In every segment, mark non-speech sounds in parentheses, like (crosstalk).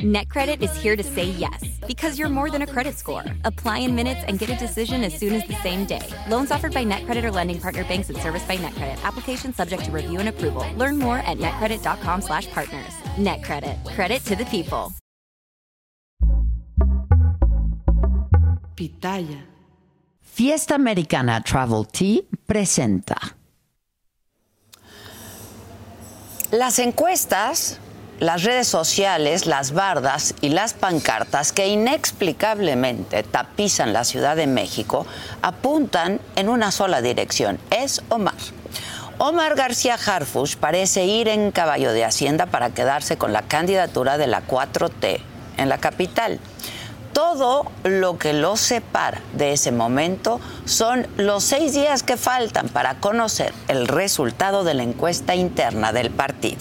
NetCredit is here to say yes because you're more than a credit score. Apply in minutes and get a decision as soon as the same day. Loans offered by NetCredit or lending partner banks and serviced by NetCredit. Application subject to review and approval. Learn more at netcredit.com/partners. NetCredit. Credit to the people. Pitaya. Fiesta Americana Travel Tea presenta. Las encuestas las redes sociales, las bardas y las pancartas que inexplicablemente tapizan la Ciudad de México apuntan en una sola dirección, es Omar. Omar García Harfush parece ir en caballo de Hacienda para quedarse con la candidatura de la 4T en la capital. Todo lo que lo separa de ese momento son los seis días que faltan para conocer el resultado de la encuesta interna del partido.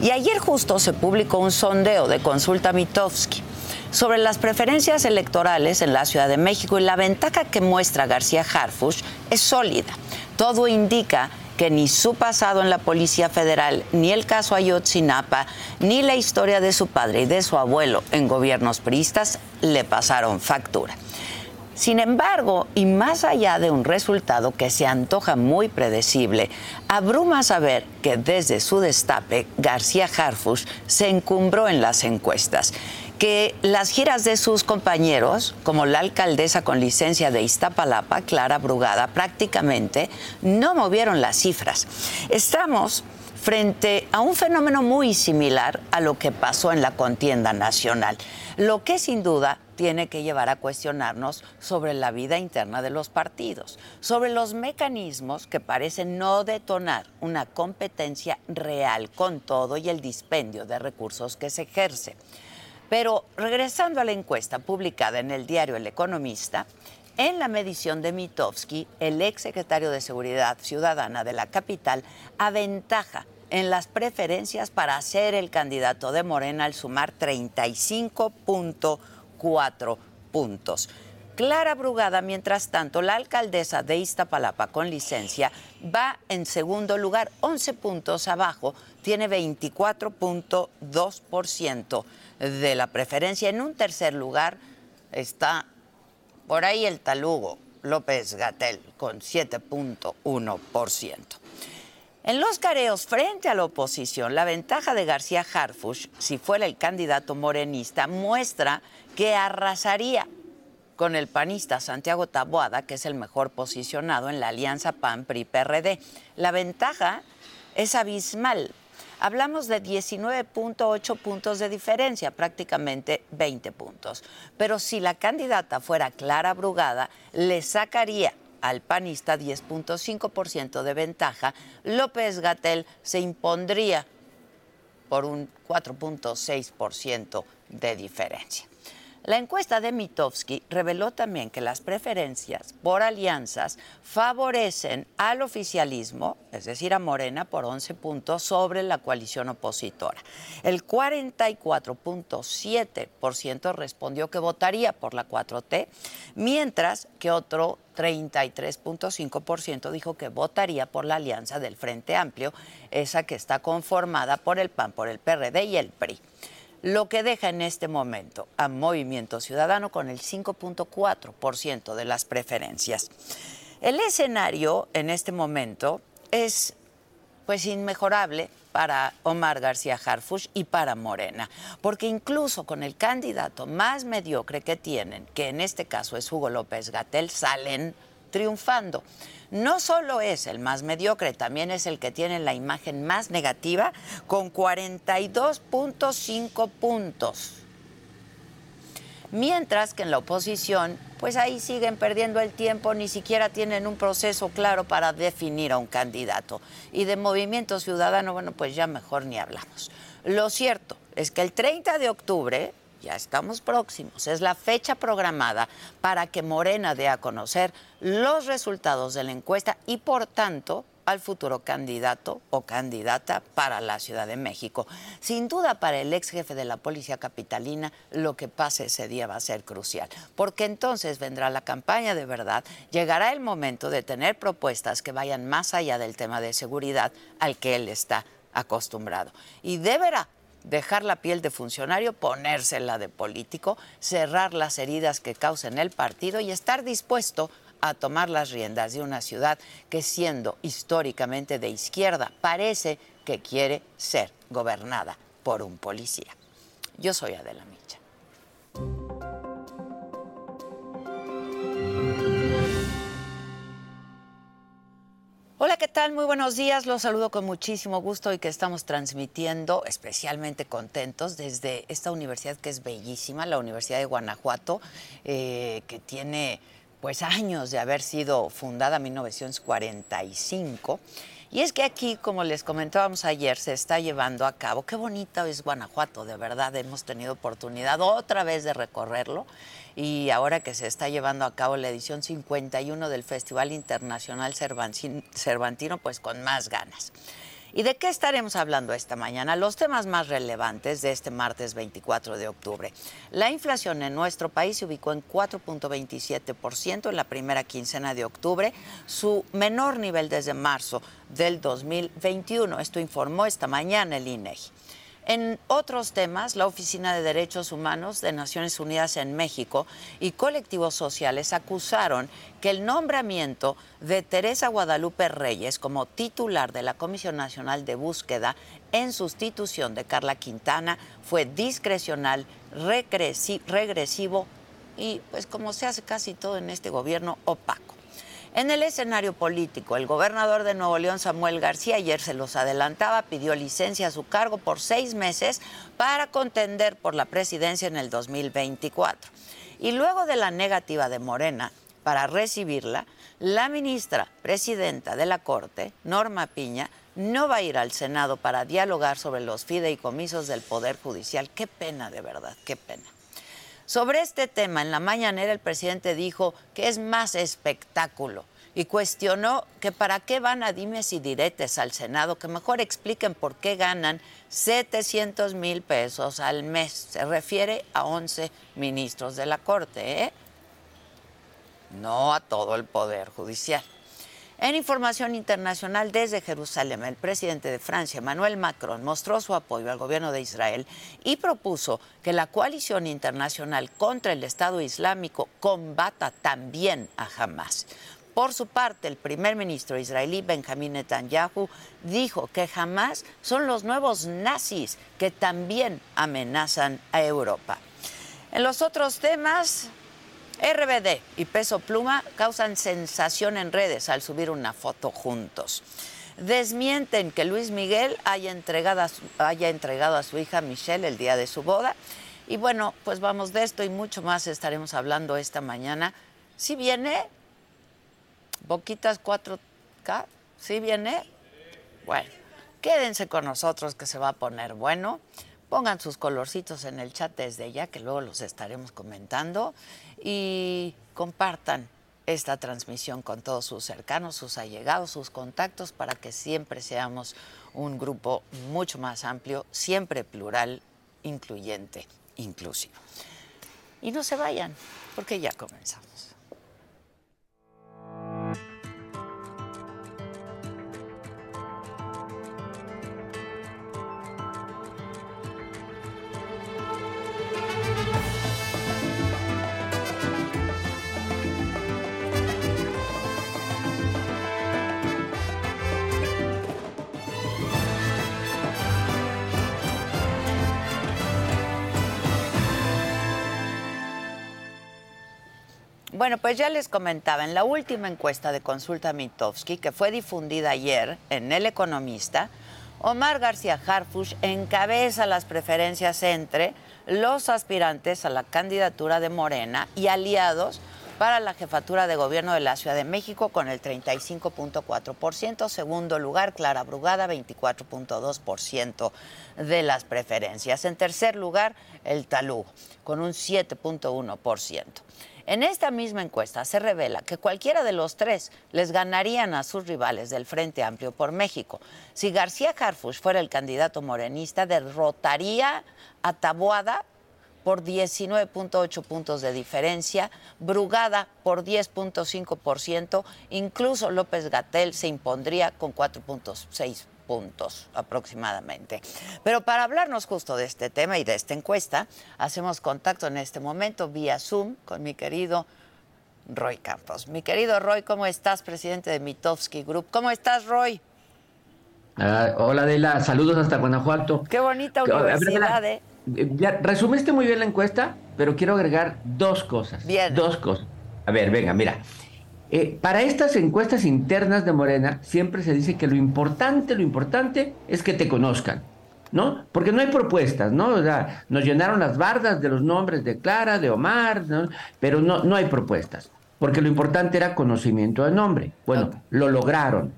Y ayer justo se publicó un sondeo de Consulta Mitofsky sobre las preferencias electorales en la Ciudad de México y la ventaja que muestra García Harfush es sólida. Todo indica que ni su pasado en la Policía Federal, ni el caso Ayotzinapa, ni la historia de su padre y de su abuelo en gobiernos priistas le pasaron factura. Sin embargo, y más allá de un resultado que se antoja muy predecible, abruma saber que desde su destape García Harfush se encumbró en las encuestas que las giras de sus compañeros, como la alcaldesa con licencia de Iztapalapa, Clara Brugada, prácticamente no movieron las cifras. Estamos frente a un fenómeno muy similar a lo que pasó en la contienda nacional, lo que sin duda tiene que llevar a cuestionarnos sobre la vida interna de los partidos, sobre los mecanismos que parecen no detonar una competencia real con todo y el dispendio de recursos que se ejerce. Pero regresando a la encuesta publicada en el diario El Economista, en la medición de Mitofsky, el ex secretario de Seguridad Ciudadana de la capital aventaja en las preferencias para ser el candidato de Morena al sumar 35.4 puntos. Clara Brugada, mientras tanto, la alcaldesa de Iztapalapa con licencia, va en segundo lugar, 11 puntos abajo, tiene 24.2% de la preferencia. En un tercer lugar está por ahí el talugo López Gatel con 7.1%. En los careos frente a la oposición, la ventaja de García Harfush, si fuera el candidato morenista, muestra que arrasaría con el panista Santiago Taboada, que es el mejor posicionado en la alianza PAN-PRI-PRD. La ventaja es abismal, Hablamos de 19.8 puntos de diferencia, prácticamente 20 puntos. Pero si la candidata fuera Clara Brugada, le sacaría al panista 10.5% de ventaja. López Gatel se impondría por un 4.6% de diferencia. La encuesta de Mitofsky reveló también que las preferencias por alianzas favorecen al oficialismo, es decir, a Morena, por 11 puntos sobre la coalición opositora. El 44.7% respondió que votaría por la 4T, mientras que otro 33.5% dijo que votaría por la alianza del Frente Amplio, esa que está conformada por el PAN, por el PRD y el PRI lo que deja en este momento a Movimiento Ciudadano con el 5.4% de las preferencias. El escenario en este momento es pues inmejorable para Omar García Harfush y para Morena, porque incluso con el candidato más mediocre que tienen, que en este caso es Hugo López Gatel, salen triunfando no solo es el más mediocre, también es el que tiene la imagen más negativa con 42.5 puntos. Mientras que en la oposición, pues ahí siguen perdiendo el tiempo, ni siquiera tienen un proceso claro para definir a un candidato. Y de Movimiento Ciudadano, bueno, pues ya mejor ni hablamos. Lo cierto es que el 30 de octubre ya estamos próximos, es la fecha programada para que Morena dé a conocer los resultados de la encuesta y por tanto al futuro candidato o candidata para la Ciudad de México. Sin duda para el ex jefe de la Policía Capitalina lo que pase ese día va a ser crucial, porque entonces vendrá la campaña de verdad, llegará el momento de tener propuestas que vayan más allá del tema de seguridad al que él está acostumbrado y deberá dejar la piel de funcionario, ponérsela de político, cerrar las heridas que causen el partido y estar dispuesto a tomar las riendas de una ciudad que siendo históricamente de izquierda parece que quiere ser gobernada por un policía. Yo soy Adela. Hola, ¿qué tal? Muy buenos días. Los saludo con muchísimo gusto y que estamos transmitiendo, especialmente contentos, desde esta universidad que es bellísima, la Universidad de Guanajuato, eh, que tiene pues años de haber sido fundada en 1945 y es que aquí, como les comentábamos ayer, se está llevando a cabo, qué bonito es Guanajuato, de verdad, hemos tenido oportunidad otra vez de recorrerlo y ahora que se está llevando a cabo la edición 51 del Festival Internacional Cervantino, pues con más ganas. ¿Y de qué estaremos hablando esta mañana? Los temas más relevantes de este martes 24 de octubre. La inflación en nuestro país se ubicó en 4.27% en la primera quincena de octubre, su menor nivel desde marzo del 2021. Esto informó esta mañana el INEGI. En otros temas, la Oficina de Derechos Humanos de Naciones Unidas en México y colectivos sociales acusaron que el nombramiento de Teresa Guadalupe Reyes como titular de la Comisión Nacional de Búsqueda en sustitución de Carla Quintana fue discrecional, regresivo y, pues como se hace casi todo en este gobierno, opaco. En el escenario político, el gobernador de Nuevo León, Samuel García, ayer se los adelantaba, pidió licencia a su cargo por seis meses para contender por la presidencia en el 2024. Y luego de la negativa de Morena para recibirla, la ministra presidenta de la Corte, Norma Piña, no va a ir al Senado para dialogar sobre los fideicomisos del Poder Judicial. Qué pena, de verdad, qué pena. Sobre este tema, en la mañanera el presidente dijo que es más espectáculo y cuestionó que para qué van a dimes y diretes al Senado, que mejor expliquen por qué ganan 700 mil pesos al mes. Se refiere a 11 ministros de la Corte, ¿eh? no a todo el Poder Judicial. En información internacional desde Jerusalén, el presidente de Francia, Emmanuel Macron, mostró su apoyo al gobierno de Israel y propuso que la coalición internacional contra el Estado Islámico combata también a Hamas. Por su parte, el primer ministro israelí Benjamin Netanyahu dijo que Hamas son los nuevos nazis que también amenazan a Europa. En los otros temas, RBD y Peso Pluma causan sensación en redes al subir una foto juntos. Desmienten que Luis Miguel haya entregado, a su, hija Michelle el día de su boda. Y bueno, pues vamos de esto y mucho más estaremos hablando esta mañana. Si viene, Boquitas 4K, si viene, bueno, quédense con nosotros que se va a poner bueno. Pongan sus colorcitos en el chat desde ya, que luego los estaremos comentando. Y compartan esta transmisión con todos sus cercanos, sus allegados, sus contactos, para que siempre seamos un grupo mucho más amplio, siempre plural, incluyente, inclusivo. Y no se vayan, porque ya comenzamos. Bueno, pues ya les comentaba, en la última encuesta de Consulta Mitofsky, que fue difundida ayer en El Economista, Omar García Harfush encabeza las preferencias entre los aspirantes a la candidatura de Morena y aliados para la jefatura de gobierno de la Ciudad de México con el 35.4%. Segundo lugar, Clara Brugada, 24.2% de las preferencias. En tercer lugar, el Talú, con un 7.1%. En esta misma encuesta se revela que cualquiera de los tres les ganarían a sus rivales del Frente Amplio por México. Si García Harfush fuera el candidato morenista, derrotaría a Taboada por 19.8 puntos de diferencia, Brugada por 10.5%, incluso López Gatel se impondría con 4.6 puntos aproximadamente. Pero para hablarnos justo de este tema y de esta encuesta, hacemos contacto en este momento vía Zoom con mi querido Roy Campos. Mi querido Roy, ¿cómo estás, presidente de Mitofsky Group? ¿Cómo estás, Roy? Ah, hola, Adela. Saludos hasta Guanajuato. Qué bonita universidad, ¿eh? Ya, resumiste muy bien la encuesta, pero quiero agregar dos cosas. Bien. Dos cosas. A ver, venga, mira. Eh, para estas encuestas internas de Morena siempre se dice que lo importante, lo importante es que te conozcan, ¿no? Porque no hay propuestas, ¿no? O sea, nos llenaron las bardas de los nombres de Clara, de Omar, ¿no? pero no, no hay propuestas, porque lo importante era conocimiento de nombre. Bueno, lo lograron.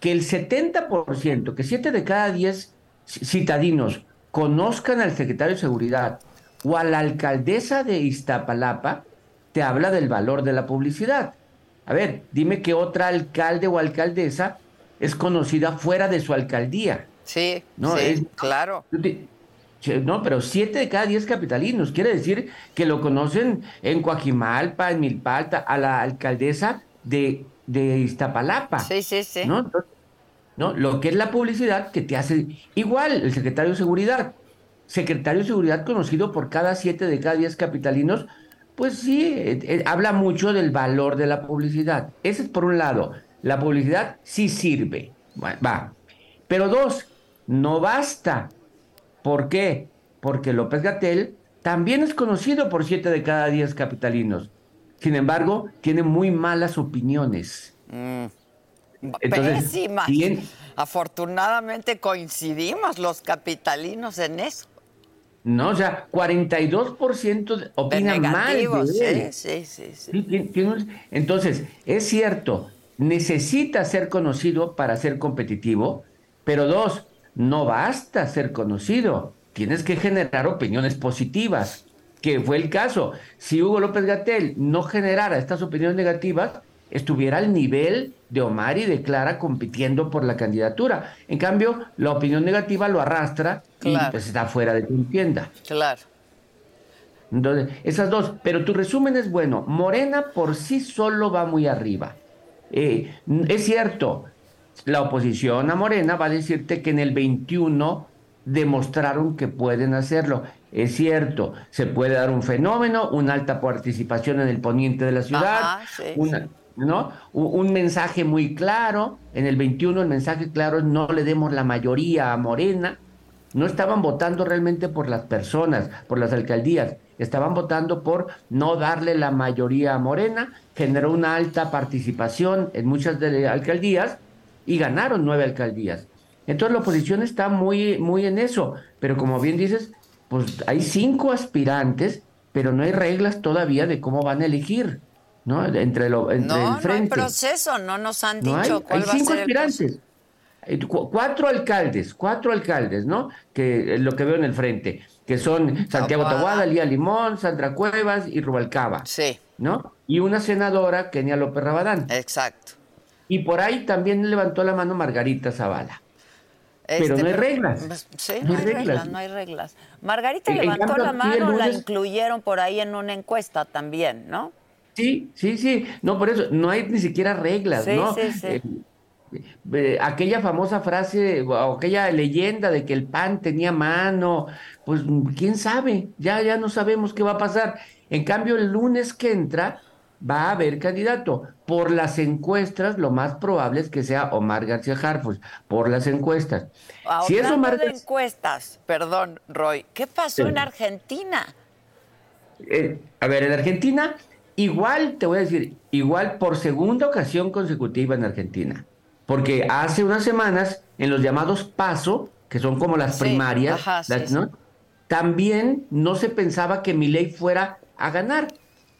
Que el 70%, que 7 de cada 10 citadinos conozcan al secretario de Seguridad o a la alcaldesa de Iztapalapa, te habla del valor de la publicidad. A ver, dime qué otra alcalde o alcaldesa es conocida fuera de su alcaldía. Sí, ¿no? es, claro. No, pero siete de cada diez capitalinos. Quiere decir que lo conocen en Coajimalpa, en Milpalta, a la alcaldesa de, de Iztapalapa. Sí, sí, sí. ¿no? ¿no? Lo que es la publicidad que te hace igual el secretario de Seguridad. Secretario de Seguridad conocido por cada siete de cada diez capitalinos pues sí, eh, eh, habla mucho del valor de la publicidad. Ese es por un lado. La publicidad sí sirve. va. Pero dos, no basta. ¿Por qué? Porque López Gatel también es conocido por siete de cada diez capitalinos. Sin embargo, tiene muy malas opiniones. Mm. Pésimas. Afortunadamente coincidimos los capitalinos en eso. ¿No? O sea, 42% opinan mal de Sí, sí, sí. Entonces, es cierto, necesita ser conocido para ser competitivo, pero dos, no basta ser conocido, tienes que generar opiniones positivas, que fue el caso. Si Hugo López Gatel no generara estas opiniones negativas, estuviera al nivel de Omar y de Clara compitiendo por la candidatura. En cambio, la opinión negativa lo arrastra y pues está fuera de tu tienda. Claro. Entonces, esas dos. Pero tu resumen es bueno. Morena por sí solo va muy arriba. Eh, es cierto, la oposición a Morena va a decirte que en el 21 demostraron que pueden hacerlo. Es cierto, se puede dar un fenómeno, una alta participación en el poniente de la ciudad, una, ¿no? Un, mensaje muy claro, en el 21 el mensaje claro es no le demos la mayoría a Morena, no estaban votando realmente por las personas, por las alcaldías, estaban votando por no darle la mayoría a Morena, generó una alta participación en muchas de las alcaldías y ganaron nueve alcaldías. Entonces la oposición está muy, muy en eso, pero como bien dices, pues hay cinco aspirantes, pero no hay reglas todavía de cómo van a elegir. ¿No? Entre, lo, entre el frente. No hay proceso, no nos han dicho cuál hay cinco aspirantes. cuatro alcaldes, cuatro alcaldes, ¿no? Que lo que veo en el frente, que son Santiago Tahuada, Lía Limón, Sandra Cuevas y Rubalcaba. Sí. ¿No? Y una senadora, Kenia López Rabadán. Exacto. Y por ahí también levantó la mano Margarita Zavala. pero no hay reglas. Pues, sí, no, hay reglas. no hay reglas. Margarita levantó la mano, la incluyeron por ahí en una encuesta también, ¿no? Sí, sí, sí. No, por eso, no hay ni siquiera reglas, ¿no? Sí, sí. Eh, eh, aquella famosa frase o aquella leyenda de que el pan tenía mano, pues quién sabe, ya, ya no sabemos qué va a pasar. En cambio, el lunes que entra va a haber candidato. Por las encuestas, lo más probable es que sea Omar García Harfus, por las encuestas. si es Omar de encuestas, perdón, Roy, ¿qué pasó en Argentina? Eh, a ver, en Argentina Igual, te voy a decir, igual por segunda ocasión consecutiva en Argentina. Porque hace unas semanas, en los llamados PASO, que son como las primarias, también no se pensaba que Milei fuera a ganar.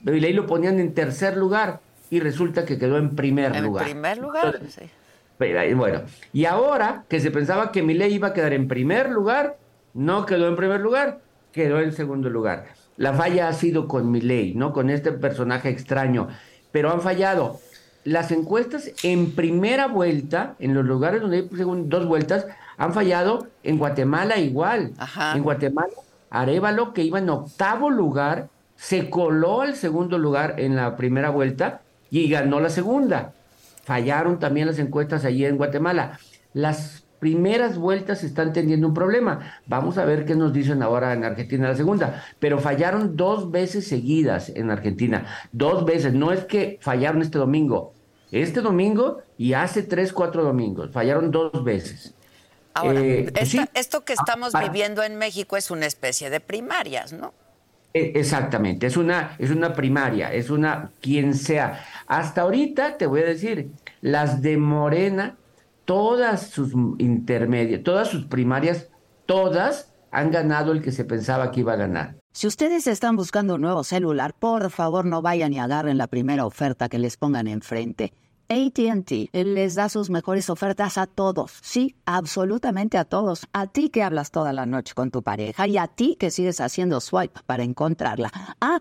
Milei lo ponían en tercer lugar y resulta que quedó en primer lugar. En primer lugar, sí. Bueno, y ahora que se pensaba que Milei iba a quedar en primer lugar, no quedó en primer lugar, quedó en segundo lugar. La falla ha sido con ley, ¿no? Con este personaje extraño. Pero han fallado. Las encuestas en primera vuelta, en los lugares donde hay dos vueltas, han fallado en Guatemala igual. En Guatemala, Arevalo, que iba en octavo lugar, se coló al segundo lugar en la primera vuelta y ganó la segunda. Fallaron también las encuestas allí en Guatemala. Las primeras vueltas están teniendo un problema. Vamos a ver qué nos dicen ahora en Argentina la segunda. Pero fallaron dos veces seguidas en Argentina. Dos veces. No es que fallaron este domingo. Este domingo y hace tres, cuatro domingos. Fallaron dos veces. Ahora, eh, pues esto que estamos ah, viviendo en México es una especie de primarias, ¿no? E, exactamente, es una, es una primaria, es una quien sea. Hasta ahorita te voy a decir, las de Morena, todas sus intermedias, todas sus primarias, todas han ganado el que se pensaba que iba a ganar. Si ustedes están buscando un nuevo celular, por favor no vayan y agarren la primera oferta que les pongan enfrente. ATT les da sus mejores ofertas a todos. Sí, absolutamente a todos. A ti que hablas toda la noche con tu pareja y a ti que sigues haciendo swipe para encontrarla. Ah,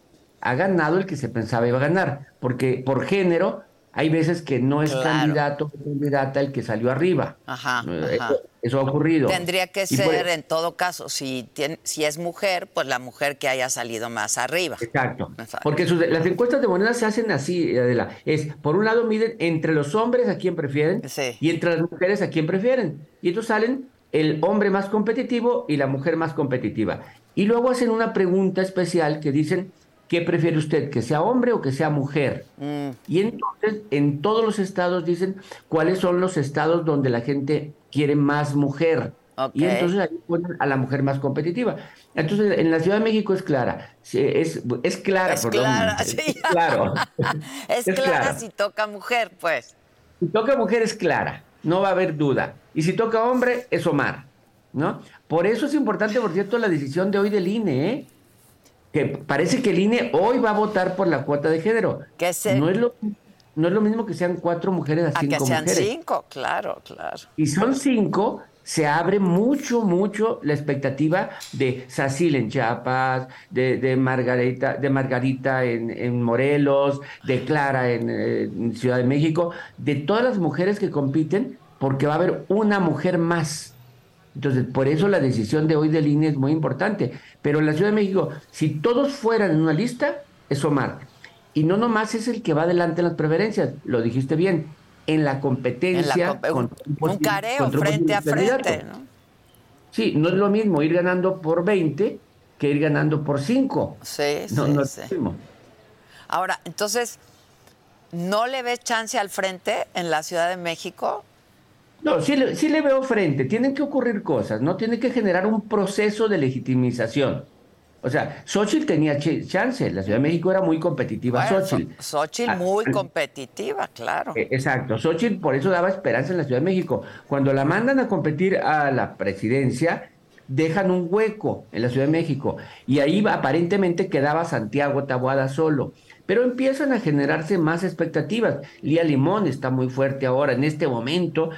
ha ganado el que se pensaba iba a ganar, porque por género hay veces que no es candidato o candidata el que salió arriba. Ajá, Eso, ha ocurrido. Tendría que ser, en todo caso, si, si es mujer, pues la mujer que haya salido más arriba. Exacto. Porque las encuestas de moneda se hacen así, Adela. Es, por un lado, miden entre los hombres a quién prefieren y entre las mujeres a quién prefieren. Y entonces salen el hombre más competitivo y la mujer más competitiva. Y luego hacen una pregunta especial que dicen ¿qué prefiere usted? ¿Que sea hombre o que sea mujer? Mm. Y entonces en todos los estados dicen cuáles son los estados donde la gente quiere más mujer. Y entonces ahí ponen a la mujer más competitiva. Entonces en la Ciudad de México es clara. Es, es clara, es clara, sí. es claro. (laughs) (laughs) es, clara si toca mujer, pues. Si toca mujer es clara, no va a haber duda. Y si toca hombre es Omar, ¿no? Por eso es importante, por cierto, la decisión de hoy del INE, ¿eh? Que parece que el INE hoy va a votar por la cuota de género. Que no, es lo, no es lo mismo que sean cuatro mujeres a, cinco que sean cinco, claro, claro. Y son cinco, se abre mucho, mucho la expectativa de Sacil en Chiapas, de, de Margarita, de Margarita en, Morelos, de Clara en, en Ciudad de México, de todas las mujeres que compiten, porque va a haber una mujer más. Entonces, por eso la decisión de hoy del INE es muy importante. Pero en la Ciudad de México, si todos fueran en una lista, es Omar. Y no nomás es el que va adelante en las preferencias, lo dijiste bien, en la competencia. un, careo frente a frente, ¿no? Sí, no es lo mismo ir ganando por 20 que ir ganando por 5. Sí, sí, no Es lo mismo. Ahora, entonces, ¿no le ves chance al frente en la Ciudad de México? No, sí, sí le veo frente. Tienen que ocurrir cosas, ¿no? Tiene que generar un proceso de legitimización. O sea, Xochitl tenía chance. La Ciudad de México era muy competitiva. Bueno, Xochitl. Ah, muy competitiva, claro. Eh, exacto. Xochitl por eso daba esperanza en la Ciudad de México. Cuando la mandan a competir a la presidencia, dejan un hueco en la Ciudad de México. Y ahí aparentemente quedaba Santiago Taboada solo. Pero empiezan a generarse más expectativas. Lía Limón está muy fuerte ahora en este momento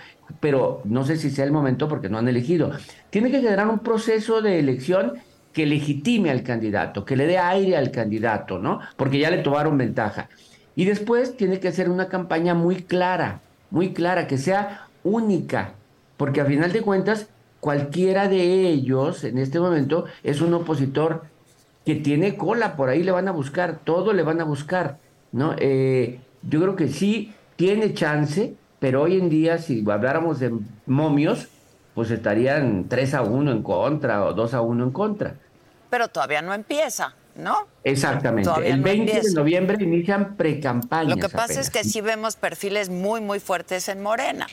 pero no sé si sea el momento porque no han elegido. Tiene que generar un proceso de elección que legitime al candidato, que le dé aire al candidato, ¿no? Porque ya le tomaron ventaja. Y después tiene que ser una campaña muy clara, muy clara, que sea única, porque a final de cuentas cualquiera de ellos en este momento es un opositor que tiene cola, por ahí le van a buscar, todo le van a buscar, ¿no? Eh, yo creo que sí tiene chance, pero hoy en día, si habláramos de momios, pues estarían 3 a 1 en contra o 2 a 1 en contra. Pero todavía no empieza, ¿no? Exactamente. el 20 de noviembre inician precampañas. Lo que pasa es que sí vemos perfiles muy, muy fuertes en Morena.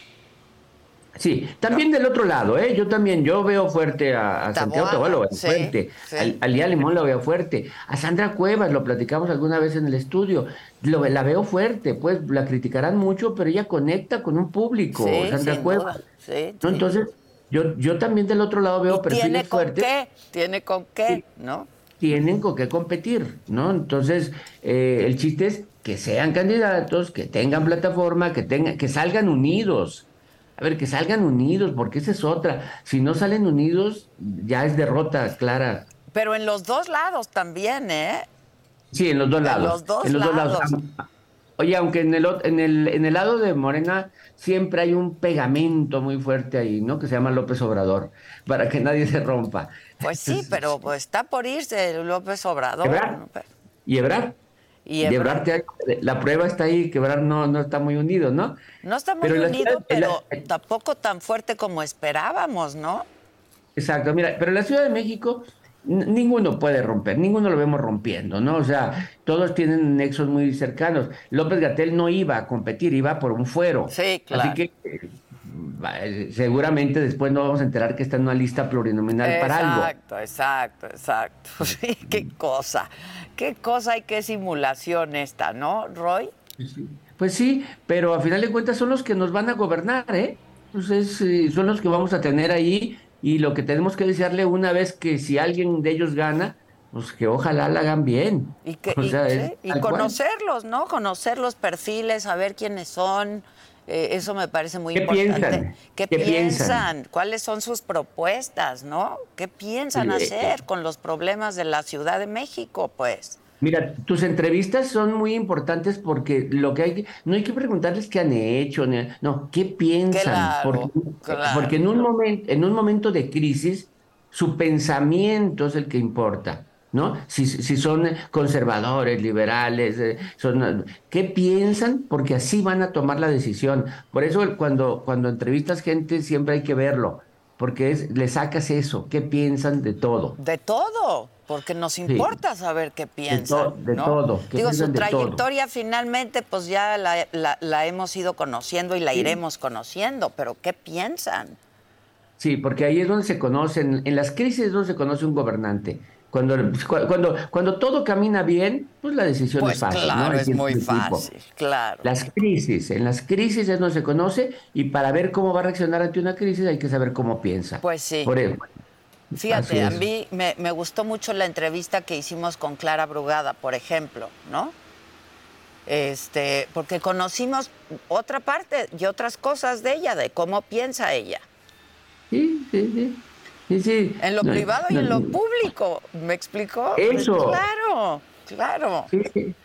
Sí, también del otro lado, ¿eh? Yo también, yo veo fuerte a, Santiago Taboada, lo veo fuerte, a Lía Limón lo veo fuerte, a Sandra Cuevas, lo platicamos alguna vez en el estudio, lo, la veo fuerte, pues la criticarán mucho, pero ella conecta con un público, Sandra Cuevas. ¿no? Entonces, yo, yo también del otro lado veo perfiles tiene con fuertes. Qué, tiene con qué, ¿no? Tienen con qué competir, ¿no? Entonces, eh, el chiste es que sean candidatos, que tengan plataforma, que tengan, que salgan unidos A ver, que salgan unidos, porque esa es otra. Si no salen unidos, ya es derrota clara. Pero en los dos lados también, ¿eh? Sí, en los dos lados. En los dos en los lados. Dos lados. Oye, aunque en el, en, el, en el lado de Morena siempre hay un pegamento muy fuerte ahí, ¿no? Que se llama López Obrador, para que nadie se rompa. Pues sí, pero pues está por irse López Obrador. ¿Ebrard? ¿Y Ebrard? Y Ebrard. La prueba está ahí, que Ebrard no, no está muy unido, ¿no? No está muy Pero unido, ciudad- pero la- tampoco tan fuerte como esperábamos, ¿no? Exacto, mira, pero la Ciudad de México ninguno puede romper, ninguno lo vemos rompiendo, ¿no? O sea, todos tienen nexos muy cercanos. López Gatel no iba a competir, iba por un fuero. Sí, claro. Así que seguramente después nos vamos a enterar que está en una lista plurinominal para algo. Exacto, exacto, exacto. (laughs) Sí, qué cosa. Qué cosa y qué simulación esta, ¿no, Roy? Pues sí, pero a final de cuentas son los que nos van a gobernar, ¿eh? Entonces eh, son los que vamos a tener ahí y lo que tenemos que desearle una vez que si alguien de ellos gana, pues que ojalá la hagan bien. Y, que, (laughs) O y- sea, sí, es y tal cual. conocerlos, ¿no? Conocer los perfiles, saber quiénes son. Eh, eso me parece muy ¿Qué importante. piensan? ¿Qué, ¿Qué piensan? piensan? ¿Cuáles son sus propuestas, no? ¿Qué piensan Eh, hacer con los problemas de la Ciudad de México, pues? Mira, tus entrevistas son muy importantes porque lo que hay que, no hay que preguntarles qué han hecho, ni- no, qué piensan, Claro, porque, claro. porque en un momento, en un momento de crisis, su pensamiento es el que importa, ¿no? Si, si son conservadores, liberales, eh, son, ¿qué piensan? Porque así van a tomar la decisión. Por eso cuando, cuando entrevistas gente siempre hay que verlo, porque es, le sacas eso, qué piensan de todo. De todo, porque nos importa saber qué piensan. de ¿no? todo, Digo, su todo. trayectoria finalmente, pues ya la, la- la hemos ido conociendo y la iremos conociendo, pero ¿qué piensan? Sí, porque ahí es donde se conocen, en las crisis es donde se conoce un gobernante. Cuando, pues, cu- cuando, cuando todo camina bien, pues la decisión Pues es fácil. claro, ¿no? Es muy fácil, claro. Las crisis, en las crisis es donde se conoce y para ver cómo va a reaccionar ante una crisis hay que saber cómo piensa. Pues sí. Por eso. Así Fíjate, a mí me, me gustó mucho la entrevista que hicimos con Clara Brugada, por ejemplo, ¿no? Este, porque conocimos otra parte y otras cosas de ella, de cómo piensa ella. Sí, sí, sí. Sí, sí. En lo No, privado y en lo público, ¿me explicó? Eso. Claro, claro. Sí, sí.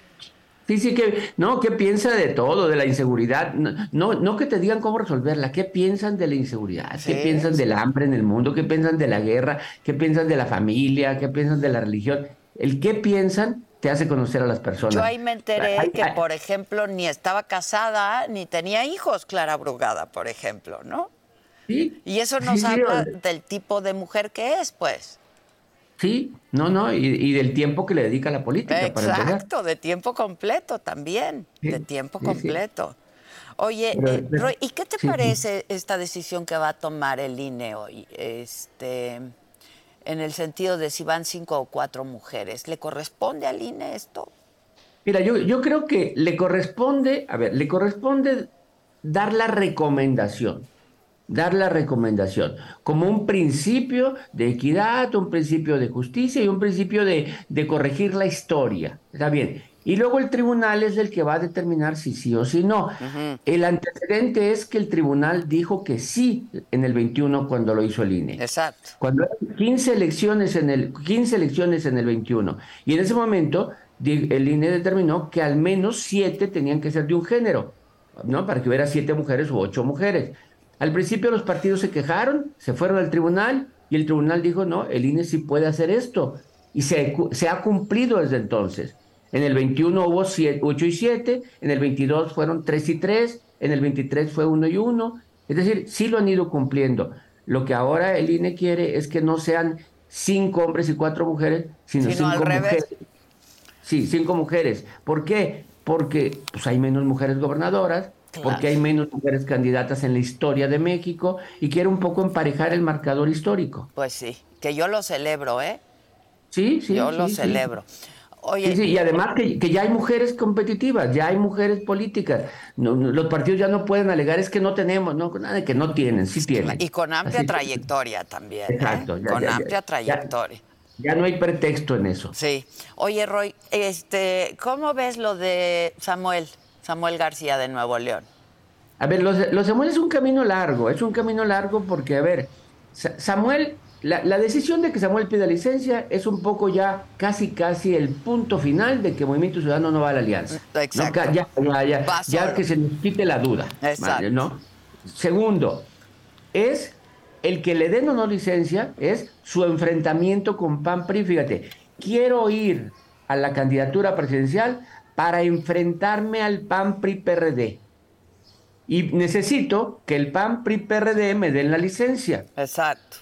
Sí, sí, que, no, ¿qué piensa de todo, de la inseguridad? No, no, no que te digan cómo resolverla, ¿qué piensan de la inseguridad? ¿Qué Sí, piensan sí. del hambre en el mundo? ¿Qué piensan de la guerra? ¿Qué piensan de la familia? ¿Qué piensan de la religión? El qué piensan te hace conocer a las personas. Yo ahí me enteré Ay, que, ay, por ejemplo, ni estaba casada ni tenía hijos, Clara Brugada, por ejemplo, ¿no? Sí, Y eso nos sí, habla del tipo de mujer que es, pues. Sí, no, no, y, y del tiempo que le dedica a la política. para. Exacto, de tiempo completo también, de tiempo completo. Oye, Pero- eh, Roy, ¿y qué te parece esta decisión que va a tomar el INE hoy? Este, en el sentido de si van cinco o cuatro mujeres, ¿le corresponde al INE esto? Mira, yo, yo creo que le corresponde, a ver, le corresponde dar la recomendación, dar la recomendación como un principio de equidad, un principio de justicia y un principio de, de corregir la historia. Está bien. Y luego el tribunal es el que va a determinar si sí o si no. El antecedente es que el tribunal dijo que sí en el 21 cuando lo hizo el INE. Exacto. Cuando eran 15 elecciones en el 15 elecciones en el 21 y en ese momento el INE determinó que al menos siete tenían que ser de un género, ¿no? Para que hubiera siete mujeres u ocho mujeres. Al principio los partidos se quejaron, se fueron al tribunal y el tribunal dijo, no, el INE sí puede hacer esto. Y se, se ha cumplido desde entonces. En el 21 hubo 8 y 7, en el 22 fueron 3 y 3, en el 23 fue 1 y 1. Es decir, sí lo han ido cumpliendo. Lo que ahora el INE quiere es que no sean cinco hombres y cuatro mujeres, sino, Sino al cinco revés. mujeres. Sí, cinco mujeres. ¿Por qué? Porque pues, hay menos mujeres gobernadoras, Claro. porque hay menos mujeres candidatas en la historia de México y quiere un poco emparejar el marcador histórico. Pues sí, que yo lo celebro, ¿eh? Sí, sí. yo sí, lo sí. celebro. Oye, Sí, y además que, que ya hay mujeres competitivas, ya hay mujeres políticas. No, no, los partidos ya no pueden alegar, es que no tenemos, no, nada de que no tienen, sí tienen. y con amplia Así- trayectoria también. ¿eh? Exacto, ya, con ya, amplia ya. trayectoria. Ya no hay pretexto en eso. Sí. Oye, Roy, este, ¿cómo ves lo de Samuel, Samuel García de Nuevo León? A ver, los, los Samuel es un camino largo, es un camino largo porque, a ver, Samuel, la, decisión de que Samuel pida licencia es un poco ya casi, casi el punto final de que Movimiento Ciudadano no va a la alianza. Exacto. Ya, ya, ya, que se nos quite la duda. Exacto. ¿no? Segundo, es el que le den o no licencia, es su enfrentamiento con PAN PRI. Fíjate, quiero ir a la candidatura presidencial para enfrentarme al PAN PRI PRD y necesito que el PAN PRI PRD me den la licencia. Exacto.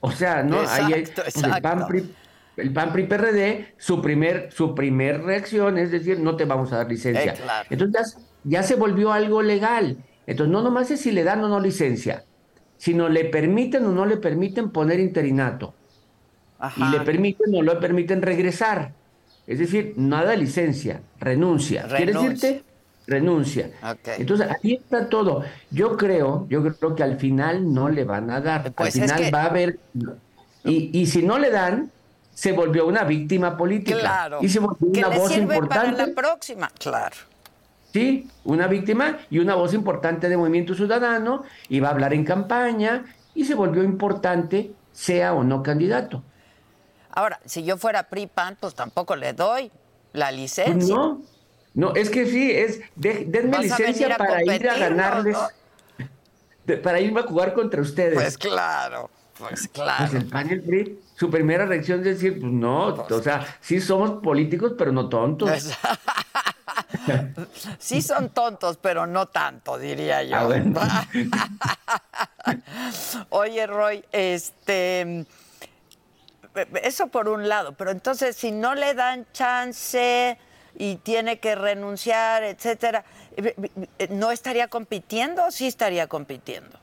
O sea, ¿no? Ahí hay, el PAN PRI, el PAN PRI PRD, su primer, su primer reacción es decir, no te vamos a dar licencia. Eh, Entonces ya, se volvió algo legal. Entonces no nomás es si le dan o no licencia, sino le permiten o no le permiten poner interinato. Y le permiten o no le permiten regresar. Es decir, nada de licencia, renuncia. renuncia. ¿Quiere decirte? renuncia. Entonces, ahí está todo. Yo creo, yo creo que al final no le van a dar. al pues final va a haber. Y, y si no le dan, se volvió una víctima política. Claro. Y se volvió una voz importante. Para la próxima, claro. Sí, una víctima y una voz importante de Movimiento Ciudadano, y va a hablar en campaña, y se volvió importante, sea o no candidato. Ahora, si yo fuera PRI-PAN, pues tampoco le doy la licencia. No, no, es que sí, es denme licencia para ir a ganarles, para irme a jugar contra ustedes. Pues claro, pues claro. Pues el PAN el PRI, su primera reacción es decir, pues no, pues o sea, sí somos políticos, pero no tontos. (laughs) sí son tontos, pero no tanto, diría yo. Ah, (laughs) (laughs) Oye, Roy, este eso por un lado, pero entonces si no le dan chance y tiene que renunciar, etcétera, eh, eh, ¿no estaría compitiendo o sí estaría compitiendo?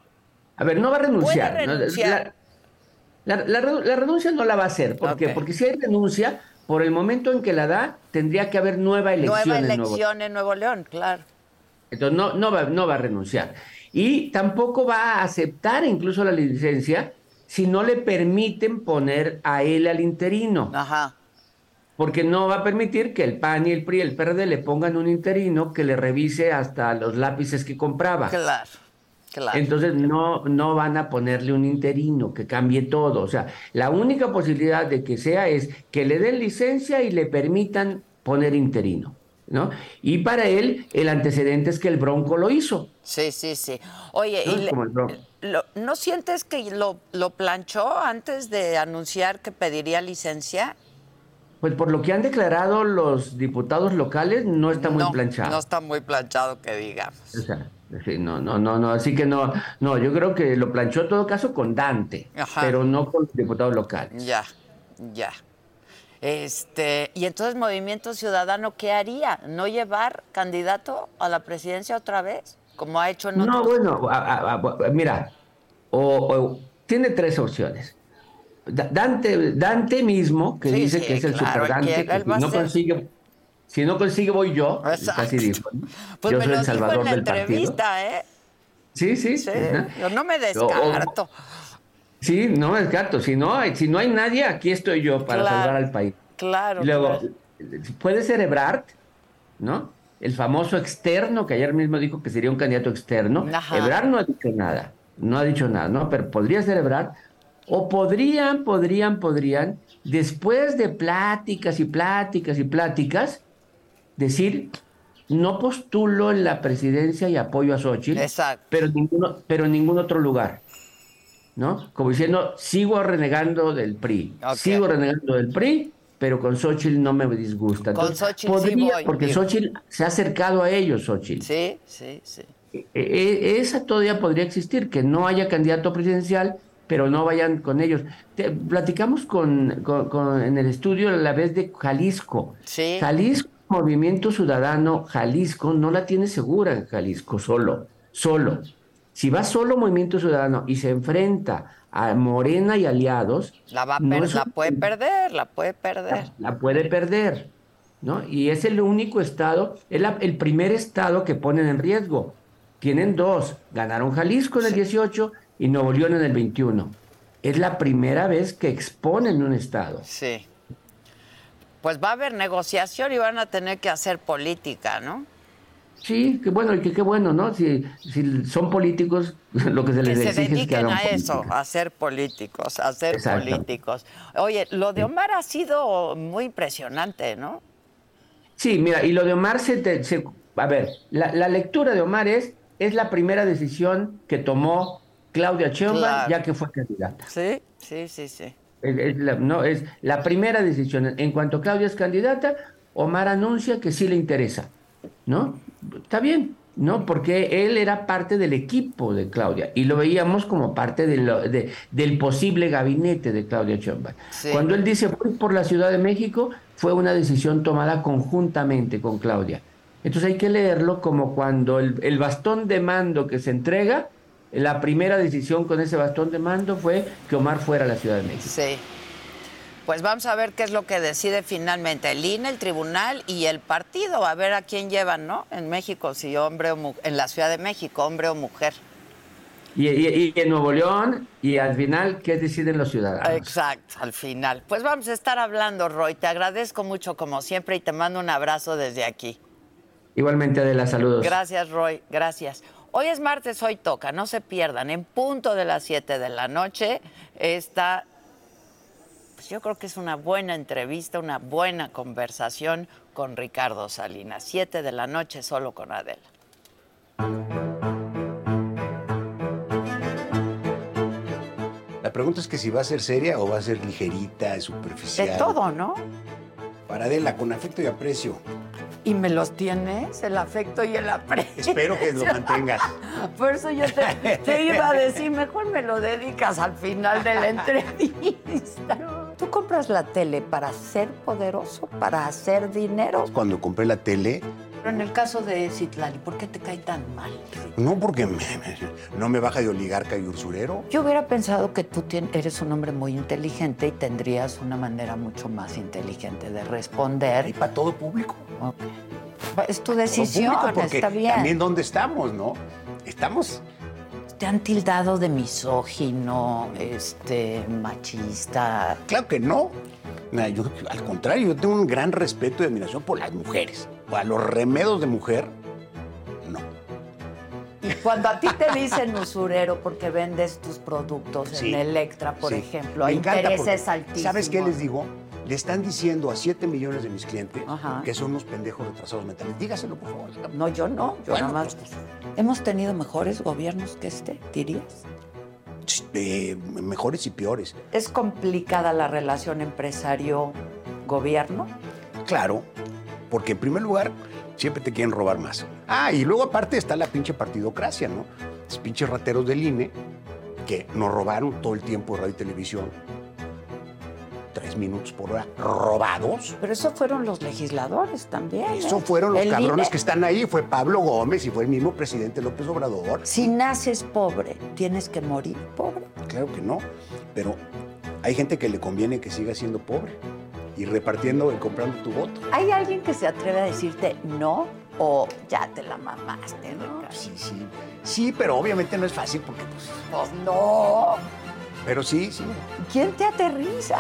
A ver, no va a renunciar. renunciar? La, renuncia no la va a hacer. ¿Por qué? Porque si hay renuncia, por el momento en que la da, tendría que haber nueva elección. Nueva elección en Nuevo, León, claro. Entonces no, no, va, no va a renunciar. Y tampoco va a aceptar incluso la licencia si no le permiten poner a él al interino. Ajá porque no va a permitir que el PAN y el PRI y el PRD le pongan un interino que le revise hasta los lápices que compraba. Claro. Claro. Entonces no, no van a ponerle un interino que cambie todo. O sea, la única posibilidad de que sea es que le den licencia y le permitan poner interino. ¿no? Y para él el antecedente es que el Bronco lo hizo. Sí, sí, sí. Oye, ¿no sientes que lo, lo planchó antes de anunciar que pediría licencia? Pues por lo que han declarado los diputados locales, no está muy planchado. No está muy planchado que digamos. O sea, no, no, no, no, así que no, no, yo creo que lo planchó en todo caso con Dante, pero no con los diputados locales. Ya, ya. Este, y entonces Movimiento Ciudadano, ¿qué haría? ¿No llevar candidato a la presidencia otra vez? Como ha hecho en otros... No, bueno, mira, o, tiene tres opciones. Dante, Dante mismo, que dice que es el super Dante, que si no, consigue, si no consigue voy yo, casi dijo. (laughs) Pues yo soy el salvador en la entrevista, ¿eh? Sí, sí. sí. Yo no me descarto. sí, no me descarto. Si no, hay, si no hay nadie, aquí estoy yo para salvar al país. Claro. luego, puede ser Ebrard, ¿no? El famoso externo, que ayer mismo dijo que sería un candidato externo. Ebrard no ha dicho nada, no ha dicho nada, ¿no? Pero podría ser Ebrard o podrían, podrían, podrían, después de pláticas y pláticas y pláticas, decir, no postulo en la presidencia y apoyo a Xochitl, pero ninguno, pero en ningún otro lugar. ¿No? Como diciendo, sigo renegando del PRI, sigo renegando del PRI, pero con Xochitl no me disgusta. con Xochitl porque Xochitl se ha acercado a ellos, Xochitl. Sí, sí, sí. E, e, esa todavía podría existir, que no haya candidato presidencial, pero no vayan con ellos. platicamos con, en el estudio a la vez de Jalisco. Sí. Jalisco, Movimiento Ciudadano, Jalisco, no la tiene segura en Jalisco, solo, solo. Si va solo Movimiento Ciudadano y se enfrenta a Morena y aliados... La, va la puede perder, la puede perder. La, puede perder, ¿no? Y es el único estado, es el primer estado que ponen en riesgo. Tienen dos, ganaron Jalisco en el 18 y Nuevo León en el 21. Es la primera vez que exponen un Estado. Sí. Pues va a haber negociación y van a tener que hacer política, ¿no? Sí, qué bueno, y que qué bueno, ¿no? Si, si son políticos, (laughs) lo que se les que se exige es que hagan dediquen a eso, política. a ser políticos, a ser Exacto. políticos. Oye, lo de Omar ha sido muy impresionante, ¿no? Sí, mira, y lo de Omar se, te- se- a ver, la, la lectura de Omar es, es la primera decisión que tomó Claudia Sheinbaum Claro. ya que fue candidata. Sí, sí, sí, sí. Es, es la, no, es la primera decisión. En cuanto Claudia es candidata, Omar anuncia que sí le interesa, ¿no? Está bien, ¿no? Porque él era parte del equipo de Claudia y lo veíamos como parte de lo- de- del posible gabinete de Claudia Sheinbaum. Sí. Cuando él dice voy por la Ciudad de México, fue una decisión tomada conjuntamente con Claudia. Entonces hay que leerlo como cuando el, el bastón de mando que se entrega, la primera decisión con ese bastón de mando fue que Omar fuera a la Ciudad de México. Sí. Pues vamos a ver qué es lo que decide finalmente el INE, el tribunal y el partido, a ver a quién llevan, ¿no? En México, si hombre o mujer, en la Ciudad de México, hombre o mujer. Y, y- y en Nuevo León, y al final, ¿qué deciden los ciudadanos? Exacto, al final. Pues vamos a estar hablando, Roy. Te agradezco mucho como siempre y te mando un abrazo desde aquí. Igualmente, de las saludos. Gracias, Roy. Gracias. Hoy es martes, hoy toca. No se pierdan. En punto de las 7 de la noche está, pues yo creo que es una buena entrevista, una buena conversación con Ricardo Salinas. 7 de la noche solo con Adela. La pregunta es que si va a ser seria o va a ser ligerita, superficial. De todo, ¿no? Para Adela, con afecto y aprecio. Y me los tienes, el afecto y el aprecio. Espero que lo mantengas. (laughs) Por eso yo te, te iba a decir, mejor me lo dedicas al final de la entrevista. (laughs) ¿Tú compras la tele para ser poderoso, para hacer dinero? Cuando compré la tele, Pero en el caso de Citlali, ¿por qué te cae tan mal? no porque me- me- no me baja de oligarca y usurero. Yo hubiera pensado que tú eres un hombre muy inteligente y tendrías una manera mucho más inteligente de Y responder. para todo público. Ok. Es tu decisión, público, porque está bien. También dónde estamos, ¿no? Estamos. Te han tildado de misógino, este, machista. Claro que no. Yo, al contrario, yo tengo un gran respeto y admiración por las mujeres. Para los remedos de mujer, no. Y cuando a ti te dicen usurero porque vendes tus productos Sí. en Electra, por Sí. ejemplo, Me hay intereses porque, altísimos. ¿Sabes qué les digo? Le están diciendo a 7 millones de mis clientes Ajá. que son unos pendejos retrasados mentales. Dígaselo, por favor. No, yo no, yo Bueno, nada más. pues, ¿Hemos tenido mejores gobiernos que este, dirías? eh, mejores y peores. ¿Es complicada la relación empresario-gobierno? Claro, porque en primer lugar siempre te quieren robar más. Ah, y luego aparte está la pinche partidocracia, ¿no? Los pinches rateros del INE que nos robaron todo el tiempo de radio y televisión. Tres minutos por hora. ¿Robados? Pero eso fueron los legisladores también. ¿eh? Eso fueron los El cabrones INE. que están ahí. Fue Pablo Gómez y fue el mismo presidente López Obrador. Si naces pobre, ¿tienes que morir pobre? Claro que no, pero hay gente que le conviene que siga siendo pobre y repartiendo y comprando tu voto. ¿Hay alguien que se atreve a decirte no o ya te la mamaste? Ricardo? Sí, sí, sí, pero obviamente no es fácil porque, pues, Pues no. pero sí, sí, ¿Quién te aterriza?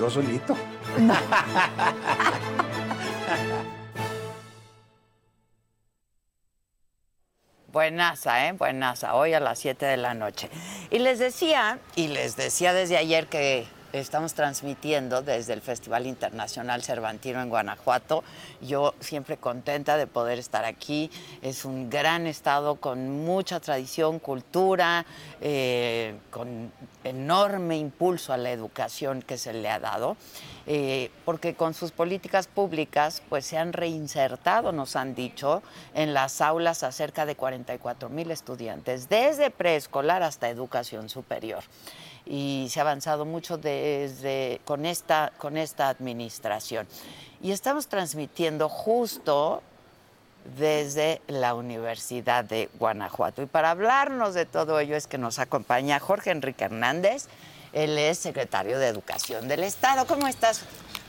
Yo solito. (laughs) Buenaza, ¿eh? Buenaza, hoy a las 7 de la noche. Y les decía, y les decía desde ayer que estamos transmitiendo desde el Festival Internacional Cervantino en Guanajuato. Yo siempre contenta de poder estar aquí. Es un gran estado con mucha tradición, cultura, eh, con enorme impulso a la educación que se le ha dado. eh, porque con sus políticas públicas pues se han reinsertado, nos han dicho, en las aulas a cerca de 44 mil estudiantes, desde preescolar hasta educación superior. Y se ha avanzado mucho desde, con, esta, con esta administración. Y estamos transmitiendo justo desde la Universidad de Guanajuato. Y para hablarnos de todo ello es que nos acompaña Jorge Enrique Hernández. Él es secretario de Educación del Estado. ¿Cómo estás?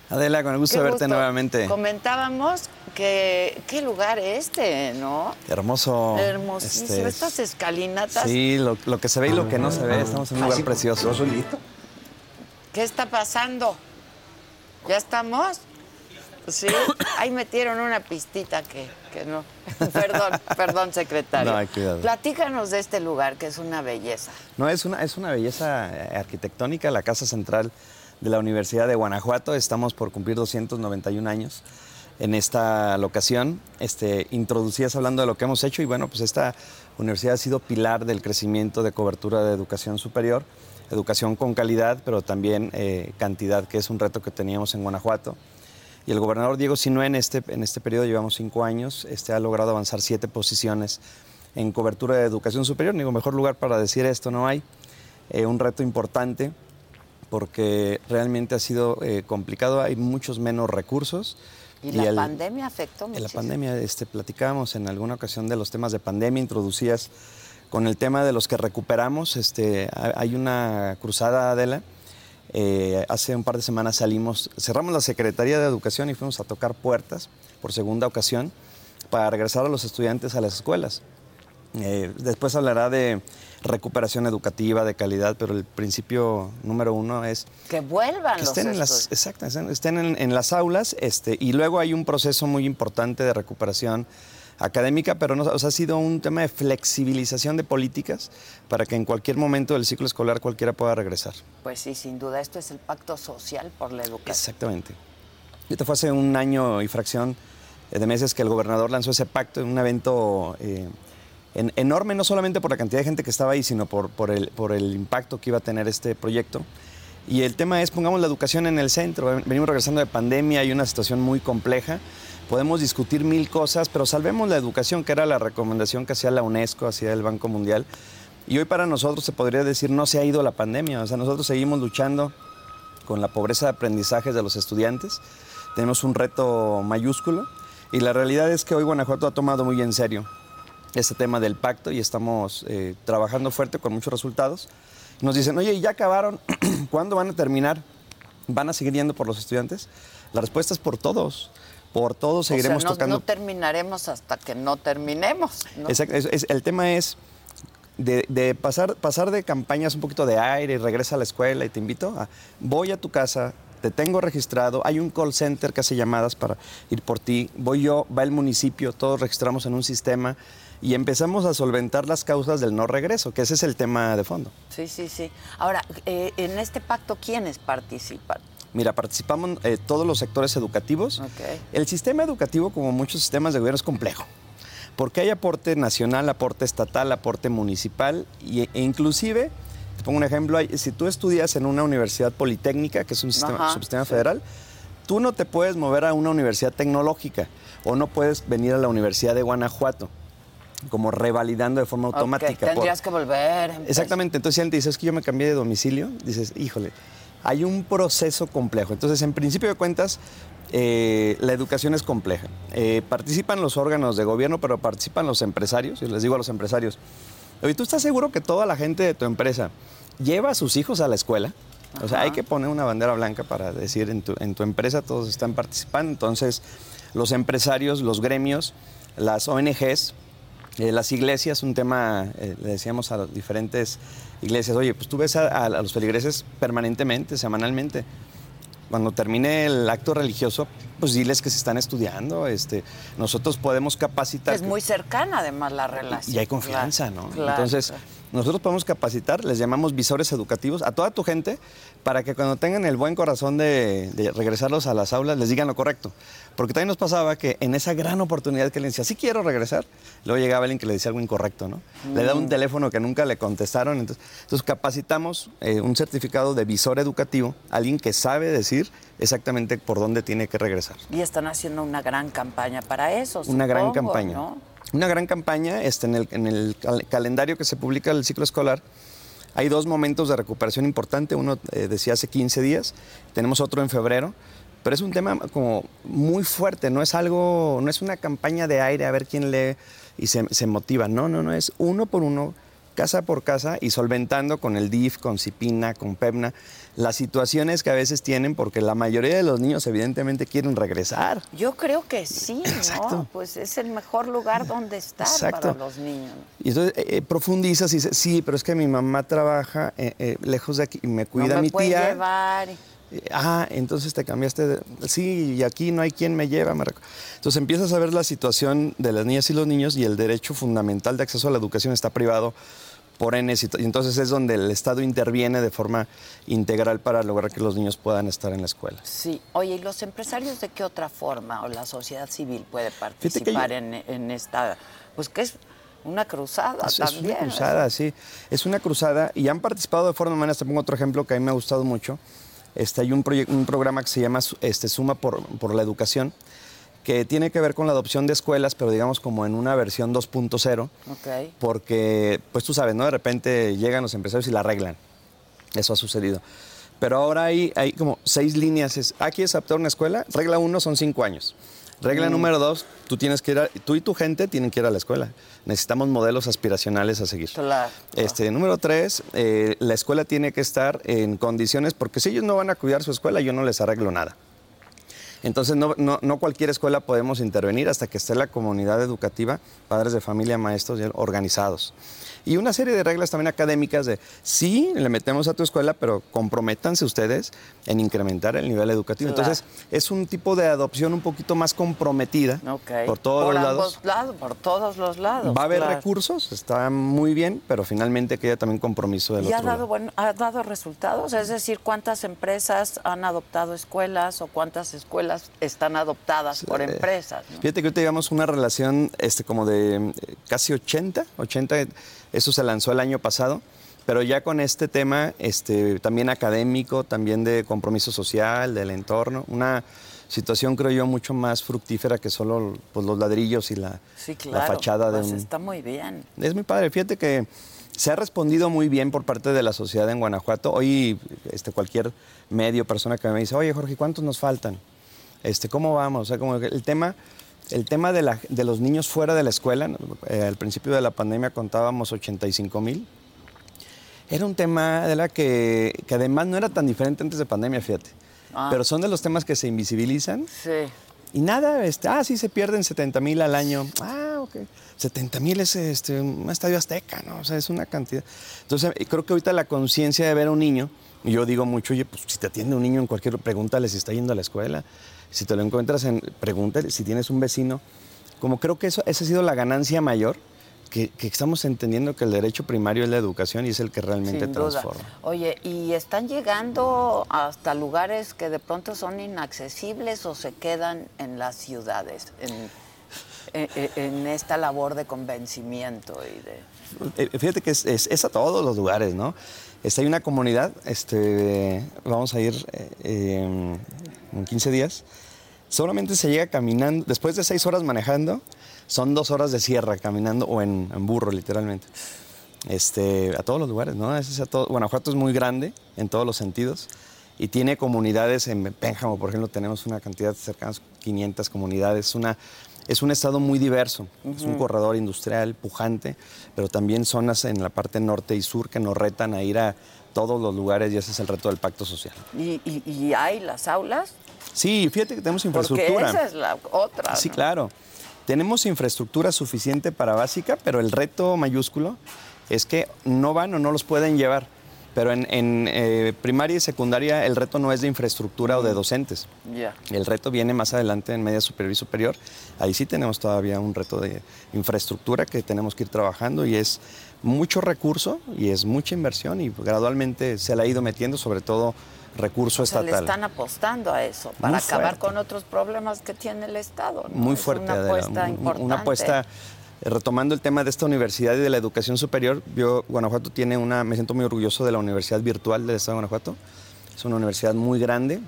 Adela, con el gusto de verte nuevamente. Comentábamos que qué lugar este, ¿no? Hermoso. Hermosísimo. este, Estas escalinatas. Sí, lo, lo que se ve y lo que no se ve. Estamos en un lugar Así, precioso. Yo solito. ¿Qué está pasando? ¿Ya estamos? Sí, ahí metieron una pistita que, que no. (laughs) Perdón, perdón, secretario. No, hay cuidado. Platícanos de este lugar que es una belleza. No, es una, es una belleza eh, arquitectónica, la Casa Central de la Universidad de Guanajuato. Estamos por cumplir 291 años en esta locación. Este, introducías hablando de lo que hemos hecho y bueno, pues esta universidad ha sido pilar del crecimiento de cobertura de educación superior, educación con calidad, pero también eh, cantidad, que es un reto que teníamos en Guanajuato. Y el gobernador Diego Sinue en este, en este periodo, llevamos cinco años, este, ha logrado avanzar siete posiciones en cobertura de educación superior. Digo, mejor lugar para decir esto no hay. Eh, un reto importante porque realmente ha sido eh, complicado, hay muchos menos recursos. Y, la el- pandemia afectó en mucho. la pandemia, este, platicábamos en alguna ocasión de los temas de pandemia, introducías con el tema de los que recuperamos. Este, ha- hay una cruzada, Adela. eh, hace un par de semanas salimos, cerramos la Secretaría de Educación y fuimos a tocar puertas por segunda ocasión para regresar a los estudiantes a las escuelas. Eh, después hablará de recuperación educativa, de calidad, pero el principio número uno es Que vuelvan que los estén en las, exacto, estén, en, en las aulas este, y luego hay un proceso muy importante de recuperación académica, pero no, o sea, ha sido un tema de flexibilización de políticas para que en cualquier momento del ciclo escolar cualquiera pueda regresar. Pues sí, sin duda, esto es el pacto social por la educación. Exactamente. Esto fue hace un año y fracción eh, de meses que el gobernador lanzó ese pacto en un evento eh, en- enorme, no solamente por la cantidad de gente que estaba ahí, sino por, por, el, por el impacto que iba a tener este proyecto. Y el tema es, pongamos la educación en el centro. Ven- Venimos regresando de pandemia, hay una situación muy compleja. Podemos discutir mil cosas, pero salvemos la educación, que era la recomendación que hacía la UNESCO, hacía el Banco Mundial. Y hoy para nosotros se podría decir, no se ha ido la pandemia. O sea, nosotros seguimos luchando con la pobreza de aprendizajes de los estudiantes. Tenemos un reto mayúsculo y la realidad es que hoy Guanajuato ha tomado muy en serio este tema del pacto y estamos eh, trabajando fuerte con muchos resultados. Nos dicen, oye, ¿y ya acabaron? (clears throat) ¿Cuándo van a terminar? ¿Van a seguir yendo por los estudiantes? La respuesta es por todos. Por todos seguiremos o sea, no, tocando. no terminaremos hasta que no terminemos. ¿no? Exacto, es- es- el tema es de, de pasar, pasar de campañas un poquito de aire y regresa a la escuela y te invito a, voy a tu casa, te tengo registrado, hay un call center que hace llamadas para ir por ti, voy yo, va el municipio, todos registramos en un sistema y empezamos a solventar las causas del no regreso, que ese es el tema de fondo. Sí, sí, sí. Ahora, eh, en este pacto, ¿quiénes participan? Mira, participamos eh, todos los sectores educativos. Ok. El sistema educativo, como muchos sistemas de gobierno, es complejo. Porque hay aporte nacional, aporte estatal, aporte municipal y- e inclusive, te pongo un ejemplo, si tú estudias en una universidad politécnica, que es un sistema, Ajá, subsistema sí. federal, tú no te puedes mover a una universidad tecnológica o no puedes venir a la Universidad de Guanajuato como revalidando de forma automática. por- Tendrías que volver. empezar. Exactamente, entonces si alguien te dice, es que yo me cambié de domicilio, dices, híjole, hay un proceso complejo. Entonces, en principio de cuentas, eh, la educación es compleja. Eh, participan los órganos de gobierno, pero participan los empresarios. Yo les digo a los empresarios, oye, ¿tú estás seguro que toda la gente de tu empresa lleva a sus hijos a la escuela? O sea, hay que poner una bandera blanca para decir en tu, en tu empresa todos están participando. Entonces, los empresarios, los gremios, las ONGs, eh, las iglesias, un tema, eh, le decíamos a las diferentes iglesias, oye, pues tú ves a, a- a los feligreses permanentemente, semanalmente. Cuando termine el acto religioso, pues diles que se están estudiando. Este, nosotros podemos capacitar. Es muy cercana, además, la relación. Y hay confianza, Claro, ¿no? claro, Entonces, claro. nosotros podemos capacitar, les llamamos visores educativos, a toda tu gente, para que cuando tengan el buen corazón de, de regresarlos a las aulas, les digan lo correcto. Porque también nos pasaba que en esa gran oportunidad que le decía, sí quiero regresar, luego llegaba alguien que le decía algo incorrecto, ¿no? Le da un teléfono que nunca le contestaron. Entonces, entonces capacitamos eh, un certificado de visor educativo, alguien que sabe decir exactamente por dónde tiene que regresar. Y están haciendo una gran campaña para eso. Una gran campaña. ¿no? Una gran campaña este, en el, en el cal- calendario que se publica el ciclo escolar. Hay dos momentos de recuperación importante. Uno eh, decía hace 15 días, tenemos otro en febrero. Pero es un tema como muy fuerte, no es algo, no es una campaña de aire a ver quién lee y se, se motiva. No, no, no, es uno por uno, casa por casa y solventando con el DIF, con CIPINA, con PEPNA, las situaciones que a veces tienen, porque la mayoría de los niños evidentemente quieren regresar. Yo creo que sí, ¿no? Exacto. Pues es el mejor lugar donde estar Exacto. para los niños. Y entonces eh, eh, profundizas y dices, sí, pero es que mi mamá trabaja eh, eh, lejos de aquí y me cuida no me mi puede tía. llevar. Ah, entonces te cambiaste de... Sí, y aquí no hay quien me lleva. me reco-". Entonces empiezas a ver la situación de las niñas y los niños y el derecho fundamental de acceso a la educación está privado por N y entonces es donde el Estado interviene de forma integral para lograr que los niños puedan estar en la escuela. Sí. Oye, ¿y los empresarios de qué otra forma o la sociedad civil puede yo- participar en, en esta, pues que es una cruzada Es, es también? una cruzada, sí. Es una cruzada y han participado de forma humana. Te pongo otro ejemplo que a mí me ha gustado mucho. Este, hay un, un programa que se llama este, Suma por, por la Educación, que tiene que ver con la adopción de escuelas, pero digamos como en una versión 2.0, Ok. porque, pues tú sabes, ¿no? De repente llegan los empresarios y la arreglan. Eso ha sucedido. Pero ahora hay, hay como seis líneas. Es, ah, ¿quieres adaptar una escuela? Regla uno son cinco años. Regla Mm. número dos, tú tienes que ir a- tú y tu gente tienen que ir a la escuela. Necesitamos modelos aspiracionales a seguir. Claro. Este, número tres, eh, la escuela tiene que estar en condiciones, porque si ellos no van a cuidar su escuela, yo no les arreglo nada. Entonces, no, no- no cualquier escuela podemos intervenir hasta que esté la comunidad educativa, padres de familia, maestros organizados. Y una serie de reglas también académicas de, sí, le metemos a tu escuela, pero comprométanse ustedes en incrementar el nivel educativo. Claro. Entonces, es un tipo de adopción un poquito más comprometida Ok. por todos los lados. Por todos los lados. Va a haber claro. recursos, está muy bien, pero finalmente queda también compromiso del ¿Y ha otro dado, lado. bueno, ha dado resultados? Es decir, ¿cuántas empresas han adoptado escuelas o cuántas escuelas están adoptadas por empresas? no? Fíjate que llevamos una relación este, como de eh, casi 80, 80, eso se lanzó el año pasado, pero ya con este tema este, también académico, también de compromiso social, del entorno, una situación creo yo mucho más fructífera que solo pues, los ladrillos y la, Sí, la claro. fachada de pues un... está muy bien. Es muy padre. Fíjate que se ha respondido muy bien por parte de la sociedad en Guanajuato. Hoy este, cualquier medio, persona que me dice, oye Jorge, ¿cuántos nos faltan? Este, ¿Cómo vamos? O sea, como el tema, el tema de, la- de los niños fuera de la escuela. Eh, al principio de la pandemia contábamos 85 mil. Era un tema de la que, que además no era tan diferente antes de pandemia, fíjate. Ah. Pero son de los temas que se invisibilizan Sí. y nada, este, ah, sí, se pierden 70 mil al año. Ah, ok. 70 mil es este, un estadio azteca, ¿no? O sea, es una cantidad. Entonces, eh, creo que ahorita la conciencia de ver a un niño, y yo digo mucho, oye, pues si te atiende un niño en cualquier, pregúntale si está yendo a la escuela. Si te lo encuentras en, pregúntale si tienes un vecino. Como creo que eso, esa ha sido la ganancia mayor, que, que estamos entendiendo que el derecho primario es la educación y es el que realmente Sin duda. transforma. Oye, ¿y están llegando hasta lugares que de pronto son inaccesibles o se quedan en las ciudades en, en- en esta labor de convencimiento y de... Eh, Fíjate que es, es- es a todos los lugares, ¿no? Este, hay una comunidad, este, vamos a ir eh, eh, en 15 días. Solamente se llega caminando, después de seis horas manejando, son dos horas de sierra caminando o en, burro, literalmente. Este, a todos los lugares, ¿no? Es a todo- Guanajuato es muy grande en todos los sentidos y tiene comunidades, en Pénjamo, por ejemplo, tenemos una cantidad cercana a 500 comunidades, una, es un estado muy diverso, es un corredor industrial pujante, pero también zonas en la parte norte y sur que nos retan a ir a todos los lugares y ese es el reto del pacto social. ¿Y, y- y hay las aulas? Sí, fíjate que tenemos Porque infraestructura. esa es la otra. Sí, ¿no? claro. Tenemos infraestructura suficiente para básica, pero el reto mayúsculo es que no van o no los pueden llevar. Pero en, en, eh, primaria y secundaria el reto no es de infraestructura o de docentes. Ya. El reto viene más adelante en media superior y superior. Ahí sí tenemos todavía un reto de infraestructura que tenemos que ir trabajando y es mucho recurso y es mucha inversión y gradualmente se le ha ido metiendo sobre todo recurso O sea, le estatal. están apostando a eso para Muy acabar fuerte. con otros problemas que tiene el Estado. ¿no? Muy Es fuerte, Una apuesta importante. Una apuesta, retomando el tema de esta universidad y de la educación superior, yo, Guanajuato tiene una, me siento muy orgulloso de la Universidad Virtual del Estado de Guanajuato. Es una universidad muy grande.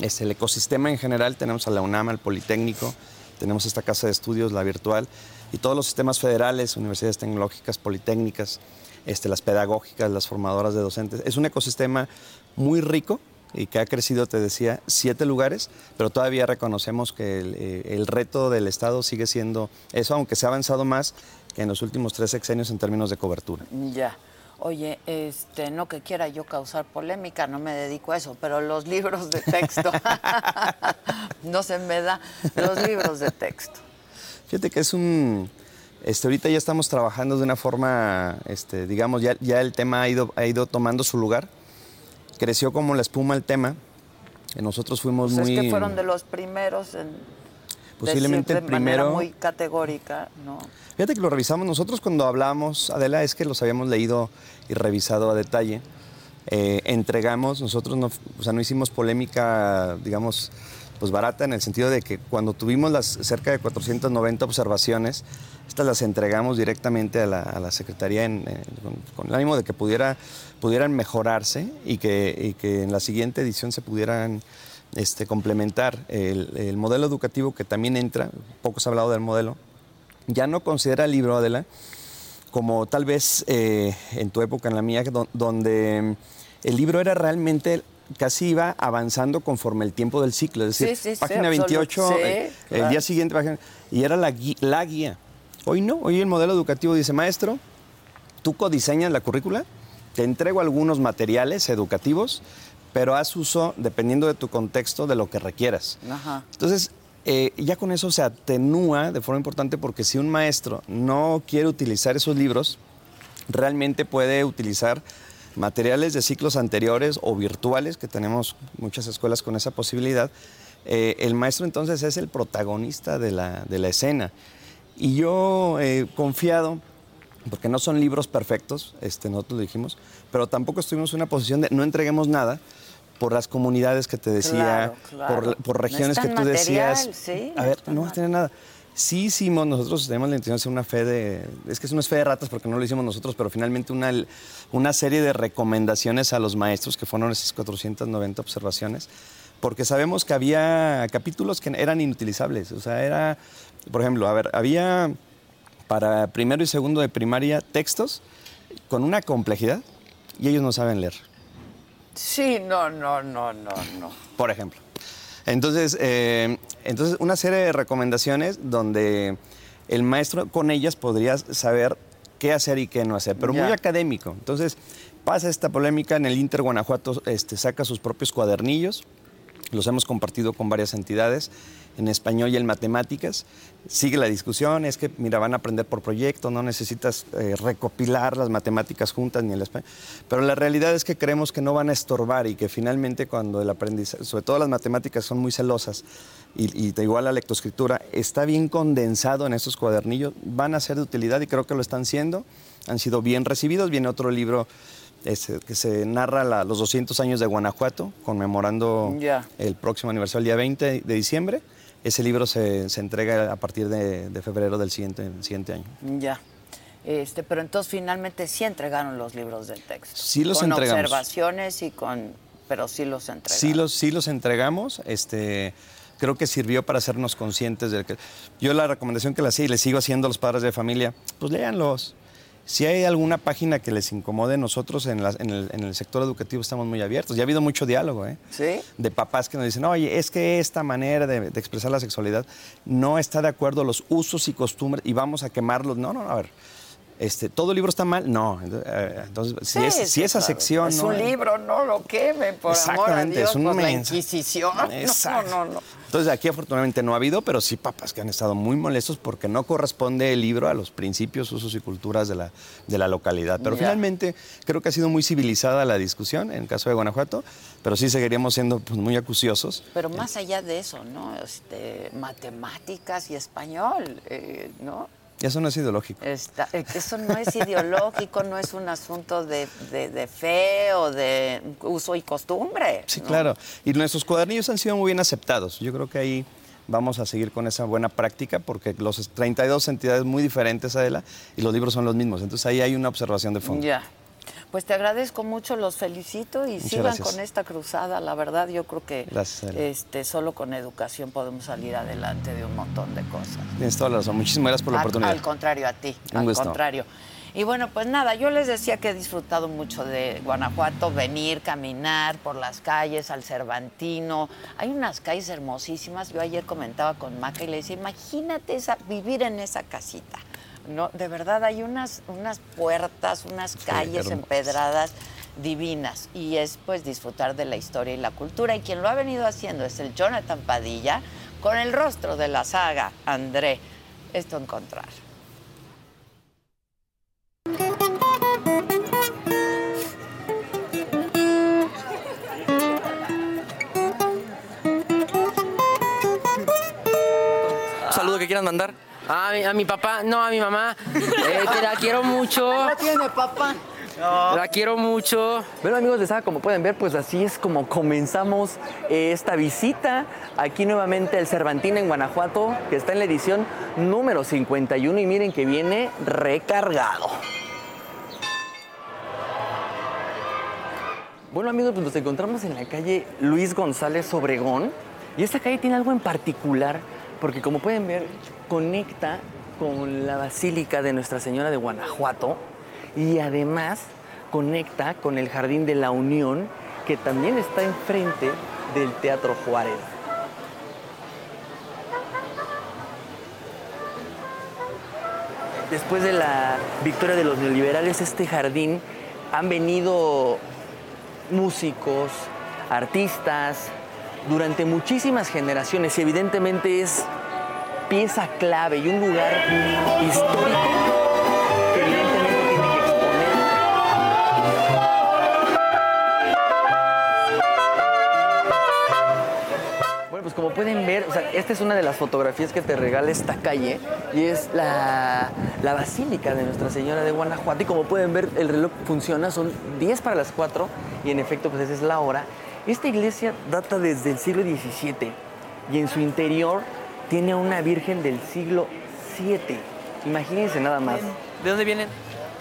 Es el ecosistema en general, tenemos a la UNAM, al Politécnico, tenemos esta casa de estudios, la virtual, y todos los sistemas federales, universidades tecnológicas, politécnicas, este, las pedagógicas, las formadoras de docentes. Es un ecosistema muy rico y que ha crecido, te decía, siete lugares, pero todavía reconocemos que el, eh, el reto del Estado sigue siendo eso, aunque se ha avanzado más que en los últimos tres sexenios en términos de cobertura. Ya. Oye, este, no que quiera yo causar polémica, no me dedico a eso, pero los libros de texto, (laughs) no se me da, los libros de texto. Fíjate que es un... Este, ahorita ya estamos trabajando de una forma, este, digamos, ya, ya el tema ha ido, ha ido tomando su lugar. Creció como la espuma el tema Nosotros fuimos Pues muy... es que fueron de los primeros en Posiblemente decir de manera primero- muy categórica, ¿no? Fíjate que lo revisamos nosotros cuando hablamos, Adela, es que los habíamos leído y revisado a detalle. Eh, entregamos, nosotros no, o sea, no hicimos polémica, digamos, pues barata en el sentido de que cuando tuvimos las cerca de 490 observaciones, estas las entregamos directamente a la, a la Secretaría en- en- con, con el ánimo de que pudiera, pudieran mejorarse y que, y que en la siguiente edición se pudieran este, complementar. El, el modelo educativo que también entra, poco se ha hablado del modelo, ya no considera el libro, Adela, como tal vez eh, en tu época, en la mía, do- donde el libro era realmente casi iba avanzando conforme el tiempo del ciclo, es decir, Sí, sí, sí, página absoluto. 28, Sí, eh, el día siguiente, página- y era la, la guía. Hoy no, hoy el modelo educativo dice, maestro, tú codiseñas la currícula, te entrego algunos materiales educativos, pero haz uso, dependiendo de tu contexto, de lo que requieras. Ajá. Entonces, eh, ya con eso se atenúa de forma importante porque si un maestro no quiere utilizar esos libros, realmente puede utilizar materiales de ciclos anteriores o virtuales, que tenemos muchas escuelas con esa posibilidad. Eh, el maestro entonces es el protagonista de la, de la escena. Y yo he confiado, porque no son libros perfectos, este, nosotros lo dijimos, pero tampoco estuvimos en una posición de no entreguemos nada por las comunidades que te decía, Claro, claro. por, por regiones que tú material, decías. sí, a ver, necesitan no vas a tener nada. Sí hicimos, nosotros tenemos la intención de hacer una fe de, es que es una fe de ratas porque no lo hicimos nosotros, pero finalmente una, una serie de recomendaciones a los maestros, que fueron esas 490 observaciones, porque sabemos que había capítulos que eran inutilizables. O sea, era, por ejemplo, a ver, había para primero y segundo de primaria textos con una complejidad y ellos no saben leer Sí, no, no, no, no, no. por ejemplo. Entonces, eh, entonces, una serie de recomendaciones donde el maestro con ellas podría saber qué hacer y qué no hacer, pero muy académico. Entonces, pasa esta polémica, en el Inter Guanajuato este, saca sus propios cuadernillos, los hemos compartido con varias entidades en español y en matemáticas. Sigue la discusión, es que, mira, van a aprender por proyecto, no necesitas eh, recopilar las matemáticas juntas ni el español. Pero la realidad es que creemos que no van a estorbar y que finalmente cuando el aprendizaje, sobre todo las matemáticas son muy celosas y, y igual la lectoescritura, está bien condensado en estos cuadernillos, van a ser de utilidad y creo que lo están siendo. Han sido bien recibidos. Viene otro libro este, que se narra la- los 200 años de Guanajuato, conmemorando el próximo aniversario, el día 20 de diciembre. Ese libro se, se entrega a partir de, de febrero del siguiente, siguiente año. Ya. Este, pero entonces finalmente sí entregaron los libros del texto. Sí los con entregamos. observaciones y con, pero sí los entregaron. Sí los, sí los entregamos. Este, creo que sirvió para hacernos conscientes de que... Yo la recomendación que le hacía y le sigo haciendo a los padres de familia, pues léanlos. Si hay alguna página que les incomode, nosotros en, la- en el, en el sector educativo estamos muy abiertos. Ya ha habido mucho diálogo, ¿eh? ¿Sí? de papás que nos dicen, oye, es que esta manera de, de expresar la sexualidad no está de acuerdo a los usos y costumbres y vamos a quemarlos. No, no, no, a ver. Este, ¿Todo el libro está mal? No. Eh, Entonces, si, Sí, es- sí, si esa claro. sección... Es ¿no? un libro, no lo quemen, por amor a Exactamente, Dios, es un pues la mensaje. Inquisición. Exacto. (laughs) No, no, no. Entonces aquí afortunadamente no ha habido, pero sí papás que han estado muy molestos porque no corresponde el libro a los principios, usos y culturas de la, de la localidad. Pero Ya. finalmente creo que ha sido muy civilizada la discusión en el caso de Guanajuato, pero sí seguiríamos siendo pues, muy acuciosos. Pero más allá de eso, ¿no? Este, matemáticas y español, eh, ¿no? Eso no es ideológico. Está- eh, eso no es ideológico, no es un asunto de, de- de fe o de uso y costumbre. Sí, ¿no? claro. Y nuestros cuadernillos han sido muy bien aceptados. Yo creo que ahí vamos a seguir con esa buena práctica porque los 32 entidades muy diferentes a ella y los libros son los mismos. Entonces ahí hay una observación de fondo. Ya. Pues te agradezco mucho, los felicito y Muchas sigan gracias. con esta cruzada. La verdad, yo creo que Gracias, este, solo con educación podemos salir adelante de un montón de cosas. Tienes toda la razón. Muchísimas gracias por la oportunidad. Al contrario, a ti. Un al gusto. contrario. Y bueno, pues nada, yo les decía que he disfrutado mucho de Guanajuato, venir, caminar por las calles, al Cervantino. Hay unas calles hermosísimas. Yo ayer comentaba con Maca y le decía, imagínate esa, vivir en esa casita. No, de verdad hay unas, unas puertas, unas calles empedradas divinas y es pues disfrutar de la historia y la cultura y quien lo ha venido haciendo es el Jonathan Padilla con el rostro de la saga André. Esto encontrar. ¿Un saludo que quieran mandar? A mi, a mi papá, no, a mi mamá, (laughs) eh, que la quiero mucho. ¿La tiene papá? La quiero mucho. Bueno amigos de Saga, como pueden ver, pues así es como comenzamos eh, esta visita aquí nuevamente al Cervantino en Guanajuato, que está en la edición número 51 y miren que viene recargado. Bueno amigos, pues nos encontramos en la calle Luis González Obregón y esta calle tiene algo en particular porque como pueden ver conecta con la Basílica de Nuestra Señora de Guanajuato y además conecta con el Jardín de la Unión que también está enfrente del Teatro Juárez. Después de la victoria de los neoliberales, este jardín han venido músicos, artistas, durante muchísimas generaciones y evidentemente es pieza clave y un lugar histórico que evidentemente tiene que exponer. Bueno, pues como pueden ver, esta es una de las fotografías que te regala esta calle y es la, la Basílica de Nuestra Señora de Guanajuato. Y como pueden ver, el reloj funciona, son 10 para las 4 y en efecto, pues esa es la hora. Esta iglesia data desde el siglo XVII y en su interior tiene una virgen del siglo VII. Imagínense nada más. ¿De dónde vienen?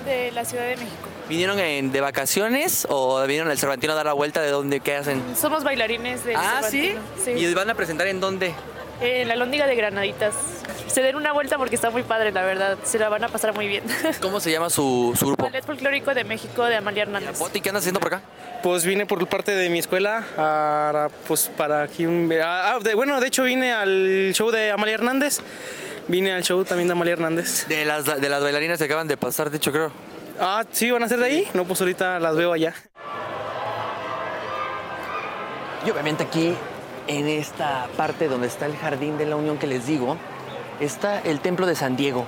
De la Ciudad de México. ¿Vinieron en- de vacaciones o vinieron al Cervantino a dar la vuelta de dónde? ¿Qué hacen? Somos bailarines del Ah, ¿sí? Cervantino. ¿Y van a presentar en dónde? En la Lóndiga de Granaditas. Se den una vuelta porque está muy padre, la verdad. Se la van a pasar muy bien. (laughs) ¿Cómo se llama su, su grupo? Ballet folclórico de México de Amalia Hernández. ¿Y qué andas haciendo por acá? Pues vine por parte de mi escuela para, pues, para aquí un... ah, de- bueno, de hecho vine al show de Amalia Hernández. Vine al show también de Amalia Hernández. De las, de las bailarinas que acaban de pasar, de hecho, creo. Ah, ¿sí van a ser de ahí? No, pues ahorita las veo allá. Y obviamente aquí, en esta parte donde está el Jardín de la Unión que les digo, está el Templo de San Diego.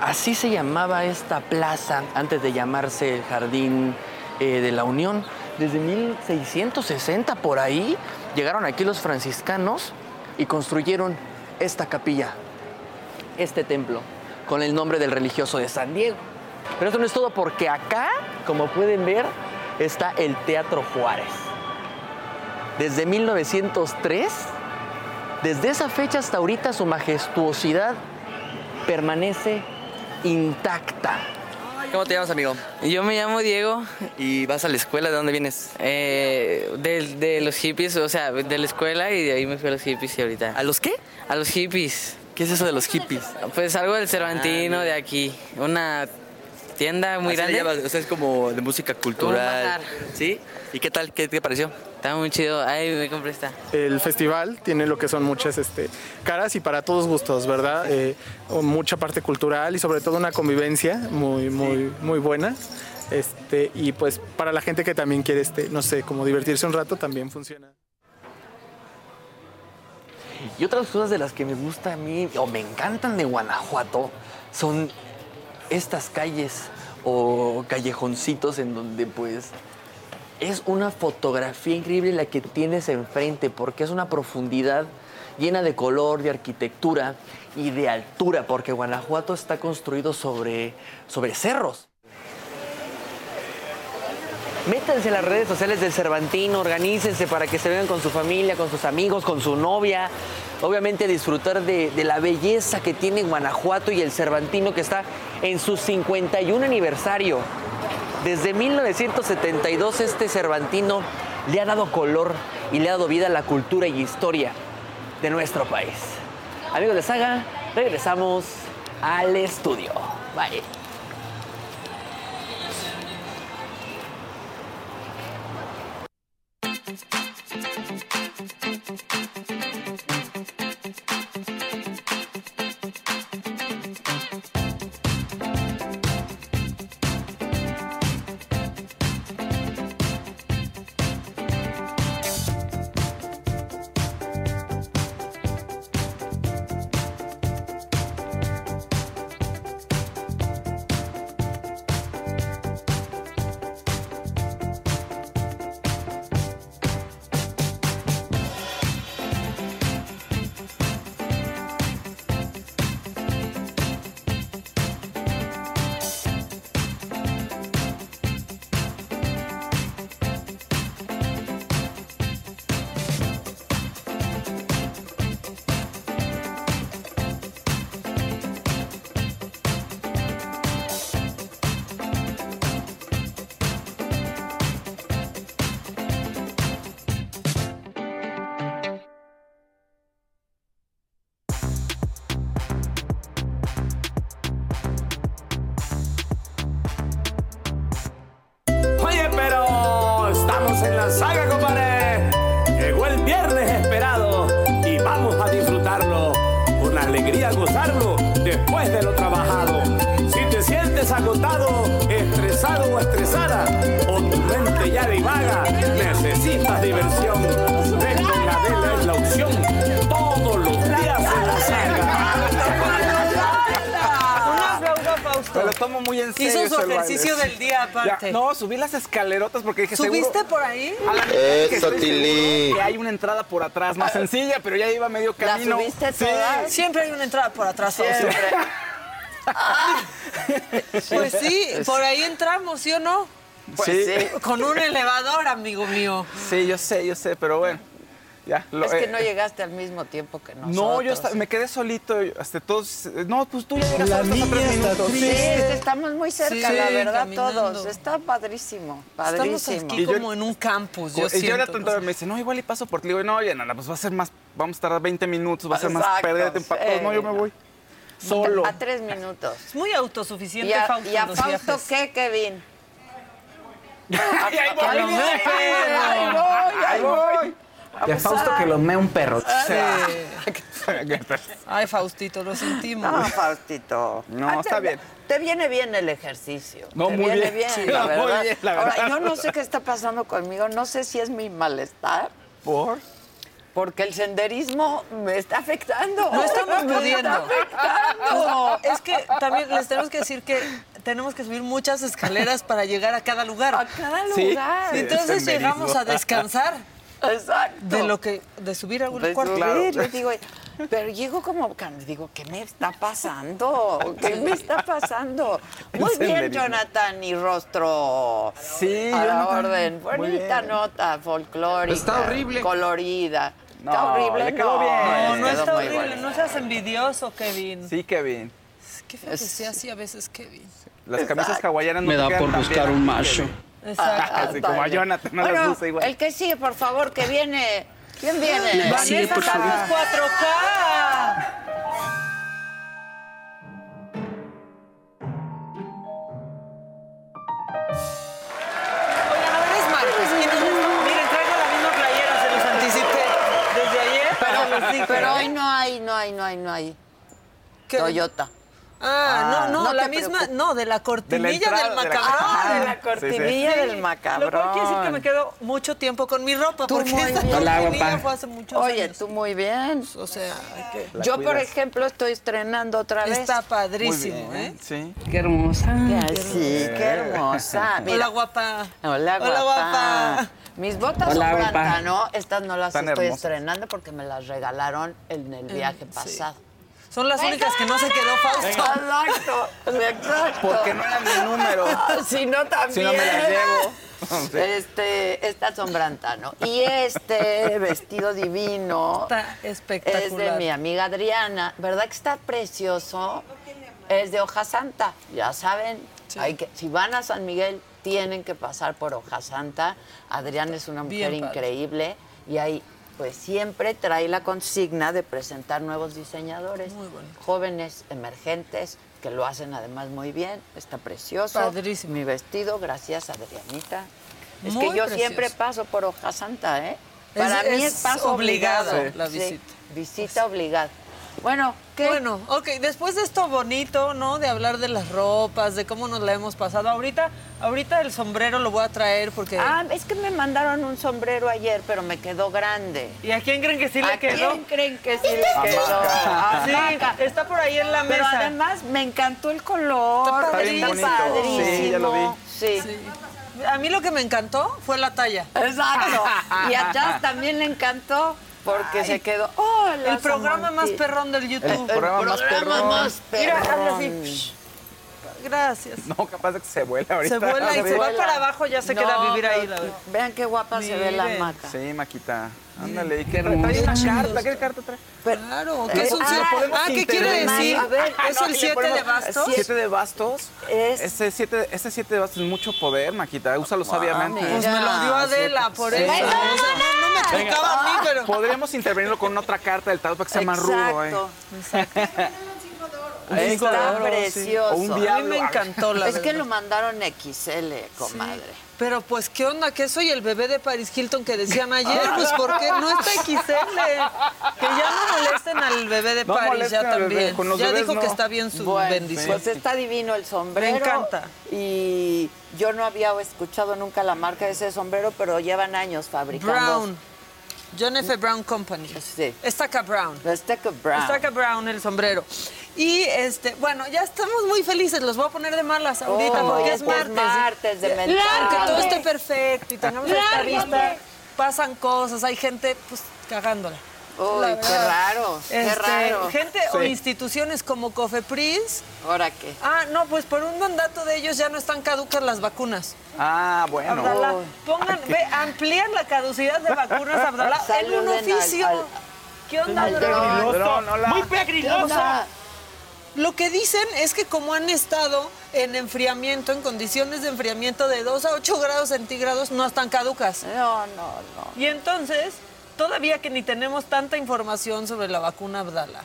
Así se llamaba esta plaza antes de llamarse el Jardín eh, de la Unión. Desde 1660 por ahí llegaron aquí los franciscanos y construyeron esta capilla, este templo, con el nombre del religioso de San Diego. Pero eso no es todo porque acá, como pueden ver, está el Teatro Juárez desde 1903. Desde esa fecha hasta ahorita su majestuosidad permanece intacta. ¿Cómo te llamas, amigo? Yo me llamo Diego. ¿Y vas a la escuela? ¿De dónde vienes? Eh, de, de los hippies, o sea, de la escuela y de ahí me fui a los hippies y ahorita. ¿A los qué? A los hippies. ¿Qué es eso de los hippies? Pues algo del Cervantino de aquí. Una tienda muy Así le grande. llamas, o sea, es como de música cultural. ¿Sí? ¿Y qué tal? ¿Qué te pareció? Está muy chido. Ay, me compré esta. El festival tiene lo que son muchas este, caras y para todos gustos, ¿verdad? Eh, mucha parte cultural y sobre todo una convivencia muy, muy, muy buena. Este, y pues para la gente que también quiere, este, no sé, como divertirse un rato, también funciona. Y otras cosas de las que me gusta a mí o me encantan de Guanajuato son estas calles o callejoncitos en donde pues es una fotografía increíble la que tienes enfrente porque es una profundidad llena de color, de arquitectura y de altura porque Guanajuato está construido sobre, sobre cerros. Métanse a las redes sociales del Cervantino, organícense para que se vean con su familia, con sus amigos, con su novia. Obviamente disfrutar de, de la belleza que tiene Guanajuato y el Cervantino que está en su 51 aniversario. Desde 1972 este Cervantino le ha dado color y le ha dado vida a la cultura y historia de nuestro país. Amigos de Saga, regresamos al estudio. Bye. Me lo tomo muy en serio. Hizo su ese baile. ejercicio del día aparte. Ya, no, subí las escalerotas porque dije ¿Subiste seguro- por ahí? A la Eso, seguro Que hay una entrada por atrás más sencilla, pero ya iba medio ¿La camino. subiste Sí. todas? Siempre hay una entrada por atrás, Fausto. Pues sí, por ahí entramos, ¿sí o no? Pues sí. Con un elevador, amigo mío. Sí, yo sé, yo sé, pero bueno. Ya, lo- Es que eh, no llegaste al mismo tiempo que nosotros. No, yo esta- me quedé solito. Hasta todos. No, pues tú ya llegaste a tres minutos. Sí, estamos muy cerca, Sí, la verdad, caminando. todos. Está padrísimo, padrísimo. Estamos aquí como en un campus, yo y yo siento. era tonto, me dice, no, igual y paso por ti. Le digo, no, oye, nana, pues va a ser más, vamos a tardar 20 minutos, va a ser más Exacto, perder tiempo sí. No, yo me voy. Solo. A tres minutos. Es muy autosuficiente, ¿Y a, Fausto. y a Fausto qué, Kevin? Ahí voy, Ahí voy, a Fausto que lo mee un perro. (laughs) Ay, Faustito, lo sentimos. No, Faustito. No, Ah, está te- bien. Te viene bien el ejercicio. No, te muy viene bien. bien, Sí, la muy bien, la Ahora, yo no sé qué está pasando conmigo, no sé si es mi malestar. ¿Por? Porque el senderismo me está afectando. No estamos pudiendo. está afectando. No, es que también les tenemos que decir que tenemos que subir muchas escaleras para llegar a cada lugar. A cada Sí. lugar. Entonces llegamos a descansar. Exacto. De lo que, de subir a un cuarto. yo digo, pero llego como, digo, ¿qué me está pasando? ¿Qué me está pasando? (laughs) Muy bien. Jonathan y Rostro. Sí, a la Jonathan. orden. Bonita nota, folclórica. Está horrible. Colorida. No, ¿Está horrible? le quedó no, bien. No, le no quedó está horrible, bueno. no seas envidioso, Kevin. Sí, Kevin. Qué feo que sea así a veces, Kevin. Las camisas Exacto. hawaianas no Me da por buscar un macho. Kevin. Exacto. Así como a Jonathan, no las Bueno, usa igual. el que sigue, por favor, que viene. ¿Quién viene? La sigue, por favor. Carlos 4K. Oigan, a ver, es martes. y nos estamos- Miren, traigo la misma playera, se los anticipé desde ayer. se los dije. Pero hoy no hay, no hay, no hay, no hay. Toyota. Ah, no, no, no la misma, no, de la cortinilla entrada, del de la- macabrón. Ah, de la Sí, sí. cortinilla del Lo macabrón. cual quiere decir que me quedo mucho tiempo con mi ropa, Tú porque muy bien. Hola, cortinilla fue hace muchos Oye, años. tú muy bien. O sea, que- Yo, por cuidas. ejemplo, estoy estrenando otra vez. está Muy padrísimo, bien, ¿eh? Sí. Qué hermosa. Que Sí, qué hermosa. Mira. Hola, guapa. Hola, guapa. Hola, guapa. Mis botas Hola, son guapa. plátano. Estas no las Están estoy hermosas. estrenando porque me las regalaron en el viaje sí. pasado. Son las únicas que no se quedó Fausto. Exacto, exacto. Porque no era mi número. (laughs) Si no, también. Si no me las llevo. (laughs) Este, estas son brantano. Y este vestido divino Está espectacular. es de mi amiga Adriana. ¿Verdad que está precioso? Es de Hoja Santa, ya saben. Hay que, si van a San Miguel, tienen que pasar por Hoja Santa. Adriana es una mujer Bien increíble y ahí pues siempre trae la consigna de presentar nuevos diseñadores, jóvenes, emergentes, que lo hacen además muy bien. Está precioso. Padrísimo. Mi vestido, gracias Adrianita. Es Muy que yo precioso. siempre paso por Hoja Santa, ¿eh? Es- Para mí es es paso obligado obligado. la Sí, visita. visita obligada. Bueno, ¿qué? Bueno, ok, después de esto bonito, ¿no? De hablar de las ropas, de cómo nos la hemos pasado. Ahorita, ahorita el sombrero lo voy a traer porque. Ah, es que me mandaron un sombrero ayer, pero me quedó grande. ¿Y a quién creen que sí le ¿A quedó? quién creen que sí le quedó? Ah, A sí, está por ahí en la Pero mesa. además me encantó el color. Está padrísimo. Sí, ya lo vi. Sí. Sí. A mí lo que me encantó fue la talla. Exacto. (laughs) Y a Chas también le encantó porque se quedó. Oh, El programa más perrón del YouTube. El programa más perrón. más Mira, así. Gracias. No, capaz de que se vuela ahorita. Se vuela y se va vuela. para abajo, ya se No, queda a vivir ahí. La. Vean qué guapa se ve la maca. Sí, Maquita. Ándale. ¿y Qué qué trae? una Qué carta. ¿Qué carta trae? Claro, Eh, que es un ah, siete- podemos Ah, ¿qué quiere decir? A ver, ¿Es No, el que le 7 de bastos? ¿Siete de bastos? Es- Ese siete, ese siete de bastos es mucho poder, Maquita. Úsalo sabiamente. mira. Pues me lo dio Adela, por Sí. eso. O sea, Venga. no, no me Venga. tocaba a mí, pero... Podríamos intervenirlo con otra carta del tarot para que sea más rudo, ¿eh? Exacto. (laughs) Está oro, precioso. O un A mí me encantó la Es que verdad. lo mandaron XL, comadre. Pero pues, ¿qué onda? ¿Qué soy el bebé de Paris Hilton que decían ayer? (laughs) Pues, ¿por qué no está XL? Que ya no molesten al bebé de No Paris, ya bebé, también. Ya bebés dijo no. que está bien su Bueno, bendición. Pues está divino el sombrero. Me encanta. Y yo no había escuchado nunca la marca de ese sombrero, pero llevan años fabricando. Brown. John F. Brown Company. Sí. Estaca Brown. Estaca Brown. Estaca Brown, el sombrero. Y este, bueno, ya estamos muy felices, los voy a poner de malas ahorita Oh, porque es pues martes. martes de mental. Que todo esté perfecto y tengamos esta vista. Pasan cosas, hay gente pues cagándola. Uy, qué raro, qué Este, raro. Gente o instituciones como Cofepris. ¿Ahora qué? Ah, no, pues por un mandato de ellos ya no están caducas las vacunas. Ah, bueno. Abdalá, pongan, ve, amplían la caducidad de vacunas, Abdalá, (laughs) en un Saluden al- oficio. al- ¿Qué onda, al. Muy ¿Qué pegriloso. onda? Lo que dicen es que como han estado en enfriamiento, en condiciones de enfriamiento de 2 a 8 grados centígrados, no están caducas. No, no, no. Y entonces, todavía que ni tenemos tanta información sobre la vacuna Abdala,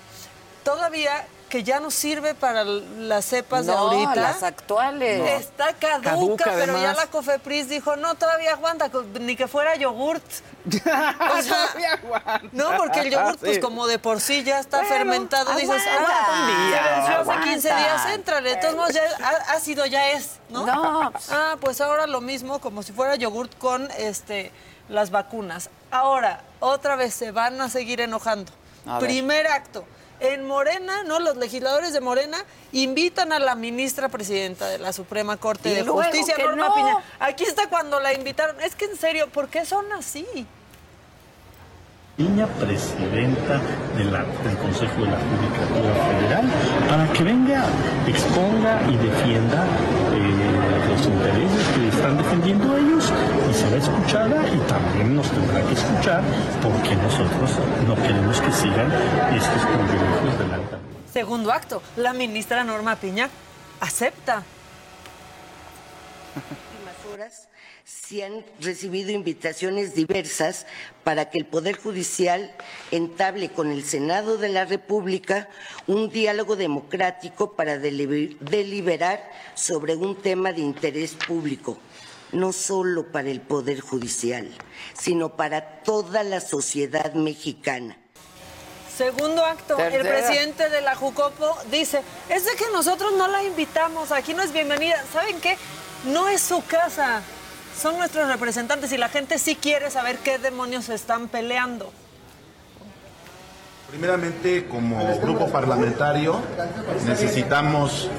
todavía que ya no sirve para las cepas de ahorita. las actuales. Está caduca, Caduca, pero ya la Cofepris dijo, no, todavía aguanta, ni que fuera yogurt. (laughs) O sea, no, porque el yogurt, pues Sí. como de por sí ya está fermentado, dices, aguanta. ah, Un día, se venció hace 15 aguanta. días, entrale. De todos modos, ya ha- ácido ya es, ¿no? No. (laughs) Ah, pues ahora lo mismo, como si fuera yogurt con este las vacunas. Ahora, otra vez se van a seguir enojando. A ver. Primer acto. En Morena, ¿no? Los legisladores de Morena invitan a la ministra presidenta de la Suprema Corte Y de Justicia, Norma no. Piña. Aquí está cuando la invitaron. Es que en serio, ¿por qué son así? Piña, presidenta de la- del Consejo de la Judicatura Federal, para que venga, exponga y defienda eh, los intereses que están defendiendo ellos y será escuchada y también nos tendrá que escuchar porque nosotros no queremos que sigan estos privilegios de la alta. Segundo acto. La ministra Norma Piña acepta. Se han recibido invitaciones diversas para que el Poder Judicial entable con el Senado de la República un diálogo democrático para deliber- deliberar sobre un tema de interés público, no solo para el Poder Judicial, sino para toda la sociedad mexicana. Segundo acto, el presidente de la Jucopo dice, es de que nosotros no la invitamos, aquí no es bienvenida. ¿Saben qué? No es su casa, son nuestros representantes y la gente sí quiere saber qué demonios están peleando. Primeramente, como grupo parlamentario, necesitamos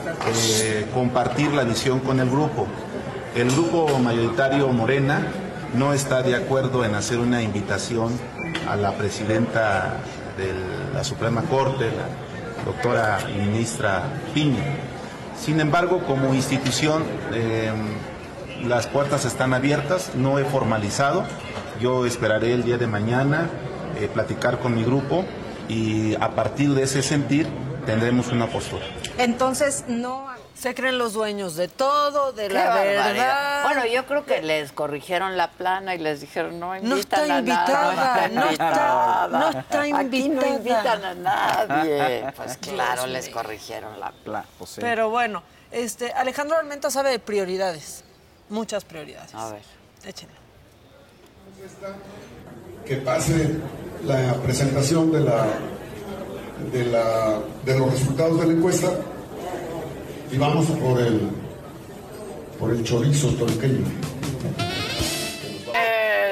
eh, compartir la visión con el grupo. El grupo mayoritario Morena no está de acuerdo en hacer una invitación a la presidenta de la Suprema Corte, la doctora ministra Piña. Sin embargo, como institución, eh, las puertas están abiertas, no he formalizado. Yo esperaré el día de mañana eh, platicar con mi grupo y a partir de ese sentir tendremos una postura. Entonces, no... Se creen los dueños de todo, de Qué la barbaridad. verdad. Bueno, yo creo que les corrigieron la plana y les dijeron no No invitan está a invitada, nada, no está- (laughs) no está Aquí no invitada. invitan a nadie. (laughs) Pues claro, les corrigieron la plana. Pero bueno, este, Alejandro Almenta sabe de prioridades, muchas prioridades. A ver. Échenle. que pase la presentación de, la, de, la, de los resultados de la encuesta y vamos por el, por el chorizo tolqueño.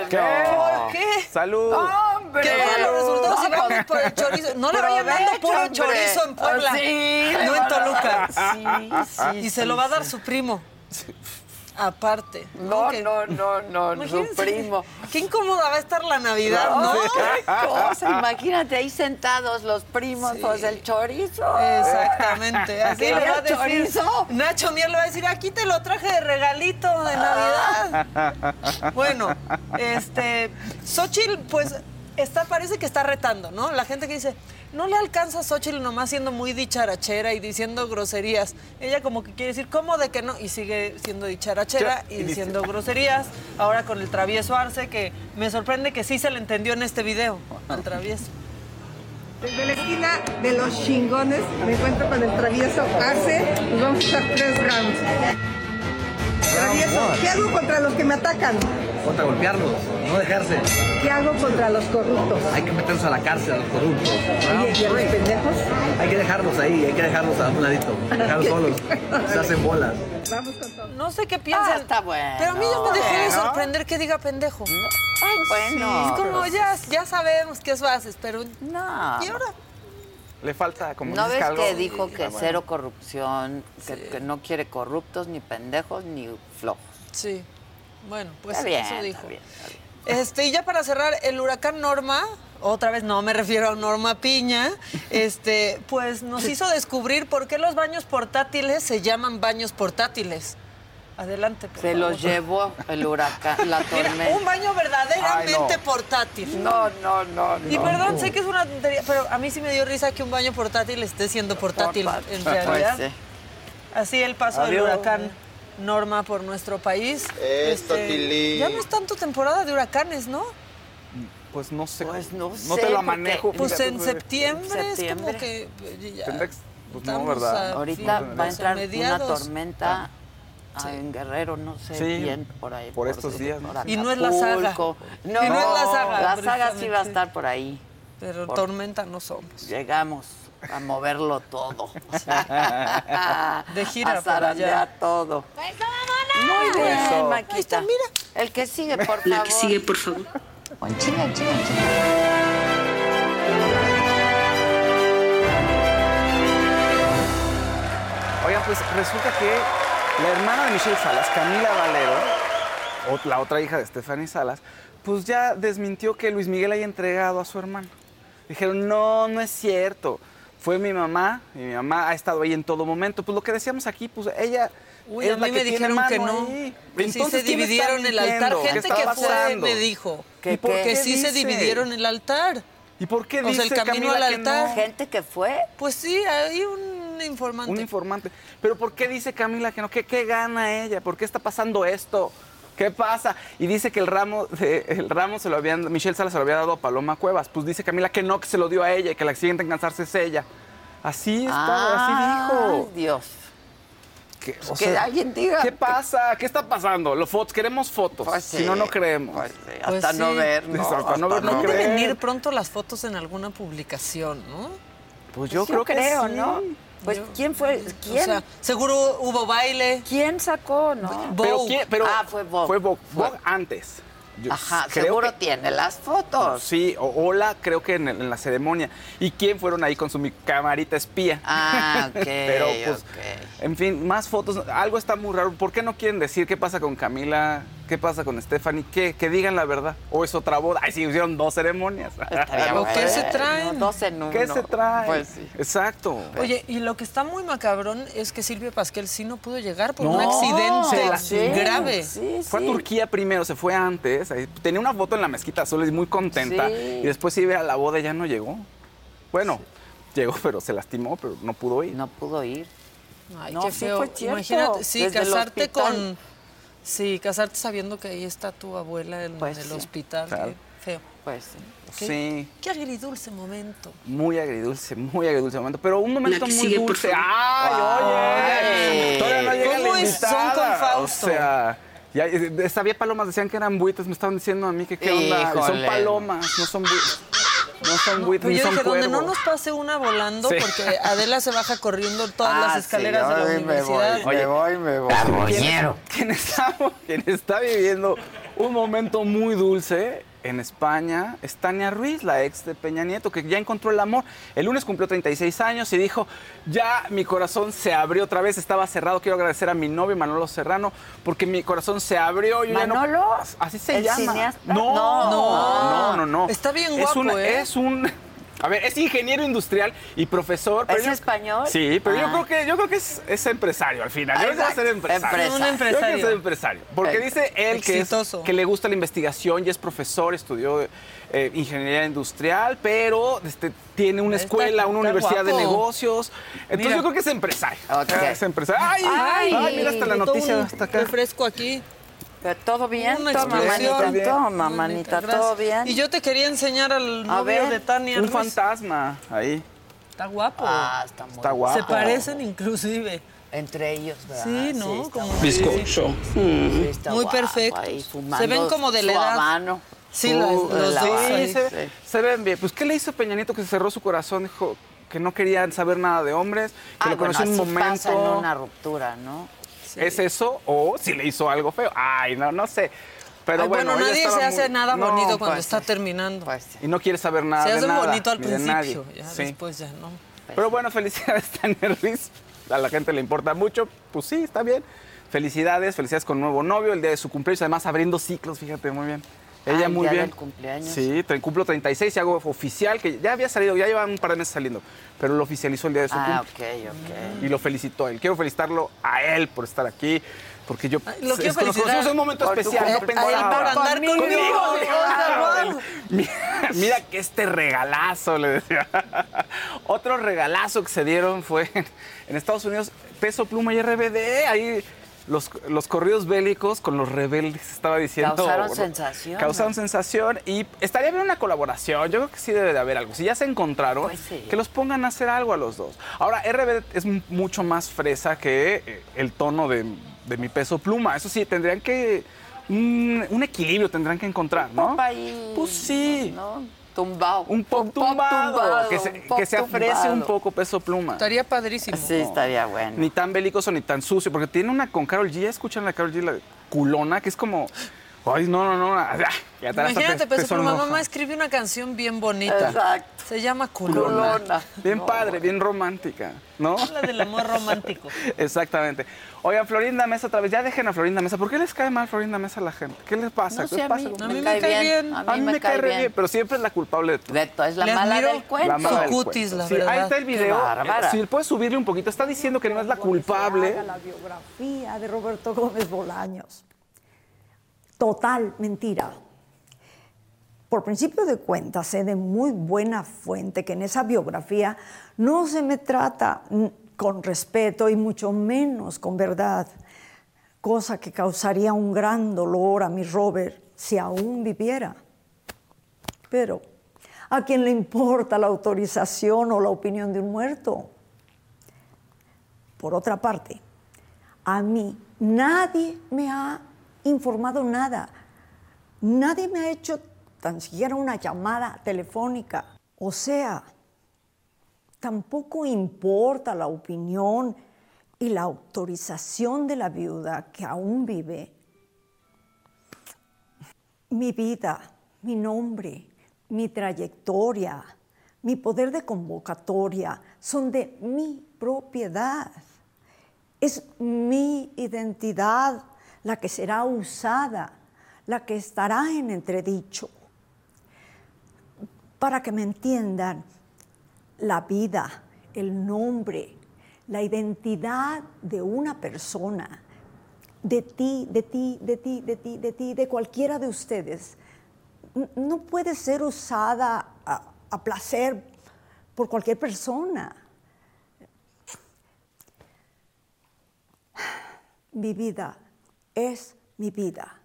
¿Qué? ¿Por qué? Salud. ¡Hombre! Que vean los resultados y vamos por el chorizo. No le vayan dando puro hombre. chorizo en Puebla. Ah, sí, no en Toluca. Sí, sí, y se sí, lo va a dar su primo. Aparte. No, Que- no, no, no, su Imagínense, primo. Qué incómoda va a estar la Navidad, ¿no? qué cosa, imagínate ahí sentados los primos, pues el chorizo. Exactamente. Así le ¿Querías va a decir. chorizo? Nacho Mier le va a decir, aquí te lo traje de regalito de Navidad. (laughs) Bueno, este, Xochitl, pues, está, parece que está retando, ¿no? La gente que dice, no le alcanza a Xochitl nomás siendo muy dicharachera y diciendo groserías. Ella como que quiere decir, ¿cómo de que no? Y sigue siendo dicharachera y diciendo groserías. Ahora con el travieso Arce, que me sorprende que sí se le entendió en este video, al travieso. Desde la esquina de los chingones me encuentro con el travieso Ace. Nos vamos a echar tres rounds. Travieso, ¿qué hago contra los que me atacan? Contra golpearlos, no dejarse. ¿Qué hago contra los corruptos? Hay que meterse a la cárcel a los corruptos. Oye, ¿y a los pendejos? Hay que dejarlos ahí, hay que dejarlos a un ladito. (laughs) Dejarlos solos. Se hacen bolas. Vamos con todo. No sé qué piensan. Ah, está bueno. Pero a mí yo me dejé de sorprender que diga pendejo. Ay, bueno. es como ya, ya sabemos que eso haces, pero. No. ¿Y ahora? Le falta como ¿No ves algo- que dijo que Ah, bueno. cero corrupción, que, que no quiere corruptos, ni pendejos, ni flojos? Sí. Bueno, pues Está bien, eso está dijo. bien, Este, y ya para cerrar, el huracán Norma, otra vez no me refiero a Norma Piña, este, pues nos hizo descubrir por qué los baños portátiles se llaman baños portátiles. Adelante, por Se favor. los llevó el huracán, la Mira, tormenta. un baño verdaderamente Ay, no. portátil. No, no, no, Y no. perdón, sé que es una tontería, pero a mí sí me dio risa que un baño portátil esté siendo portátil Portátil. en realidad. Pues sí. Así el paso del Adiós. huracán Norma por nuestro país. Este, Esto, ya no es tanto temporada de huracanes, ¿no? Pues no sé. Pues no No sé, te la porque- manejo. Pues en septiembre, es como que eh, ya pues no, ¿verdad? a Ahorita fin- va a entrar una mediados. tormenta ah, en Guerrero, no sé Sí, bien, por ahí. por estos días, ¿no? por Y no es la saga. No, Y no es la saga, La saga sí va a estar por ahí. Pero Por- tormenta no somos. Llegamos a moverlo todo. De gira a por allá. todo. Muy bien, Eso. Maquita. Ahí está, mira. El que sigue, por favor. La que sigue, por favor. Chinga, chinga, chinga. Oigan, pues resulta que la hermana de Michelle Salas, Camila Valero, la otra hija de Stephanie Salas, pues ya desmintió que Luis Miguel haya entregado a su hermano. Dijeron, no, no es cierto. Fue mi mamá y mi mamá ha estado ahí en todo momento. Pues lo que decíamos aquí, pues ella. Uy, es a la mí me dijeron que no. ahí. Que sí Entonces, se ¿quién está dividieron el altar. ¿Qué Gente que fue me dijo. ¿Y ¿Y por porque qué sí se dice? dividieron el altar. ¿Y por qué O sea, el dice camino Camila al que altar. no? Gente que fue. Pues sí, hay un informante. Un informante. Pero ¿por qué dice Camila que no? ¿Qué, qué gana ella? ¿Por qué está pasando esto? ¿Qué pasa? Y dice que el ramo, de- el ramo se lo habían, Michelle Salas se lo había dado a Paloma Cuevas. Pues dice Camila que no, que se lo dio a ella y que la siguiente en cansarse es ella. Así está, así dijo. Ay, Dios. Que, Pues que alguien diga. ¿Qué pasa? ¿Qué está pasando? Los fotos, queremos fotos. Pues Si no, no creemos. Pues hasta no sí. ver, ¿no? (laughs) Hasta no ver, no creer. venir pronto las fotos en alguna publicación, ¿no? Pues yo creo que creo, sí. ¿no? Pues, ¿quién fue? ¿Quién? O sea, seguro hubo baile. ¿Quién sacó, no? Pero, Vogue. ¿quién? Pero Ah, fue Vogue. Fue Vogue, antes. Yo Ajá, seguro que- tiene las fotos. Sí, o Hola, creo que en, la ceremonia. ¿Y quién fueron ahí con su mi camarita espía? Ah, (laughs) ok, Pero pues, en fin, más fotos. Algo está muy raro. ¿Por qué no quieren decir qué pasa con Camila? ¿Qué pasa con Stephanie? ¿Qué? Que digan la verdad. ¿O es otra boda? Ay, sí, hicieron dos ceremonias. Estaría (laughs) ¿O qué se traen? No, dos en uno. ¿Qué se trae? Pues sí. Exacto. Oye, y lo que está muy macabrón es que Silvia Pasquel sí no pudo llegar por un accidente se la- sí, grave. Sí, Fue a Turquía primero, se fue antes. Tenía una foto en la mezquita azul y muy contenta. Sí. Y después iba a la boda y ya no llegó. Bueno, llegó, pero se lastimó, pero no pudo ir. No pudo ir. Ay, No, qué sí feo. fue cierto. Imagínate, sí, Desde casarte con. Sí, casarte sabiendo que ahí está tu abuela en Pues el sí. hospital. Claro. Qué feo. Pues sí. Qué, Sí. qué agridulce momento. Muy agridulce, muy agridulce momento. Pero un momento muy dulce. ¡Ay, oye! Todavía no llega ¿Cómo la? Son con Fausto. O sea, ya, eh, sabía palomas, decían que eran buitres. Me estaban diciendo a mí que qué onda. Son palomas, no son buitres. No son buitres, Pero yo son dije, donde no nos pase una volando, Sí. porque Adela se baja corriendo todas Ah, las escaleras sí, de la me voy, universidad. me voy, me voy. ¿Quién, quién está, quién está viviendo un momento muy dulce en España es Tania Ruiz, la ex de Peña Nieto, que ya encontró el amor. El lunes cumplió 36 años y dijo, ya mi corazón se abrió otra vez, estaba cerrado, quiero agradecer a mi novio Manolo Serrano, porque mi corazón se abrió. yo ya no- ¿Manolo? Así se ¿El llama. cineasta? No, No. no, no, no. Está bien es guapo, un, ¿eh? Es un... A ver, es ingeniero industrial y profesor. pero ¿Es yo- español? Sí, pero yo Ah. creo que, yo creo que es, es empresario al final. Yo creo que va a ser empresario. empresario. Un Yo creo que empresario. es empresario. Porque dice él que, es- Exitoso. que le gusta la investigación y es profesor, estudió eh, ingeniería industrial, pero este, tiene una Está- escuela, una está universidad de negocios. Entonces Mira. yo creo que es empresario. Es empresario. ¡Ay! Ay, ay, mira hasta la noticia hasta acá. Refresco aquí. Pero todo bien, Una toma, manita, toma, manita, Gracias. todo bien. Y yo te quería enseñar al A novio ver, de Tania Un Ruiz. fantasma ahí. Está guapo. Ah, está muy Está guapo. Se parecen inclusive. Entre ellos, ¿verdad? Sí, ¿no? está Como- guapo. Bizcocho. Sí, está Muy guapo perfectos. ahí, fumando Se ven como de la su edad. habano. Sí, Uh, las- los la dos habano. ahí. Sí, se, se ven bien. Pues, ¿qué le hizo Peña Nieto que se cerró su corazón? Dijo que no quería saber nada de hombres, que Ah, lo bueno, conoció en un así momento. pasa en una ruptura, ¿no? ¿Es eso? O si le hizo algo feo. Ay, no, no sé. Pero Ay, bueno, nadie se hace muy- nada No, bonito cuando pues, está terminando. Y no quiere saber nada se de hace nada. bonito al de principio, ya Sí. después ya no. Pero bueno, felicidades, (laughs) Tania Ruiz. A la gente le importa mucho. Pues sí, está bien. Felicidades, felicidades con nuevo novio, el día de su cumpleaños. Además, abriendo ciclos, fíjate, muy bien. Ella Ah, el muy bien. del cumpleaños. Sí, cumplo 36 y hago oficial, que ya había salido, ya lleva un par de meses saliendo, pero lo oficializó el día de su Ah, cumpleaños. ok, ok. Y lo felicitó a él. Quiero felicitarlo a él por estar aquí, porque yo... lo quiero es que nos felicitar conocimos en un momento especial, no cumpleaños. pensaba. A él por andar conmigo. claro. Wow. Mira, mira que este regalazo, le decía. (laughs) Otro regalazo que se dieron fue en, (laughs) en Estados Unidos, Peso Pluma y RBD, ahí los, los corridos bélicos con los rebeldes, estaba diciendo. Causaron sensación. Causaron sensación y estaría bien una colaboración. Yo creo que sí debe de haber algo. Si ya se encontraron, Pues sí. que los pongan a hacer algo a los dos. Ahora, RBD es mucho más fresa que eh, el tono de, de mi peso pluma. Eso sí, tendrían que. Un, un equilibrio tendrán que encontrar, ¿no? Ahí, Pues sí. ¿no? Tumbado. Un pop tumbado. tumbado, que se, un pop que se ofrece tumbado. un poco peso pluma. Estaría padrísimo. Sí, estaría bueno. Ni tan belicoso ni tan sucio, porque tiene una con Carol G. ¿Ya escuchan la Carol G, la culona, que es como. Ay, no, no, no. ah, ya te- Imagínate, te- te Peso Pluma, mamá escribió una canción bien bonita. Exacto. Se llama Culona. Bien padre, bien romántica, ¿no? Habla del amor romántico. (laughs) Exactamente. Oigan, Florinda Mesa otra vez, ya dejen a Florinda Mesa. ¿Por qué les cae mal Florinda Mesa a la gente? ¿Qué les pasa? No ¿Qué sé, a pasa mí, con me, Florinda? cae bien. A mí me cae re bien. pero siempre es la culpable de todo. De todo, es la mala del cuento. La mala del Su cutis, cuento. la Sí, verdad. ahí está el video. bárbara. Si puedes subirle un poquito, está diciendo que no es la culpable. la biografía de Roberto Gómez Bolaños. Total mentira. Por principio de cuentas, sé de muy buena fuente que en esa biografía no se me trata con respeto y mucho menos con verdad, cosa que causaría un gran dolor a mi Robert si aún viviera. Pero, ¿a quién le importa la autorización o la opinión de un muerto? Por otra parte, a mí nadie me ha informado nada. Nadie me ha hecho tan siquiera una llamada telefónica. O sea, tampoco importa la opinión y la autorización de la viuda que aún vive. Mi vida, mi nombre, mi trayectoria, mi poder de convocatoria son de mi propiedad. Es mi identidad la que será usada, la que estará en entredicho. Para que me entiendan, la vida, el nombre, la identidad de una persona, de ti, de ti, de ti, de ti, de ti, de cualquiera de ustedes, no puede ser usada a placer por cualquier persona. Mi vida es mi vida.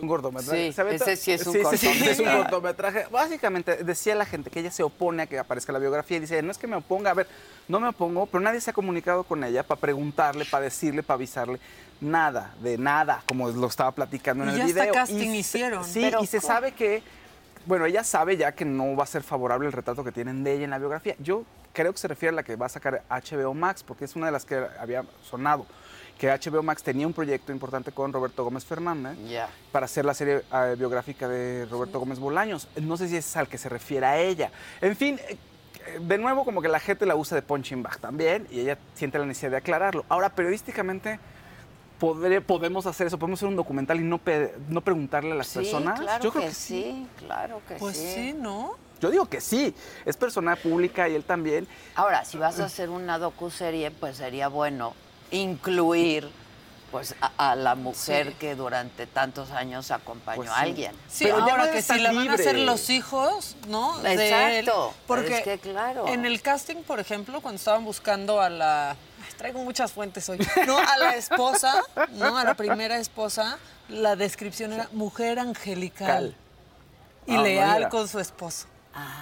Un cortometraje. Sí, ese sí es un sí, sí, es un cortometraje. Básicamente decía la gente que ella se opone a que aparezca la biografía y dice, no es que me oponga, a ver, no me opongo, pero nadie se ha comunicado con ella para preguntarle, para decirle, para avisarle. Nada, de nada, como lo estaba platicando en Y el ya hasta video. casting se- hicieron. Sí, Pero y se ¿cómo? sabe que, bueno, ella sabe ya que no va a ser favorable el retrato que tienen de ella en la biografía. Yo creo que se refiere a la que va a sacar HBO Max, porque es una de las que había sonado que HBO Max tenía un proyecto importante con Roberto Gómez Fernández para hacer la serie eh, biográfica de Roberto Gómez Bolaños. No sé si es al que se refiere a ella. En fin, eh, de nuevo como que la gente la usa de punching bag también y ella siente la necesidad de aclararlo. Ahora, periodísticamente, podré- podemos hacer eso, podemos hacer un documental y no, pe- no preguntarle a las Sí, personas. claro Yo creo que, que sí, claro que Pues sí. sí, ¿no? Yo digo que sí, es persona pública y él también. Ahora, si vas a hacer una docuserie, pues sería bueno incluir pues a, a la mujer Sí. que durante tantos años acompañó Pues a alguien. Sí, Pero ahora que si la van a hacer los hijos, ¿no? De Exacto. él. porque Es que claro. en el casting, por ejemplo, cuando estaban buscando a la Traigo muchas fuentes hoy. No, a la esposa, no, a la primera esposa, la descripción era mujer angelical Cal. y Ah, leal mira. con su esposo.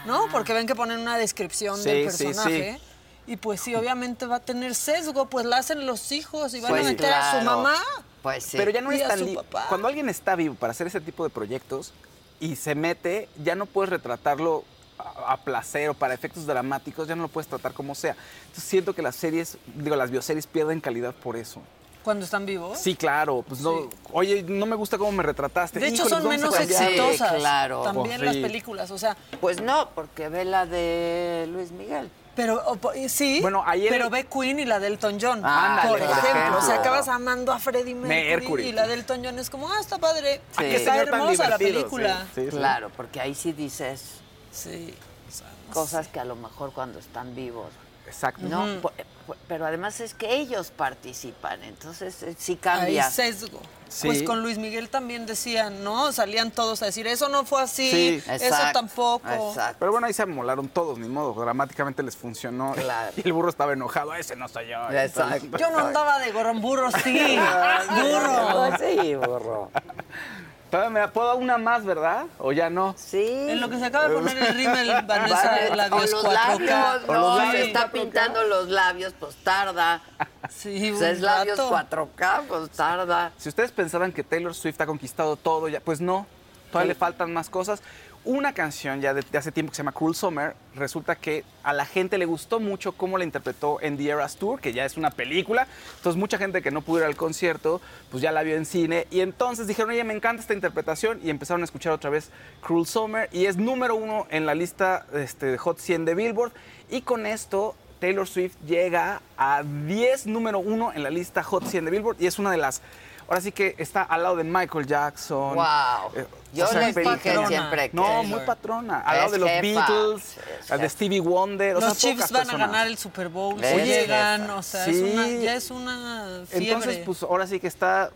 ¿No? Porque ven que ponen una descripción del Sí, sí, personaje. Y pues sí, obviamente va a tener sesgo, pues la hacen los hijos y van Pues a meter a su mamá. Pues Pero ya no Y es tan papá. Cuando alguien está vivo para hacer ese tipo de proyectos y se mete, ya no puedes retratarlo a, a placer o para efectos dramáticos, ya no lo puedes tratar como sea. Entonces siento que las series, digo, las bioseries pierden calidad por eso. Cuando están vivos. Sí, claro, pues no, oye, no me gusta cómo me retrataste. De hecho, Híjole, son menos exitosas. claro. También Pues las sí. películas, o sea. Pues no, porque ve la de Luis Miguel. Pero o po- y sí, Bueno, ayer- pero ve Queen y la del Elton John. Ándale, por ejemplo, ejemplo. o sea, acabas amando a Freddie Mercury, Mercury. y la del Elton John es como, ah, está padre. Sí. Está hermosa la película. sí, sí, sí. Claro, porque ahí sí dices cosas que a lo mejor cuando están vivos. Exacto. No, pero además es que ellos participan, entonces eh, sí Hay cambia. sesgo. Sí. Pues con Luis Miguel también decían, ¿no? Salían todos a decir, eso no fue así, Sí. eso tampoco. Exacto. Pero bueno, ahí se amolaron todos, ni modo, dramáticamente les funcionó. Claro. (laughs) Y el burro estaba enojado, ese no soy yo. Exacto. Yo no andaba de gorrón burro, sí. (laughs) burro. Sí, burro. Todavía me puedo una más, ¿verdad? ¿O ya no? Sí. En lo que se acaba de poner el rímel, (laughs) Vanessa, Vale, de labios o los 4K. labios, O no, los se labios está 4K. pintando los labios, pues tarda. Sí, Pues es un labios rato. 4K, pues tarda. Si ustedes pensaban que Taylor Swift ha conquistado todo, ya, pues no, todavía le faltan más cosas. Una canción ya de, de hace tiempo que se llama Cruel Summer, resulta que a la gente le gustó mucho cómo la interpretó en The Eras Tour, que ya es una película. Entonces mucha gente que no pudo ir al concierto, pues ya la vio en cine. Y entonces dijeron, oye, me encanta esta interpretación. Y empezaron a escuchar otra vez Cruel Summer. Y es número uno en la lista este, de Hot 100 de Billboard. Y con esto Taylor Swift llega a 10 número uno en la lista Hot 100 de Billboard y es una de las. Ahora sí que está al lado de Michael Jackson. Wow. Eh, Yo o sea, les dije siempre que No, muy patrona. Al lado de los jefa, Beatles, al de. Stevie Wonder. o Los sea, Chiefs van a ganar el Super Bowl, Es llegan, o sea, es una, ya es una fiebre. Entonces, pues ahora sí que está.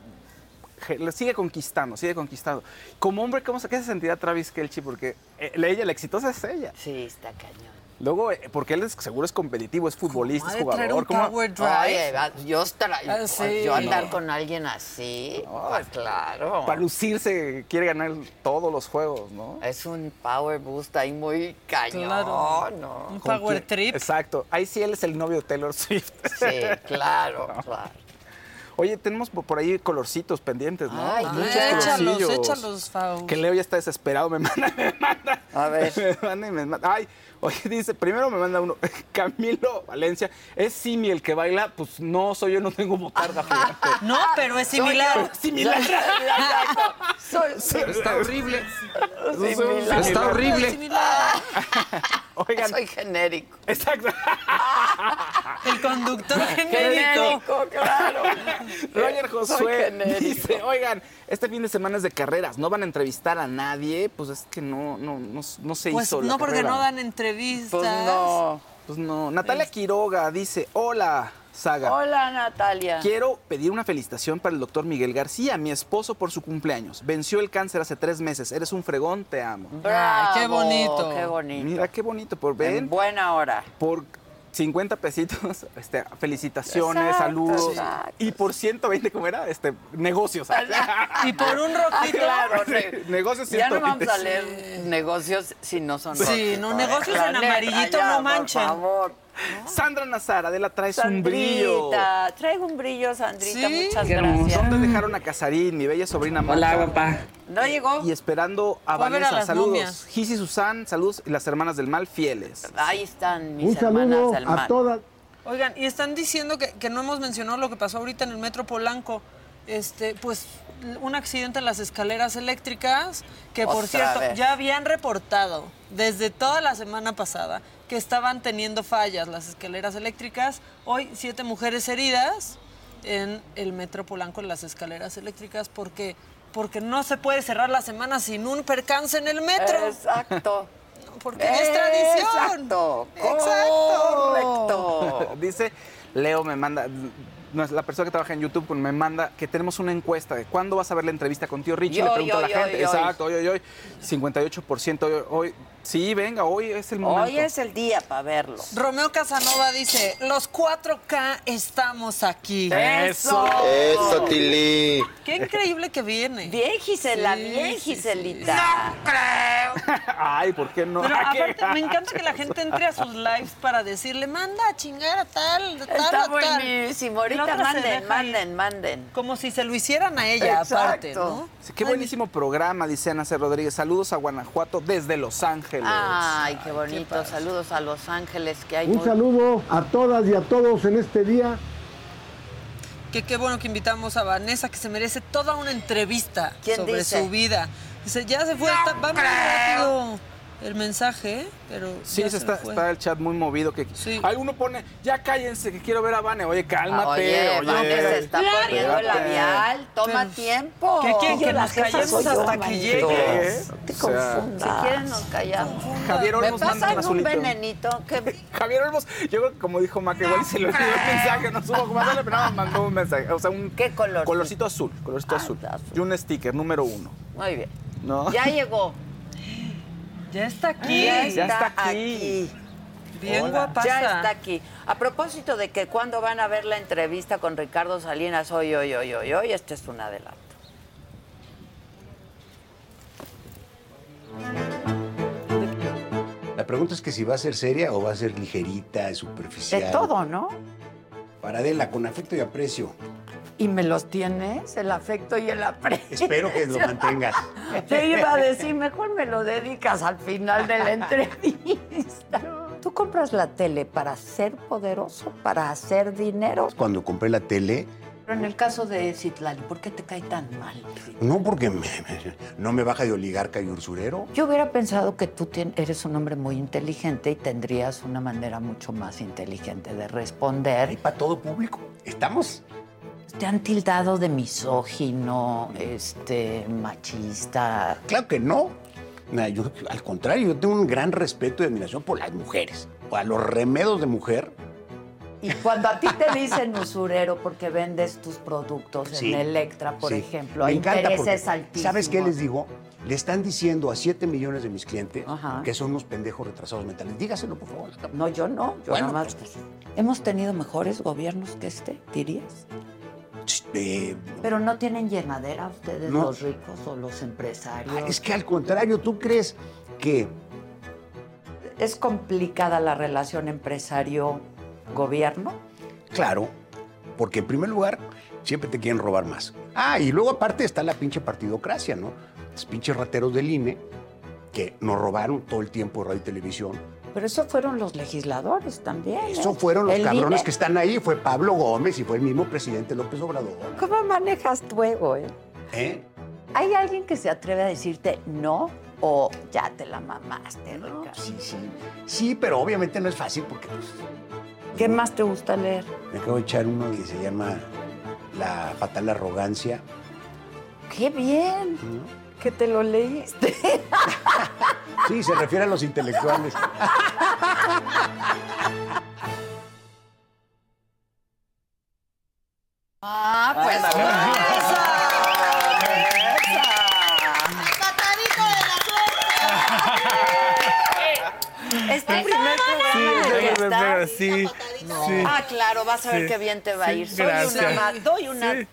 Sigue conquistando, sigue conquistando. Como hombre, ¿cómo se, ¿qué se sentirá Travis Kelce? Porque eh, la- ella, la exitosa es ella. Sí, está cañón. Luego, eh, porque él es, seguro es competitivo, es futbolista, es de traer jugador. un ¿cómo-. Oye, yo, estar- Ah, sí. yo andar con alguien así, pues claro. Para lucirse, quiere ganar todos los juegos, ¿no? Es un power boost ahí muy cañón, Claro. ¿no? Un ¿Con power quién? trip. Exacto. Ahí sí él es el novio de Taylor Swift. (laughs) Sí, claro, claro. Oye, tenemos por ahí colorcitos pendientes, ¿no? Ay, Muchos Ah, échalos, colorcillos. échalos, Faust. Que Leo ya está desesperado, me manda, (laughs) me manda. A ver. Me manda y me manda. Ay, oye, dice, primero me manda uno, (laughs) Camilo Valencia, ¿es Simi el que baila? Pues no, soy yo, no tengo botarga. (laughs) No, pero es similar. Similar. (laughs) Soy, Está horrible. similar. Está horrible. Similar. Oigan, Soy genérico. exacto. El conductor genérico. Genérico, claro. Roger Soy Josué genérico. dice, oigan, este fin de semana es de carreras, ¿no van a entrevistar a nadie? Pues es que no, no, no, no se Pues hizo la no, porque carrera. no dan entrevistas. Pues no. Pues no. Natalia Quiroga dice, hola, Saga. Hola, Natalia. Quiero pedir una felicitación para el doctor Miguel García, mi esposo, por su cumpleaños. Venció el cáncer hace tres meses. Eres un fregón, te amo. Bravo, qué bonito. Qué bonito. Mira qué bonito, por En ven, buena hora. por 50 pesitos, (laughs) este, felicitaciones, Exacto, saludos. exacto. Y por 120, ¿cómo era? Este, negocios. (laughs) Y por un rojito. Claro, Sí, ne- negocios Ya no 120. vamos a leer negocios si no son Sí, no, negocios en amarillito no manchen. Por favor. Sandra Nazar, Adela, traes un brillo. Sandrita, traigo un brillo, Sandrita, Sí. muchas Qué gracias. ¿Dónde dejaron a Casarín, mi bella sobrina Hola, Marta? papá. No llegó. Y esperando a Fue a a Vanessa. las saludos. Gis y Susan, saludos. Y las hermanas del mal, fieles. Ahí están mis Un hermanas saludo del a mal. todas. Oigan, y están diciendo que, que no hemos mencionado lo que pasó ahorita en el Metro Polanco. Este, pues un accidente en las escaleras eléctricas que por Otra cierto vez. ya habían reportado desde toda la semana pasada que estaban teniendo fallas las escaleras eléctricas. Hoy siete mujeres heridas en el Metro Polanco en las escaleras eléctricas porque porque no se puede cerrar la semana sin un percance en el metro. Exacto. (laughs) Porque es tradición. Exacto. Exacto. Correcto. (laughs) Dice Leo me manda. la persona que trabaja en YouTube me manda que tenemos una encuesta de cuándo vas a ver la entrevista con tío Richie. Y Le hoy, pregunto a la hoy, gente. hoy, hoy. Exacto, hoy, hoy, hoy. 58% hoy, hoy. Sí, venga, hoy es el momento. Hoy es el día para verlo. Romeo Casanova dice, los 4K estamos aquí. ¡Eso! Eso, Tili. Qué increíble que viene. Bien, Gisela, Sí, bien, sí, sí. Giselita. No creo. (laughs) Ay, ¿por qué no? Pero aparte, me encanta que la gente entre a sus lives para decirle, manda a chingar a tal, tal, Está a tal. buenísimo. Ahorita manden, manden, manden. Como si se lo hicieran a ella, aparte, ¿no? Sí, Qué buenísimo programa, dice Ana C. Rodríguez. Saludos a Guanajuato desde Los Ángeles. Ay, qué bonito. Saludos a Los Ángeles, que hay Un muy- saludo a todas y a todos en este día. Que qué bueno que invitamos a Vanessa, que se merece toda una entrevista ¿Quién sobre dice? su vida. Dice, ya se fue, está- va muy rápido el mensaje, ¿eh? pero Sí, ya se está, fue. está el chat muy movido. Que Alguno pone, ya cállense, que quiero ver a Vane. Oye, cálmate. Oye, oye. Vane se está poniendo el labial. Toma tiempo. ¿Qué quieren, que Oye, nos callemos yo, hasta que llegue? No te O sea, confundas. Si quieren nos callamos. Javier ¿Me Olmos un pasan un azulito. venenito? ¿Qué? (laughs) Javier Olmos, yo creo que como dijo Maca, igual se le olvidó el mensaje, no supo cómo hacerle, pero nada más mandó un mensaje. O sea, un ¿Qué color? colorcito azul, colorcito Ah, azul. azul. Y un sticker, número uno. Muy bien. ¿No? Ya llegó. Ya está aquí. Ya Ya está, aquí. aquí. Bien Hola. guapaza. Ya está aquí. A propósito de que cuando van a ver la entrevista con Ricardo Salinas, hoy, hoy, hoy, hoy, hoy, este es un adelanto. La pregunta es que si va a ser seria o va a ser ligerita, superficial. De todo, ¿no? Para Adela, con afecto y aprecio. Y me los tienes, el afecto y el aprecio. Espero que lo mantengas. (laughs) Te iba a decir, mejor me lo dedicas al final de la entrevista. ¿Tú compras la tele para ser poderoso, para hacer dinero? Cuando compré la tele, Pero en el caso de Citlali, ¿por qué te cae tan mal? no porque me- me- no me baja de oligarca y usurero. Yo hubiera pensado que tú eres un hombre muy inteligente y tendrías una manera mucho más inteligente de responder. para todo público. Estamos. Te han tildado de misógino, este, machista. Claro que no. Yo, al contrario, yo tengo un gran respeto y admiración por las mujeres. A los remedos de mujer. Y cuando a ti te dicen usurero porque vendes tus productos Sí, en Electra, por sí. ejemplo, Me hay encanta intereses altísimos. ¿Sabes qué les digo? Le están diciendo a 7 millones de mis clientes Ajá. que son unos pendejos retrasados mentales. Dígaselo, por favor. No, yo no. Yo Bueno, nada más. ¿Hemos tenido mejores gobiernos que este, dirías? Eh, Pero no tienen llenadera ustedes, No. los ricos o los empresarios. Ah, es que al contrario, ¿tú crees que ¿Es complicada la relación empresario-gobierno? Claro, porque en primer lugar siempre te quieren robar más. Ah, y luego aparte está la pinche partidocracia, ¿no? Los pinches rateros del INE que nos robaron todo el tiempo de radio y televisión. Pero eso fueron los legisladores también. ¿eh? Eso fueron los El cabrones INE. que están ahí. Fue Pablo Gómez y fue el mismo presidente López Obrador. ¿Cómo manejas tu ego, eh? ¿Eh? ¿Hay alguien que se atreve a decirte no o ya te la mamaste, Ricardo? Sí, sí. Sí, pero obviamente no es fácil porque pues, ¿Qué más te gusta leer? me acabo de echar uno que se llama La fatal arrogancia. ¡Qué bien! Que te lo leíste. (laughs) Sí, se refiere a los intelectuales. Ah, pues Es tu primer programa en el que estás. Sí, sí. Ah, claro, vas a ver Sí. qué bien te va a Sí, ir. Soy gracias. una doy una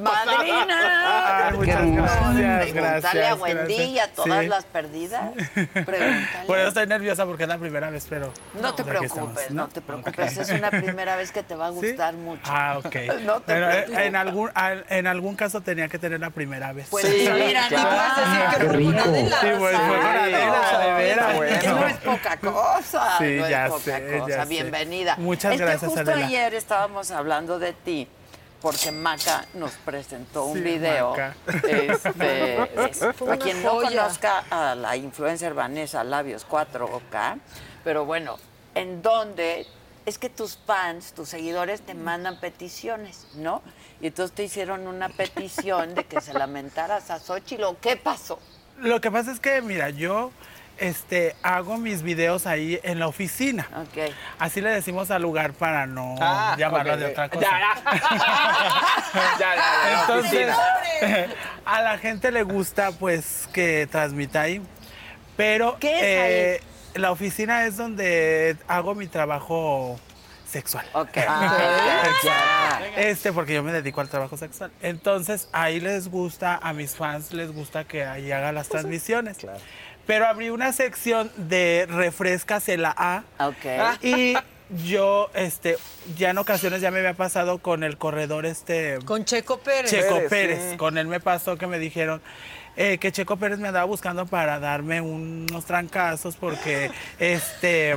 madrina. Ay, muchas No, gracias, Pregúntale a gracias, Wendy y a todas Sí. las perdidas. Pregúntale. Por eso estoy nerviosa porque es la primera vez, pero. No te preocupes, no te preocupes. Es una primera vez que te va a gustar mucho. Ah, ok. (laughs) No te Pero, eh, preocupes. en, algún, al- en algún caso tenía que tener la primera vez. Pues sí, mira, ni puedes decir que Qué fue Sí, pues. Adela, de veras. Que no es poca cosa. Sí, no ya es poca sé, cosa. Bienvenida. Muchas es gracias, que justo Adela. ayer estábamos hablando de ti. Porque Maca nos presentó un Sí, video. Maca. Este, una quien no joya. conozca a la influencer Vanessa Labios 4K, pero bueno, en donde es que tus fans, tus seguidores te mandan peticiones, ¿no? Y entonces te hicieron una petición de que se lamentaras a Xochitl. ¿o ¿Qué pasó? Lo que pasa es que, mira, yo este, hago mis videos ahí en la oficina. Así le decimos al lugar para no Ah, llamarlo de otra cosa. ya. (laughs) Ya, ya, ya, Entonces, (laughs) a la gente le gusta pues que transmita ahí. Pero ¿Qué es eh, la oficina es donde hago mi trabajo sexual. Ok. (laughs) Exacto. Este, porque yo me dedico al trabajo sexual. Entonces, ahí les gusta, a mis fans les gusta que ahí haga las transmisiones. Pero abrí una sección de refrescas en la A. Ok. Y yo, este, ya en ocasiones ya me había pasado con el corredor, este. Con Checo Pérez. Checo Pérez, Pérez. sí. Con él me pasó que me dijeron eh, que Checo Pérez me andaba buscando para darme unos trancazos porque (laughs) este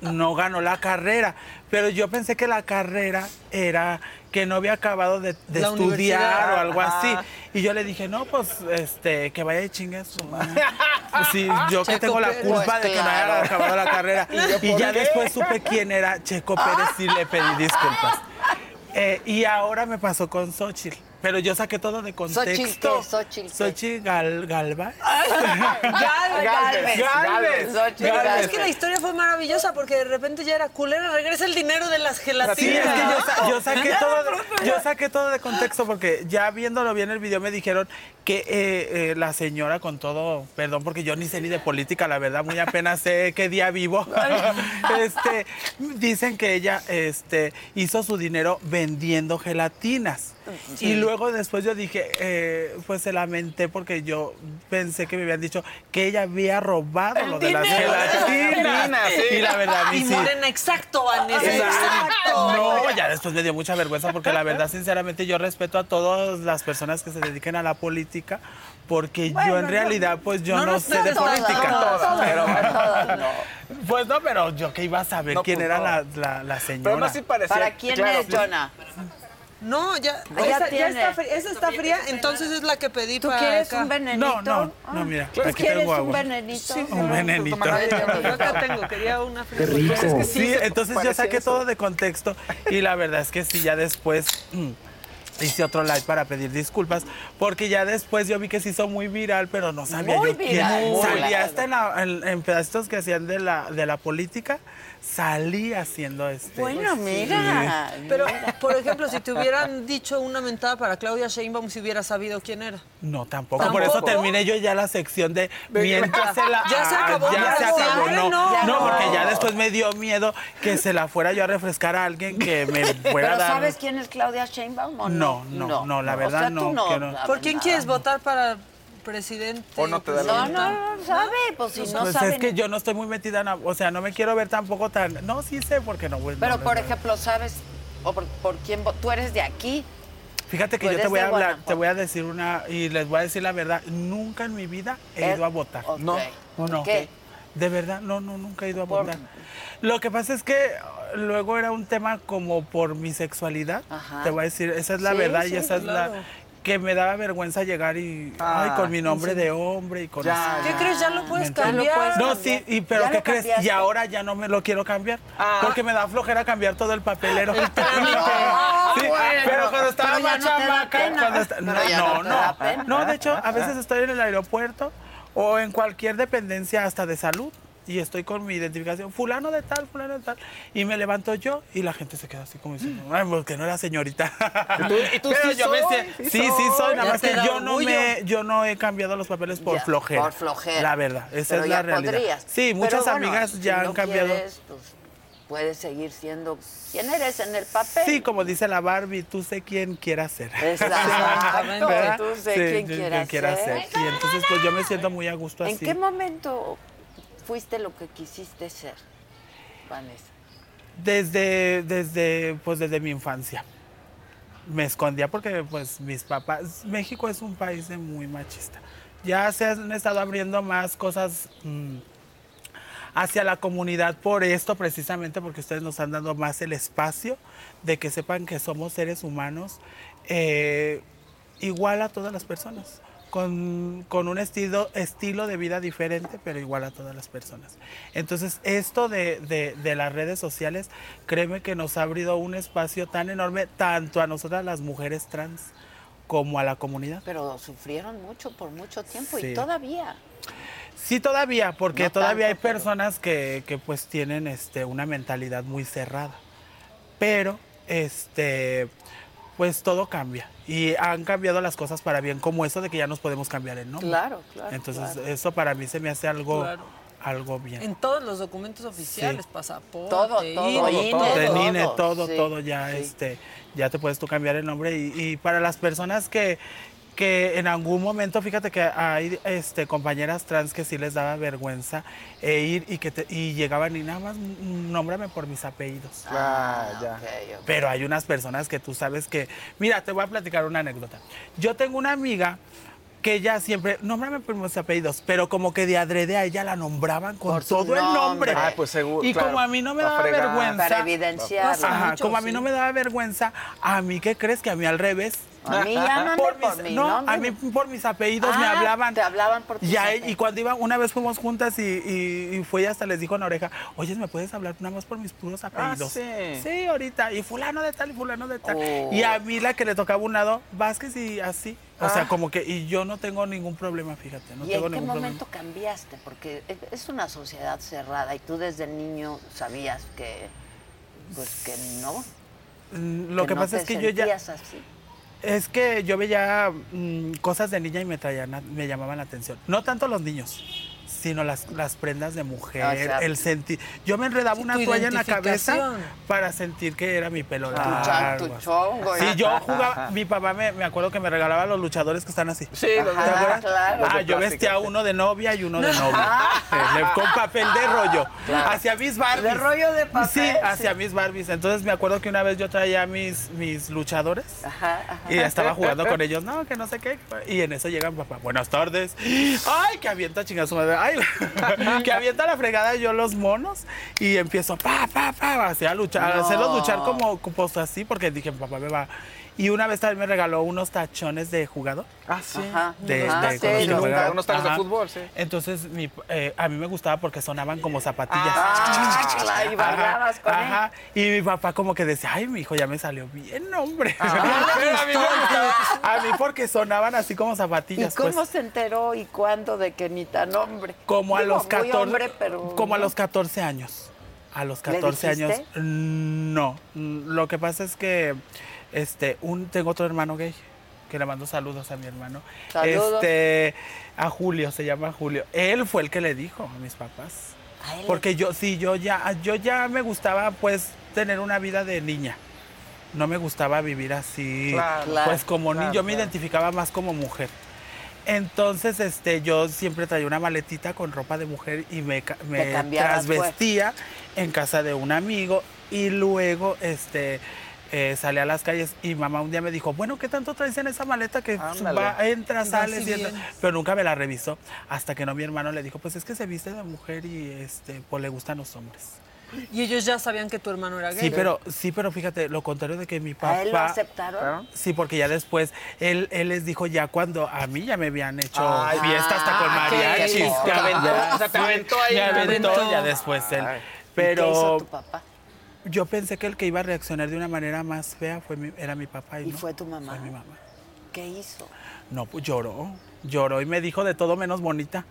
no ganó la carrera. Pero yo pensé que la carrera era que no había acabado de, estudiar o algo así. Y yo le dije, no, pues, este, que vaya y chingue su madre. Pues sí, (laughs) yo que tengo la culpa Pues de que no claro. haya acabado la carrera. (laughs) ¿Y ya qué? después supe quién era Checo Pérez y le pedí disculpas. (laughs) Eh, y ahora me pasó con Xochitl. Pero yo saqué todo de contexto. ¿qué? ¿Xochitl qué? Xochitl Gal, Galva. (laughs) Galvez. Galvez. Galvez. Es que la historia fue maravillosa porque de repente ya era culera, regresa el dinero de las gelatinas. Sí, es que yo, sa- yo saqué todo de, yo saqué todo de contexto porque ya viéndolo bien el video me dijeron que eh, eh, la señora con todo, perdón porque yo ni sé ni de política, la verdad, muy apenas sé qué día vivo. (laughs) este, dicen que ella este, hizo su dinero vendiendo gelatinas. Sí. Y luego después yo dije, eh, pues se lamenté porque yo pensé que me habían dicho que ella había robado El lo de las dinero de las gelatinas. sí. Y la verdad, Y sí. Morena, exacto, Vanessa, Exacto. exacto. No, ya después me dio mucha vergüenza porque la verdad, sinceramente, yo respeto a todas las personas que se dediquen a la política porque yo en realidad, pues yo no, no, sé no de todas, política. no todas, pero no todas, no. Pues no, pero yo que iba a saber No, quién pues era no. la, la, la señora. Pero no sí parecía. ¿Para quién claro, es, pues, Jonah? No, ya, Ya esa, ya está fría, esa está fría, entonces es la que pedí ¿Tú para quieres acá. un venenito? No, no, Ah. no, mira, ¿Quieres aquí tengo un agua. venenito? un venenito. Yo acá tengo, quería una fría. Pues es que Sí, sí, entonces yo saqué eso. todo de contexto y la verdad es que sí, ya después mm, hice otro live para pedir disculpas porque ya después yo vi que se hizo muy viral, pero no sabía Muy yo quién. viral, muy Salía viral. hasta en, la- en- en pedacitos que hacían de la, de la política, salí haciendo este. Bueno, sí. mira. Pero, por ejemplo, si te hubieran dicho una mentada para Claudia Sheinbaum, si hubiera sabido quién era. No, tampoco. Por eso terminé yo ya la sección de De- miéntasela. Ya se a- acabó, Ya pero se acabó. No, no. no, porque ya No. después me dio miedo que se la fuera yo a refrescar a alguien que me (laughs) fuera a ¿Pero dar. sabes quién es Claudia Sheinbaum o no? No, no, no, la O verdad sea, no, tú no. que no. ¿Por quién quieres votar para presidente? O no te da No, no, no sabe, pues si no pues sabe. es que yo no estoy muy metida en... la- O sea, no me quiero ver tampoco tan... No, sí sé porque no... pues, Pero, no, por no. ejemplo, ¿sabes o por, por quién? Tú eres de aquí. Fíjate que yo te voy a hablar, Guanajuato. te voy a decir una... Y les voy a decir la verdad. Nunca en mi vida he Eh, ido a votar. ok. No, ¿Por no. qué? De verdad, no, no, nunca he ido a votar. Lo que pasa es que luego era un tema como por mi sexualidad. Ajá. Te voy a decir, esa es la Sí, verdad y sí, esa es claro. la... Que me daba vergüenza llegar y... Ah, ay, con mi nombre sí. de hombre y con... Ya, así. ¿Qué crees? Ya lo puedes cambiar. puedes No, cambiar. sí, y, pero Ya ¿qué crees? Y ahora ya no me lo quiero cambiar. Ah. Porque me da flojera cambiar todo el papelero. (laughs) Ah, Sí, bueno. pero cuando estaba Pero ya más chamaca, no, no, no no. No, de hecho, a veces estoy en el aeropuerto o en cualquier dependencia hasta de salud y estoy con mi identificación, fulano de tal, fulano de tal, y me levanto yo y la gente se queda así como diciendo, ay, porque no era señorita. ¿Y tú- y tú (laughs) Pero sí yo me soy? sé- Sí sí, sí soy. soy, nada más que yo no me, yo no he cambiado los papeles por Ya, flojera. por flojera. La verdad, esa Pero es ya la realidad. podrías. Sí, Pero muchas bueno, amigas si ya no han cambiado. quieres, pues, puedes seguir siendo quien eres en el papel. Sí, como dice la Barbie, tú sé quién quieras ser. (laughs) Exactamente. ¿Verdad? (laughs) Tú sé Sí, quién quieras quiera ser. Y entonces pues yo me siento muy a gusto ¿En así. qué momento fuiste lo que quisiste ser, Vanessa? Desde, desde, pues desde mi infancia. Me escondía porque pues mis papás, México es un país de muy machista. Ya se han estado abriendo más cosas mm, hacia la comunidad por esto, precisamente porque ustedes nos han dado más el espacio de que sepan que somos seres humanos eh, igual a todas las personas, con, con un estilo, estilo de vida diferente, pero igual a todas las personas. Entonces, esto de, de- de las redes sociales, créeme que nos ha abrido un espacio tan enorme, tanto a nosotras las mujeres trans como a la comunidad. Pero sufrieron mucho por mucho tiempo Sí. y todavía. Sí, todavía, porque No todavía tanto, hay personas que, que, pues tienen este, una mentalidad muy cerrada. Pero, este, pues todo cambia. Y han cambiado las cosas para bien, como eso de que ya nos podemos cambiar el nombre. Claro, claro, Entonces, claro. eso para mí se me hace algo, Claro. algo bien. En todos los documentos oficiales, Sí. pasaporte, Todo, todo, INE, todo. todo. INE, todo, sí, todo ya, sí. este, ya te puedes tú cambiar el nombre. Y, y para las personas que, que en algún momento, fíjate que hay este, compañeras trans que sí les daba vergüenza eh, ir y que te- y llegaban y nada más mm, nómbrame por mis apellidos. Ah, ya. ok, ok. Pero hay unas personas que tú sabes que, mira, te voy a platicar una anécdota. Yo tengo una amiga que ella siempre, nómbrame por mis apellidos, pero como que de adrede a ella la nombraban con Por todo el nombre. Ah, pues seguro, Y claro, como a mí no me daba fregar. vergüenza. Para evidenciar. Ajá, mucho, como a mí no me daba vergüenza, a mí, ¿qué crees? Que a mí al revés. A mí llámame (laughs) por mi no, nombre. a mí por mis apellidos me Ah, hablaban. te hablaban por tus Ya, apellidos. y cuando iba, una vez fuimos juntas y, y, y fue y hasta les dijo en la oreja, oye, ¿me puedes hablar nada más por mis puros apellidos? Ah, sí. Sí, ahorita. Y fulano de tal y fulano de tal. Oh. Y a mí la que le tocaba un lado, Vázquez y así. O Ah. sea, como que, y yo no tengo ningún problema, fíjate, no ¿Y tengo en qué momento cambiaste? Porque es- es una sociedad cerrada y tú desde niño sabías que, pues que no. Mm, Lo que, no pasa es que yo ya... así. Es que yo veía mm, cosas de niña y me traían, me llamaban la atención. No tanto los niños, sino las, las prendas de mujer, O sea, el sentir. Yo me enredaba Sí, una toalla en la cabeza para sentir que era mi pelo Tu chan- largo. tu chongo. Sí, y- yo jugaba, mi papá me, me acuerdo que me regalaba los luchadores que están así. Sí, los ¿Te de- acuerdas? claro. Ah, yo vestía uno de novia y uno de novio. (laughs) Con papel de rollo. Hacia mis Barbies. De rollo de papel, Sí, hacia sí. mis Barbies. Entonces me acuerdo que una vez yo traía mis, mis luchadores. Ajá, ajá. Y estaba jugando con ellos, no, que no sé qué. Y en eso llega mi papá, buenas tardes. Ay, que avienta chinga su madre. Ay, (laughs) que avienta la fregada yo los monos. Y empiezo, pa, pa, pa, así a luchar, a hacerlos luchar como, pues así, porque dije, papá me va. Y una vez también me regaló unos tachones de jugador. Ah, sí. Ajá. De, Ah, de- sí, nunca. Unos tacos de fútbol, sí. Entonces, mi- eh, a mí me gustaba porque sonaban como zapatillas. Ah, y bailabas con él. Ajá. Y mi papá como que decía, ay, mi hijo ya me salió bien, hombre. Ah. Pero a mí me (laughs) gustaba, a mí porque sonaban así como ¿Y zapatillas. cómo pues. se enteró y cuándo de que ni tan hombre? Como a los muy 14, hombre, pero como a los 14 años. A los ¿Le 14 años. No, lo que pasa es que este un tengo otro hermano gay que le mando saludos a mi hermano. Saludos. Este a Julio, se llama Julio. Él fue el que le dijo a mis papás. Porque yo sí, yo ya yo ya me gustaba pues tener una vida de niña. No me gustaba vivir así, Claro, pues como claro, niño. Yo me identificaba más como mujer. Entonces, este, yo siempre traía una maletita con ropa de mujer y me, me pues. trasvestía en casa de un amigo y luego, este, eh, salí a las calles y mamá un día me dijo, bueno, ¿qué tanto traes en esa maleta que Ándale. va, entra, y y entra? Pero nunca me la revisó hasta que no mi hermano le dijo, pues es que se viste de mujer y este, pues le gustan los hombres. Y ellos ya sabían que tu hermano era gay. Sí, pero, sí, pero fíjate, lo contrario de que mi papá. ¿A él lo aceptaron? Sí, porque ya después él, él les dijo ya cuando a mí ya me habían hecho Ay, fiesta hasta con ah, mariachis. Te aventó, Ya, o sea, te aventó ahí. Me aventó aventó. ya después él. Pero ¿Y ¿Qué hizo tu papá? Yo pensé que el que iba a reaccionar de una manera más fea fue mi- era mi papá. Y, ¿Y no, fue tu mamá? Fue mi mamá. ¿Qué hizo? No, pues lloró. Lloró y me dijo de todo menos bonita.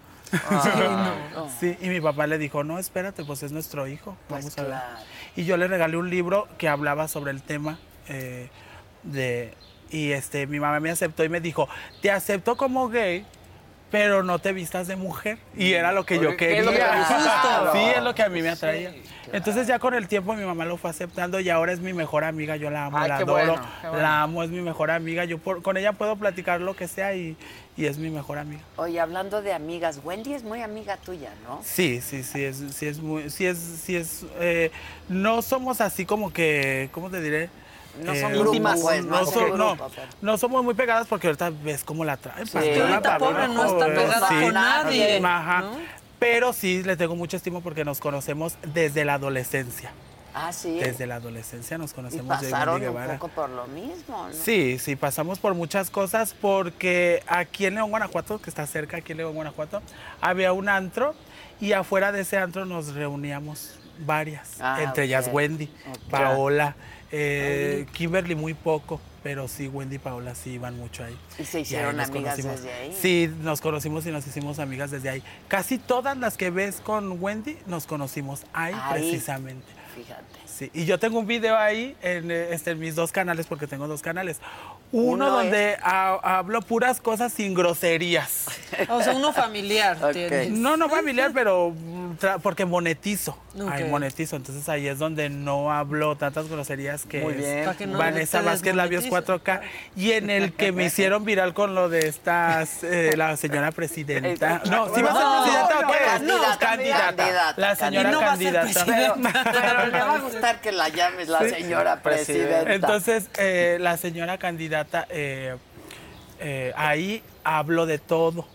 no. Sí, y mi papá le dijo, no, espérate, pues es nuestro hijo. Pues Vamos a ver. claro. Y yo le regalé un libro que hablaba sobre el tema eh, de... Y este, mi mamá me aceptó y me dijo, te acepto como gay, pero no te vistas de mujer. Y era lo que yo Porque, ¿qué quería. es lo que? Sí, es lo que a mí me atraía. Entonces ya con el tiempo mi mamá lo fue aceptando y ahora es mi mejor amiga. Yo la amo, Ay, la adoro, bueno, qué bueno. la amo, es mi mejor amiga. Yo por- con ella puedo platicar lo que sea y, y es mi mejor amiga. Oye, hablando de amigas, Wendy es muy amiga tuya, ¿no? Sí, sí, sí, es, sí es muy, sí es, sí es, eh, no somos así como que, ¿cómo te diré? No son Eh, íntimas, pues, no no, no, pues. no somos muy pegadas porque ahorita ves cómo la traen. Sí. Ahorita, pobre, no está pegada sí. con nadie, Ajá. ¿no? Pero sí le tengo mucho estima porque nos conocemos desde la adolescencia. Ah, sí. Desde la adolescencia nos y conocemos de pasaron Wendy un poco por lo mismo, ¿no? Sí, sí, pasamos por muchas cosas porque aquí en León, Guanajuato, que está cerca aquí en León, Guanajuato, había un antro y afuera de ese antro nos reuníamos varias, Ah, entre ellas. Wendy. Paola, eh, Kimberly muy poco, pero sí, Wendy y Paola sí iban mucho ahí. ¿Y se hicieron amigas conocimos. desde ahí? Sí, nos conocimos y nos hicimos amigas desde ahí. Casi todas las que ves con Wendy nos conocimos ahí, Ahí. precisamente. Fíjate. Sí, y yo tengo un video ahí en, eh, este, en mis dos canales, porque tengo dos canales. Uno, Uno donde ha- hablo puras cosas sin groserías. (laughs) O sea, uno familiar. No, no familiar, pero mm, porque monetizo. Ok. Ahí monetizo. Entonces ahí es donde no hablo tantas groserías que Muy es bien. Que no Vanessa Vázquez Labios desmonetices. 4K. Y en el que me hicieron viral con lo de estas, eh, la señora presidenta. No, ¿sí va a ser presidenta o qué? Candidata, candidata. candidata, La señora no candidata. presidenta. (laughs) Pero le va a gustar que la llames la Sí. señora presidenta. Entonces, eh, la señora candidata, eh, eh, ahí hablo de todo.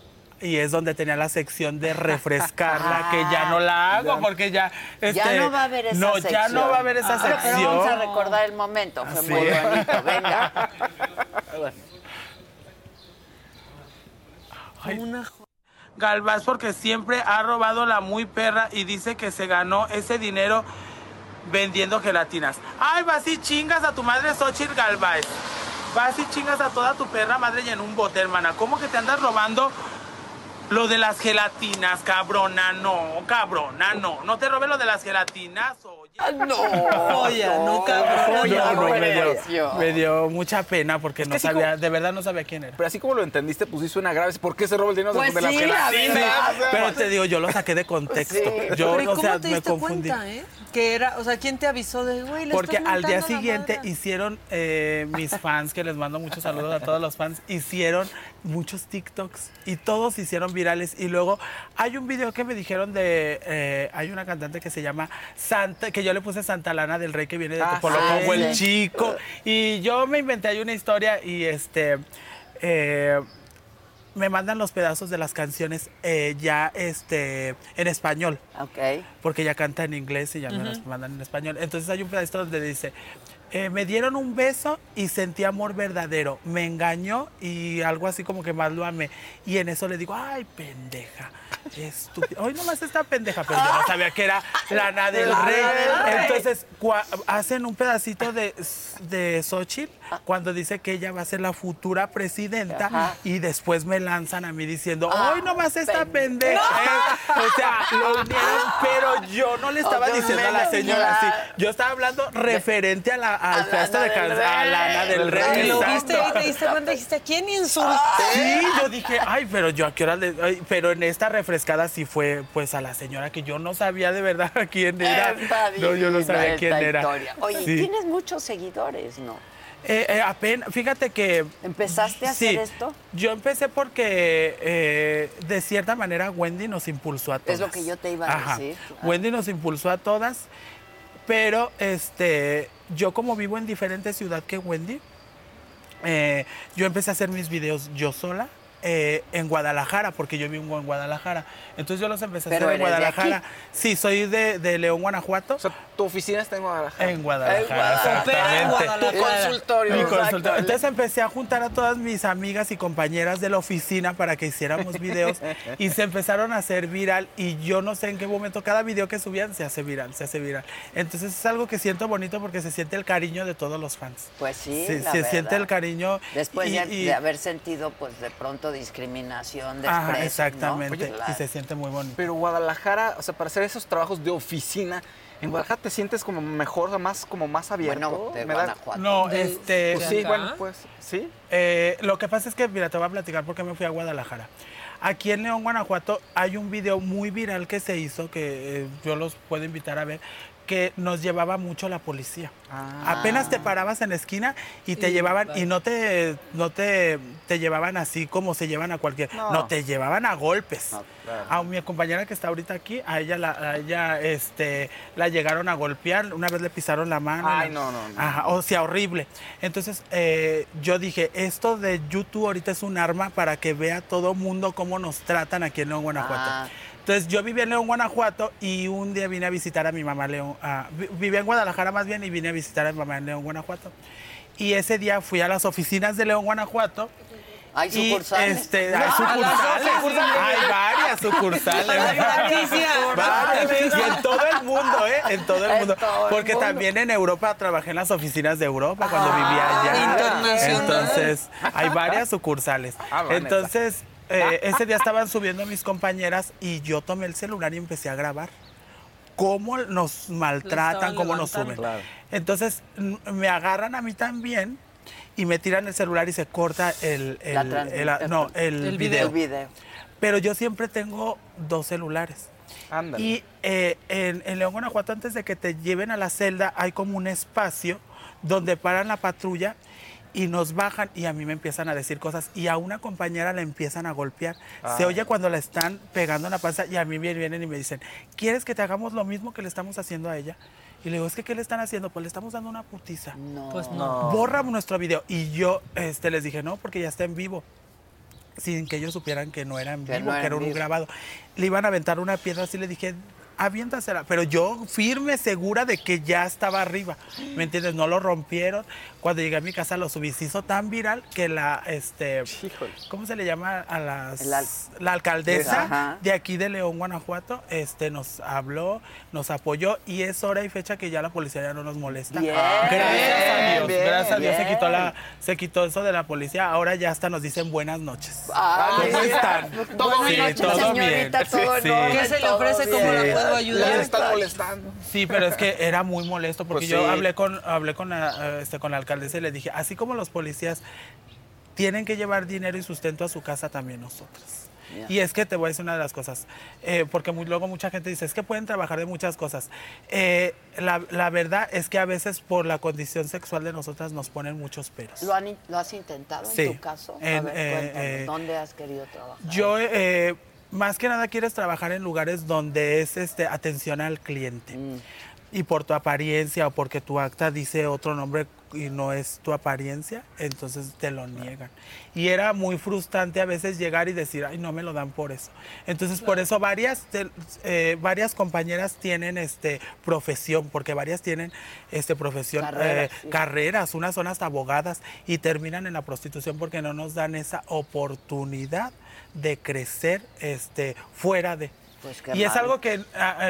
Y es donde tenía la sección de refrescarla, que ya no la (laughs) hago porque ya... ya este, no va a haber esa no, sección. ya no va a haber esa Ah, sección. Pero vamos a recordar el momento, fue Sí. muy bonito. Venga. (laughs) Galvaz porque siempre ha robado la muy perra y dice que se ganó ese dinero vendiendo gelatinas. Ay, vas y chingas a tu madre Xochitl Galvez. Vas y chingas a toda tu perra madre y en un bote, hermana. ¿Cómo que te andas robando lo de las gelatinas, cabrona? No, cabrona, no. No te robes lo de las gelatinas. (laughs) No, Joya, no, cabrona, No, no, no. me dio, me dio mucha pena porque no que así sabía, de verdad no sabía quién era. Pero así como lo entendiste, pues sí suena grave. ¿Por qué se roba el dinero Pues de las sí, la gelatinas? verdad. Pero te digo, yo lo saqué de contexto. Sí. Yo, Pero ¿y o cómo sea, te me diste confundí. cuenta, eh? Que era, o sea, ¿quién te avisó de, güey, le Porque estás al día siguiente madre"? hicieron eh, mis fans, que les mando muchos saludos a todos los fans, hicieron muchos TikToks y todos se hicieron virales. Y luego hay un video que me dijeron de, eh, hay una cantante que se llama Santa, que yo le puse Santa Lana del Rey que viene de Ah, Topolobampo, el chico. Y yo me inventé ahí una historia y este... eh, me mandan los pedazos de las canciones eh, ya este en español. Ok. Porque ella canta en inglés y ya me las mandan en español. Entonces hay un pedacito donde dice, eh, me dieron un beso y sentí amor verdadero. Me engañó y algo así como que más lo amé. Y en eso le digo, ay, pendeja. Estúpida. Hoy nomás está pendeja, pero yo no sabía que era Lana del Lana Rey. del Rey. Entonces hacen un pedacito de, de Xochitl cuando dice que ella va a ser la futura presidenta Ajá. y después me lanzan a mí diciendo, Ah, hoy nomás está pendeja. ¿eh?". O sea, lo unieron, pero yo no le estaba diciendo a la señora así. Yo estaba hablando referente a la al fiesta de can- Rey. a Lana del Rey. Lo viste y te diste cuenta dijiste, ¿a quién insulté? Sí, yo dije, ay, pero yo a qué hora le- ay, pero en esta refrescada sí fue pues a la señora que yo no sabía de verdad (laughs) quién era. No, yo no sabía quién era. historia. Oye, Sí. tienes muchos seguidores, ¿no? Eh, eh, apenas, fíjate que... ¿Empezaste a sí, hacer esto? Yo empecé porque eh, de cierta manera Wendy nos impulsó a todas. Es lo que yo te iba a Ajá. decir. Wendy nos impulsó a todas, pero este, yo como vivo en diferente ciudad que Wendy, eh, yo empecé a hacer mis videos yo sola. Eh, en Guadalajara, porque yo vivo en Guadalajara. Entonces yo los empecé a hacer en de Guadalajara. Sí, soy de, de León, Guanajuato. ¿Tu oficina está en Guadalajara? En Guadalajara, en. Guadalajara. Tu consultorio. Mi consultorio. Entonces empecé a juntar a todas mis amigas y compañeras de la oficina para que hiciéramos videos y se empezaron a hacer viral y yo no sé en qué momento cada video que subían se hace viral, se hace viral. Entonces es algo que siento bonito porque se siente el cariño de todos los fans. Pues sí, se, la se verdad. siente el cariño. Después y- de, y- de haber sentido, pues, de pronto discriminación, desprecio, Ajá, ¿no? exactamente. Oye, Y se siente muy bonito. Pero Guadalajara, o sea, para hacer esos trabajos de oficina, ¿en Guadalajara te sientes como mejor, más, como más abierto? Bueno, de da- Guanajuato. No, De- este. Pues sí, bueno, pues, sí. Eh, lo que pasa es que, mira, te voy a platicar por qué me fui a Guadalajara. Aquí en León, Guanajuato, hay un video muy viral que se hizo, que eh, yo los puedo invitar a ver, que nos llevaba mucho la policía. Apenas te parabas en la esquina y te Y- llevaban, y no te, no te, te llevaban así como se llevan a cualquier, No. no, te llevaban a golpes. A mi compañera que está ahorita aquí, a ella, la, a ella este, la llegaron a golpear, una vez le pisaron la mano. Ay, la- no, no, no. Ajá, o sea, horrible. Entonces, eh, yo dije, esto de YouTube ahorita es un arma para que vea todo mundo cómo nos tratan aquí en Guanajuato. Ah. Entonces, yo vivía en León, Guanajuato y un día vine a visitar a mi mamá León. ah, vi- vivía en Guadalajara más bien y vine a visitar a mi mamá en León, Guanajuato. Y ese día fui a las oficinas de León, Guanajuato Hay Y, sucursales. este, hay a (laughs) las sucursales. Hay varias sucursales. (laughs) Varias. Y en todo el mundo, ¿eh? En todo el mundo. todo el Porque mundo. también en Europa trabajé en las oficinas de Europa cuando vivía allá. internacional. Entonces, hay varias sucursales. Ah, Entonces, eh, ese día estaban subiendo mis compañeras y yo tomé el celular y empecé a grabar cómo nos maltratan, cómo nos suben. Claro. Entonces me agarran a mí también y me tiran el celular y se corta el, no, el, El video. El video. Pero yo siempre tengo dos celulares. Ándale. Y eh, en, en León, Guanajuato, antes de que te lleven a la celda, hay como un espacio donde paran la patrulla y nos bajan y a mí me empiezan a decir cosas y a una compañera la empiezan a golpear. Se Ah. oye cuando la están pegando en la panza y a mí vienen, vienen y me dicen, ¿quieres que te hagamos lo mismo que le estamos haciendo a ella? Y le digo, es que ¿qué le están haciendo? Pues le estamos dando una putiza. No. Pues no. Borra nuestro video. Y yo este, les dije, no, porque ya está en vivo. Sin que ellos supieran que no era en Que vivo, no era que era un vivo. grabado. Le iban a aventar una piedra así, le dije, aviéntasela. Pero yo firme, segura de que ya estaba arriba. ¿Me entiendes? No lo rompieron. Cuando llegué a mi casa lo subí. Se hizo tan viral que la, este, ¿cómo se le llama a las? Al- la alcaldesa Ajá. de aquí de León, Guanajuato, este, nos habló, nos apoyó y es hora y fecha que ya la policía ya no nos molesta. Bien, gracias a Dios, bien, gracias a Dios se quitó la, se quitó eso de la policía. Ahora ya hasta nos dicen buenas noches. Ay, ¿Cómo están? Todo Sí, bien, todo señorita, bien. todo Sí. ¿Qué se le ofrece? ¿Cómo la puedo ayudar? Están molestando. Sí, pero es que era muy molesto porque Pues yo sí. hablé con hablé con la, este, con la alcaldesa y le dije, así como los policías tienen que llevar dinero y sustento a su casa, también nosotros. Ya. Y es que te voy a decir una de las cosas, eh, porque muy- luego mucha gente dice, es que pueden trabajar de muchas cosas. Eh, la, la verdad es que a veces por la condición sexual de nosotras nos ponen muchos peros. ¿Lo, han- ¿Lo has intentado Sí. en tu caso? A En, ver, eh, cuéntame, eh, ¿dónde has querido trabajar? Yo, eh, más que nada, quieres trabajar en lugares donde es este, atención al cliente. Mm. Y por tu apariencia o porque tu acta dice otro nombre y no es tu apariencia, entonces te lo niegan. Y era muy frustrante a veces llegar y decir, ay, no me lo dan por eso. Entonces, por eso varias, eh, varias compañeras tienen este, profesión, porque varias tienen este, profesión, Carreras, eh, sí. carreras, unas son hasta abogadas y terminan en la prostitución porque no nos dan esa oportunidad de crecer este, fuera de. Pues y es algo que,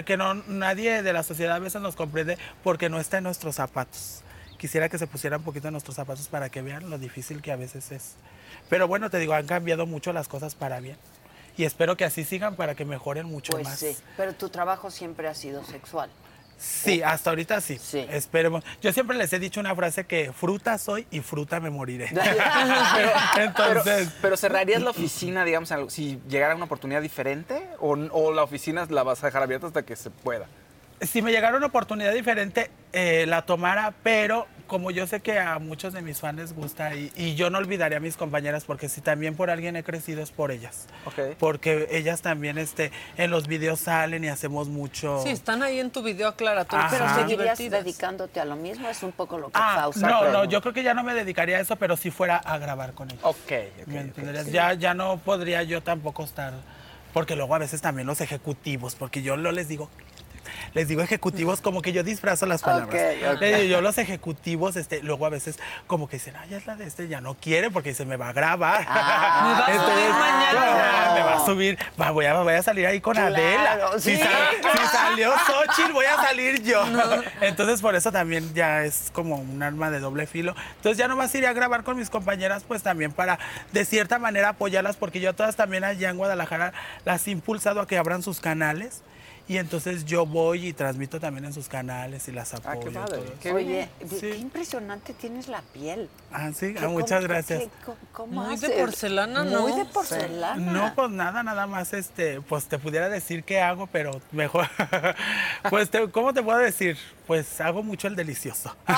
que no, nadie de la sociedad a veces nos comprende porque no está en nuestros zapatos. Quisiera que se pusieran un poquito en nuestros zapatos para que vean lo difícil que a veces es. Pero bueno, te digo, han cambiado mucho las cosas para bien. Y espero que así sigan para que mejoren mucho Pues más. sí, pero tu trabajo siempre ha sido sexual. Sí, hasta ahorita sí. Esperemos. Yo siempre les he dicho una frase que fruta soy y fruta me moriré. (laughs) Entonces, Pero, pero cerrarías la oficina, digamos, si llegara una oportunidad diferente o, o la oficina la vas a dejar abierta hasta que se pueda. si me llegara una oportunidad diferente, eh, la tomara, pero como yo sé que a muchos de mis fans les gusta y, y yo no olvidaré a mis compañeras porque si también por alguien he crecido es por ellas. Ok. Porque ellas también este, en los videos salen y hacemos mucho... Sí, están ahí en tu video aclaratorio. Pero seguirías divertidas. dedicándote a lo mismo, es un poco lo que Ah, causa. no, pero- no, yo creo que ya no me dedicaría a eso, pero si fuera a grabar con ellos. Ok, ¿Me entenderías? Ya, ya no podría yo tampoco estar, porque luego a veces también los ejecutivos, porque yo no les digo, les digo ejecutivos como que yo disfrazo las palabras. Ok, ok. Les digo, yo los ejecutivos, este, luego a veces como que dicen, ay, es la de este, ya no quiere porque se me va a grabar. Ah. Me va a subir mañana. no, me va a subir, va, voy, a, voy a salir ahí con Claro, Adela. sí, si, sal- claro. si salió Xochitl, voy a salir yo. Entonces, por eso también ya es como un arma de doble filo. Entonces, ya nomás iré a grabar con mis compañeras, pues también para, de cierta manera, apoyarlas, porque yo a todas también allá en Guadalajara las he impulsado a que abran sus canales. Y entonces yo voy y transmito también en sus canales y las apoyo. y todo eso. Oye, qué impresionante tienes la piel. Ah, sí, ¿Qué- ah, muchas cómo- gracias. qué- cómo- cómo Muy de porcelana, ¿no? Muy de porcelana. No, pues nada, nada más, este, pues te pudiera decir qué hago, pero mejor, (laughs) pues, te- ¿cómo te puedo decir? Pues hago mucho el delicioso. (laughs)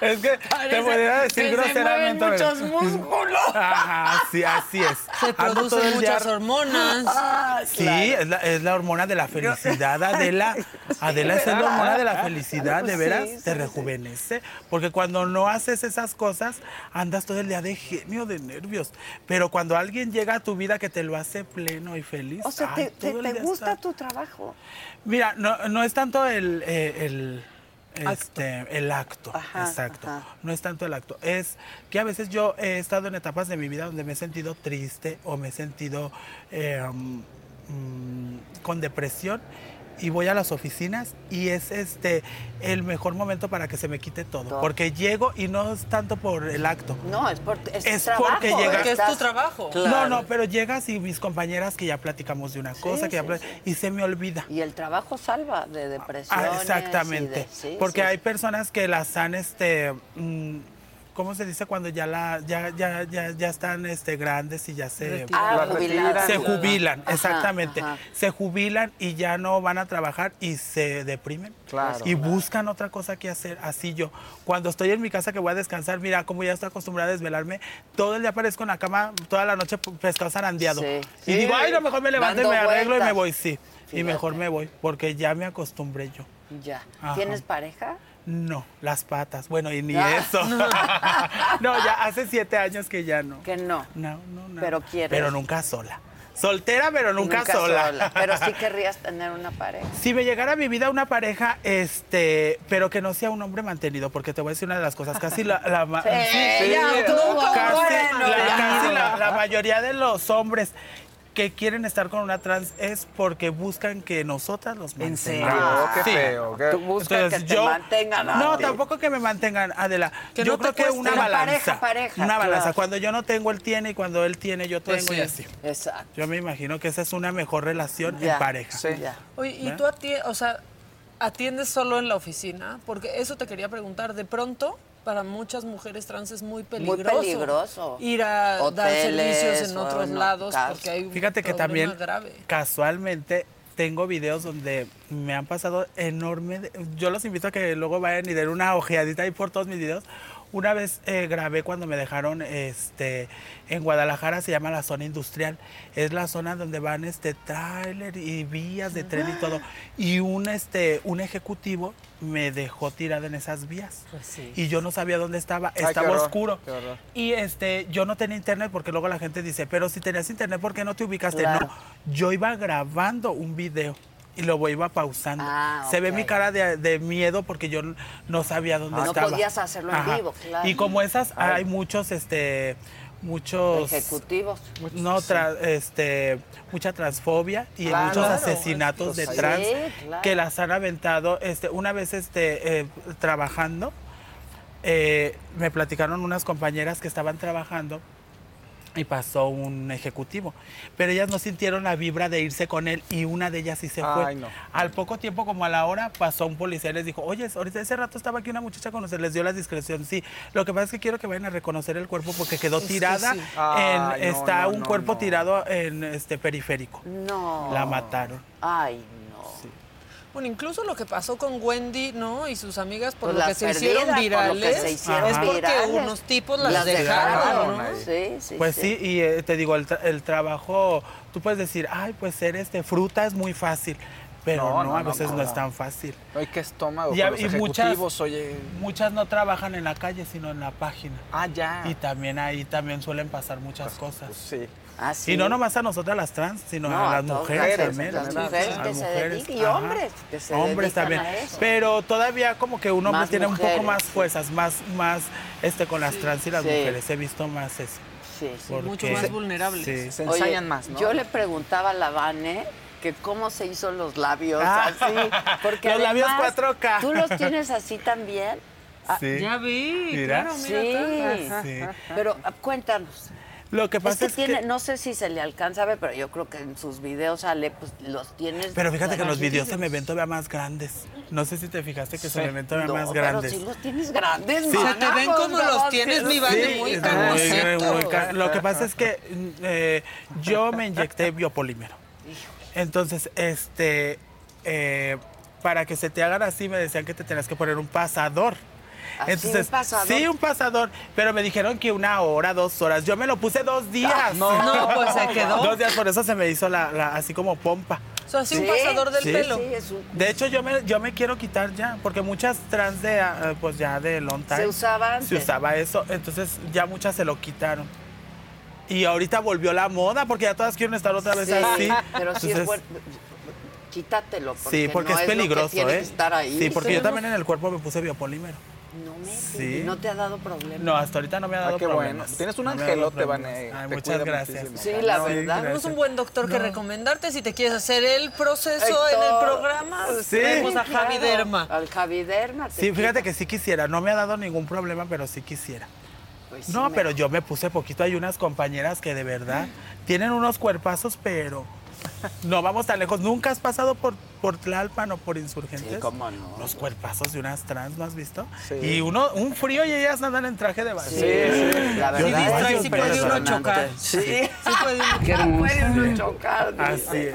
es que te pudiera decir que se groseramente. pero- muchos músculos. (laughs) Ajá, sí, así es. (laughs) Se producen día- muchas hormonas. Ah, Sí, es la, es la hormona de la felicidad, Adela. Adela es la hormona de la felicidad, de Sí, veras, sí, te sí. rejuvenece. Porque cuando no haces esas cosas, andas todo el día de genio, de nervios. Pero cuando alguien llega a tu vida que te lo hace pleno y feliz. O sea, ay, ¿te, te- todo el te día gusta está- tu trabajo? Mira, no, no es tanto el, eh, el, Este, el acto, Ajá, exacto. ajá. No es tanto el acto, es que a veces yo he estado en etapas de mi vida donde me he sentido triste o me he sentido eh, mm, mm, con depresión y voy a las oficinas y es este el mejor momento para que se me quite todo, Todo. porque llego y no es tanto por el acto. No, es, por, es, Es trabajo. porque llega- Porque es tu trabajo. No, Claro. no, pero llegas y mis compañeras que ya platicamos de una cosa, que ya sí, y se me olvida. Y el trabajo salva de depresión. Ah, exactamente. Porque hay personas que las han, este, mm, ¿cómo se dice cuando ya la, ya, ya, ya, ya están, este, grandes y ya se. Ah, jubiladas. se jubilan, Ajá, exactamente, ajá. se jubilan y ya no van a trabajar y se deprimen. Claro. Y buscan otra cosa que hacer. Así yo, cuando estoy en mi casa que voy a descansar, mira, como ya estoy acostumbrada a desvelarme, todo el día aparezco en la cama, toda la noche pescado zarandeado. Sí. Y Sí. digo, ay, no, mejor me levanto y me arreglo y me voy, sí. Y mejor me voy, porque ya me acostumbré yo. Ya. Ajá. ¿Tienes pareja? No, las patas. Bueno, y ni Ah. eso. (laughs) no, ya hace siete años que ya no. Que no. No, no, no. Pero quieres. Pero nunca sola. Soltera, pero nunca, sola. Pero sí (laughs) querrías tener una pareja. Si me llegara a mi vida una pareja, este, pero que no sea un hombre mantenido, porque te voy a decir una de las cosas, casi la, la ma- Sí, ya, casi, la mayoría de los hombres que quieren estar con una trans es porque buscan que nosotras los ¿En mantengamos. serio? Qué feo, qué- Tú buscas que te mantengan a No, ti. tampoco que me mantengan, Adela. Que yo no te creo que cueste. una balanza. pareja, pareja, una balanza. claro. Cuando yo no tengo, él tiene, y cuando él tiene, yo tengo Pues y sí. así. Exacto. Yo me imagino que esa es una mejor relación Ya, en pareja. ya. Oye, ¿y ¿Verdad? tú atiendes, o sea, atiendes solo en la oficina? Porque eso te quería preguntar. De pronto, para muchas mujeres trans es muy peligroso. peligroso. Ir a dar Hoteles servicios en otros lados porque hay un Fíjate que también grave. casualmente tengo videos donde me han pasado enorme. de- Yo los invito a que luego vayan y den una ojeadita ahí por todos mis videos. Una vez eh, grabé cuando me dejaron este, en Guadalajara, se llama la zona industrial. Es la zona donde van este tráiler y vías de tren y todo. Y un, este, un ejecutivo me dejó tirada en esas vías. Y yo no sabía dónde estaba. Ay, qué Estaba horror, oscuro. qué. Y este, yo no tenía internet porque luego la gente dice, pero si tenías internet, ¿por qué no te ubicaste? Claro. No, yo iba grabando un video y lo iba pausando. Ah, Se ve mi cara de, de miedo porque yo no sabía dónde Ah, no estaba. podías hacerlo en vivo, claro. Y como esas, hay muchos, este, muchos Ejecutivos. no tra- este mucha transfobia y Claro. muchos Claro. asesinatos de Pues, trans sí, claro. que las han aventado este una vez este eh, trabajando eh, me platicaron unas compañeras que estaban trabajando y pasó un ejecutivo. Pero ellas no sintieron la vibra de irse con él y una de ellas sí se fue. Ay, no. Al poco tiempo, como a la hora, pasó un policía y les dijo, oye, ahorita ese rato estaba aquí una muchacha con ustedes, les dio la discreción. Sí, lo que pasa es que quiero que vayan a reconocer el cuerpo porque quedó Es que tirada. sí. en- Ay, no, está no, un no, cuerpo no. tirado en este periférico. No. La mataron. Ay, no. Bueno, incluso lo que pasó con Wendy, ¿no? Y sus amigas por Pues lo que se hicieron por lo que virales. se hicieron es porque unos tipos las, Las dejaron, dejaron, ¿no? Sí, sí, Pues sí, y eh, te digo, el, tra- el trabajo, tú puedes decir, ay, pues ser este fruta es muy fácil, pero No, no, no, a no, veces no, no. es tan fácil. Ay, qué estómago. Ya, con los y muchas, oye. muchas no trabajan en la calle, sino en la página. Ah, ya. Y también ahí también suelen pasar muchas cosas. Pues sí. Ah, sí. Y no nomás a nosotras las trans, sino No, a las mujeres también. las mujeres a que las se mujeres, dediquen, y hombres que se Hombres dedican también. a eso. Pero todavía como que un hombre Más tiene un poco más fuerzas, más, más este con las trans y las Sí. mujeres. He visto más eso. Sí, sí. mucho Porque- más vulnerables. Sí. Se Oye, ensañan más, ¿no? Yo le preguntaba a la Vane que cómo se hizo los labios Ah, así. Porque los labios además, 4K. ¿Tú los tienes así también? Ah, Sí. Ya vi, Mira. claro, mira. Sí. pero ah, cuéntanos. Lo que Es pasa que es tiene, que... no sé si se le alcanza a ver, pero yo creo que en sus videos sale, pues los tienes. Pero fíjate que en los videos se me ven todavía más grandes. No sé si te fijaste que se Sí. me ven todavía No, más pero grandes. si los tienes grandes, Sí. Se te ven como los tienes, sí. mi Vane, muy muy Lo que pasa es que eh, yo me inyecté biopolímero. Entonces, este, eh, para que se te hagan así, me decían que te tenías que poner un pasador. ¿Así, un pasador? sí, un pasador, pero me dijeron que una hora, dos horas. Yo me lo puse dos días. no. No, (laughs) pues se quedó. Dos días, por eso se me hizo la, la- así como pompa. O sea, así un Sí, pasador del sí, pelo. Sí, es un- De hecho, yo me, yo me quiero quitar ya, porque muchas trans de, ah, pues ya de long time. Se usaba antes. Se usaba eso, entonces ya muchas se lo quitaron. Y ahorita volvió la moda, porque ya todas quieren estar otra vez Sí, así. pero sí es bueno. quítatelo. Porque Sí, porque no es lo que peligroso, ¿eh? que estar ahí. Sí, porque yo también en el cuerpo me puse biopolímero. No me Sí. no te ha dado problema. No, hasta ahorita no me ha Ah, dado qué problemas. bueno. Tienes un No angelote, problemas. Ay, te muchas gracias. muchísimo. Sí, la No, verdad. Tenemos un buen doctor que No. recomendarte si te quieres hacer el proceso Héctor. en el programa. Sí. Tenemos a Javi Claro, Derma. Al Javi Derma. te Sí, fíjate que sí quisiera. No me ha dado ningún problema, pero sí quisiera. Pues sí, No, me- pero yo me puse poquito. Hay unas compañeras que de verdad (gasps) tienen unos cuerpazos, pero no vamos tan lejos. ¿Nunca has pasado por, por Tlalpan o por Insurgentes? Sí, cómo no. Los cuerpazos de unas trans, ¿no has visto? Sí. Y uno, un frío y ellas andan en traje de baño. Sí, sí, la verdad. ay, sí Dios puede uno chocar. Sí. Sí puede uno Qué hermoso. Puede uno chocar. Así es.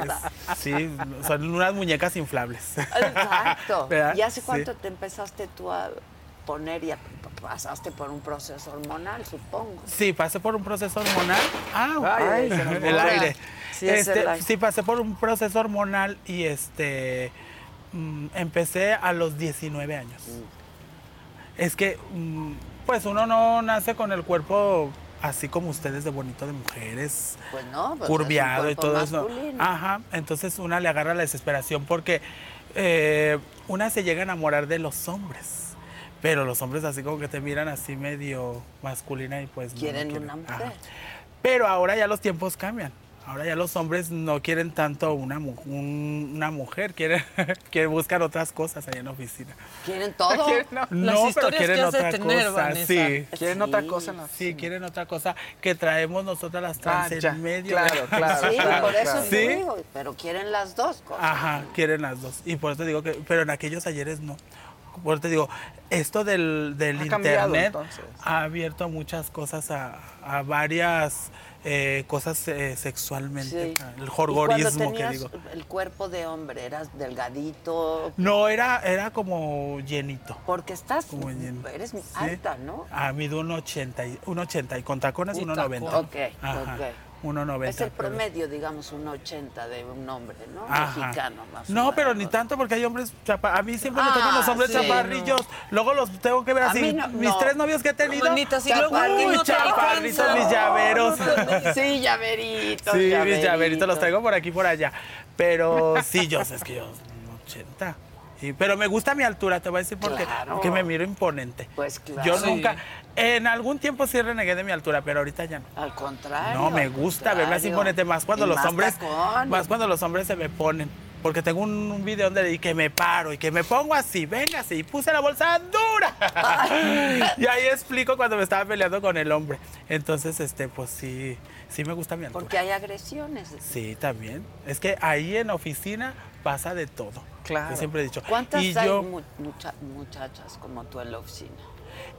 Sí, son unas muñecas inflables. Exacto. (laughs) ¿Verdad? ¿Y hace Sí. cuánto te empezaste tú a poner y a- pasaste por un proceso hormonal, supongo? Sí, pasé por un proceso hormonal. Ah, Ay, se nos el aire. Sí, es Este, sí, pasé por un proceso hormonal y este mm, empecé a los 19 años. Mm. Es que, mm, pues uno no nace con el cuerpo así como ustedes de bonito de mujeres, Pues no, pues curviado y todo eso. Ajá, entonces una le agarra la desesperación porque eh, una se llega a enamorar de los hombres. Pero los hombres así como que te miran así medio masculina y pues no, no Quieren quieren. una mujer. Ajá. Pero ahora ya los tiempos cambian. Ahora ya los hombres no quieren tanto una, mu- un- una mujer, quieren, (laughs) quieren buscar otras cosas ahí en la oficina. ¿Quieren todo? (laughs) No, pero quieren que has de otra tener, cosa. Vanessa. Sí. Quieren otra cosa en la Sí, quieren otra cosa que traemos nosotras las trans Ah, en ya. medio. Claro, (laughs) claro, Sí, claro, por eso claro. te Sí. digo, pero quieren las dos cosas. Ajá, quieren las dos. Y por eso te digo que, pero en aquellos ayeres no. Por eso te digo, esto del, del Ha internet ha abierto muchas cosas a, a varias eh, cosas eh, sexualmente. Sí. El jorgorismo que digo. el cuerpo de hombre, eras delgadito, No, era, era como llenito. porque estás, Como lleno. eres Sí. alta, ¿no? A mí de un 80, y, un 80 y con tacones Y 1,90. Ok, Ajá, ok. 1,90. Es el pero- promedio, digamos, un 80 de un hombre, ¿no? Ajá. Mexicano, más o No, menos. pero ni tanto porque hay hombres chapa A mí siempre me Ah, tocan los hombres sí, chaparrillos. Luego los tengo que ver A así. mí no- mis no. tres novios que he tenido. Y luego ti No mis llaveros. Sí, llaveritos, Sí, mis llaveritos los tengo por aquí por allá. Pero sí, yo sé, es que yo, un 80. Y- pero me gusta mi altura, te voy a decir porque Claro. que me miro imponente. Pues claro. Yo Sí. nunca, en algún tiempo sí renegué de mi altura, pero ahorita ya no. Al contrario. No, me gusta verme así imponente, más cuando los más hombres, tacón. más cuando los hombres se me ponen. Porque tengo un, un video donde le di que me paro y que me pongo así, venga así, y puse la bolsa dura. (laughs) y ahí explico cuando me estaba peleando con el hombre. Entonces, este, pues sí, sí me gusta mi altura. Porque hay agresiones. Sí, también. Es que ahí en la oficina pasa de todo. Claro. Yo siempre he dicho. ¿Cuántas y hay yo, mu- mucha- muchachas como tú en la oficina?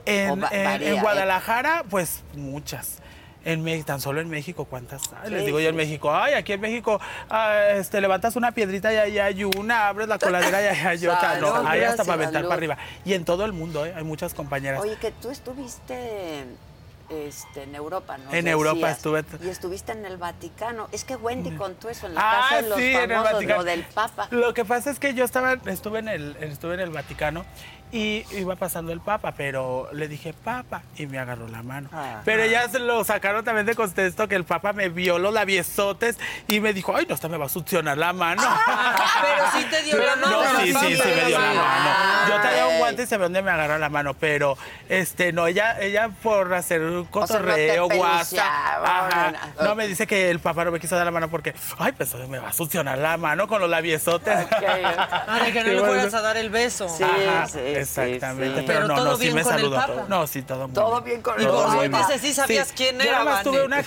En, varía, en ¿eh? Guadalajara, pues muchas. En Me- tan solo en México, ¿cuántas hay? Les digo yo en. México, ay, aquí en México, ah, este, levantas una piedrita y ahí hay una, abres la coladera y ahí hay otra. (laughs) No, Salud, hay hasta para aventar para arriba. Y en todo el mundo, ¿eh? hay muchas compañeras. Oye, que tú estuviste este, en Europa, ¿no? En Europa estuve- Y estuviste en el Vaticano. Es que Wendy contó eso en la Ah, casa de los sí, en el famosos, Vaticano. lo del Papa. Lo que pasa es que yo estaba, estuve en el, estuve en el Vaticano y iba pasando el Papa, pero le dije Papa y me agarró la mano. Ah. pero ya se lo sacaron también de contexto que el Papa me vio los labiosotes y me dijo, ay, no, esta me va a succionar la mano. Pero sí te dio la mano. No, sí, sí, sí me dio la mano. Yo traía un guante y se ve dónde me agarró la mano, pero este no, ella, ella por hacer un cotorreo, Ajá. no, No, me dice que el papá no me quiso dar la mano porque, ay, pues me va a succionar la mano con los labiosotes. Ah, de que no le fueras a dar el beso. Sí, Ajá, sí, exactamente. sí. Pero, Pero no, no, sí me saludó. No, sí, todo muy Todo bien con Y el Papa. ese sí sabías quién yo era, nada más Vane. tuve una,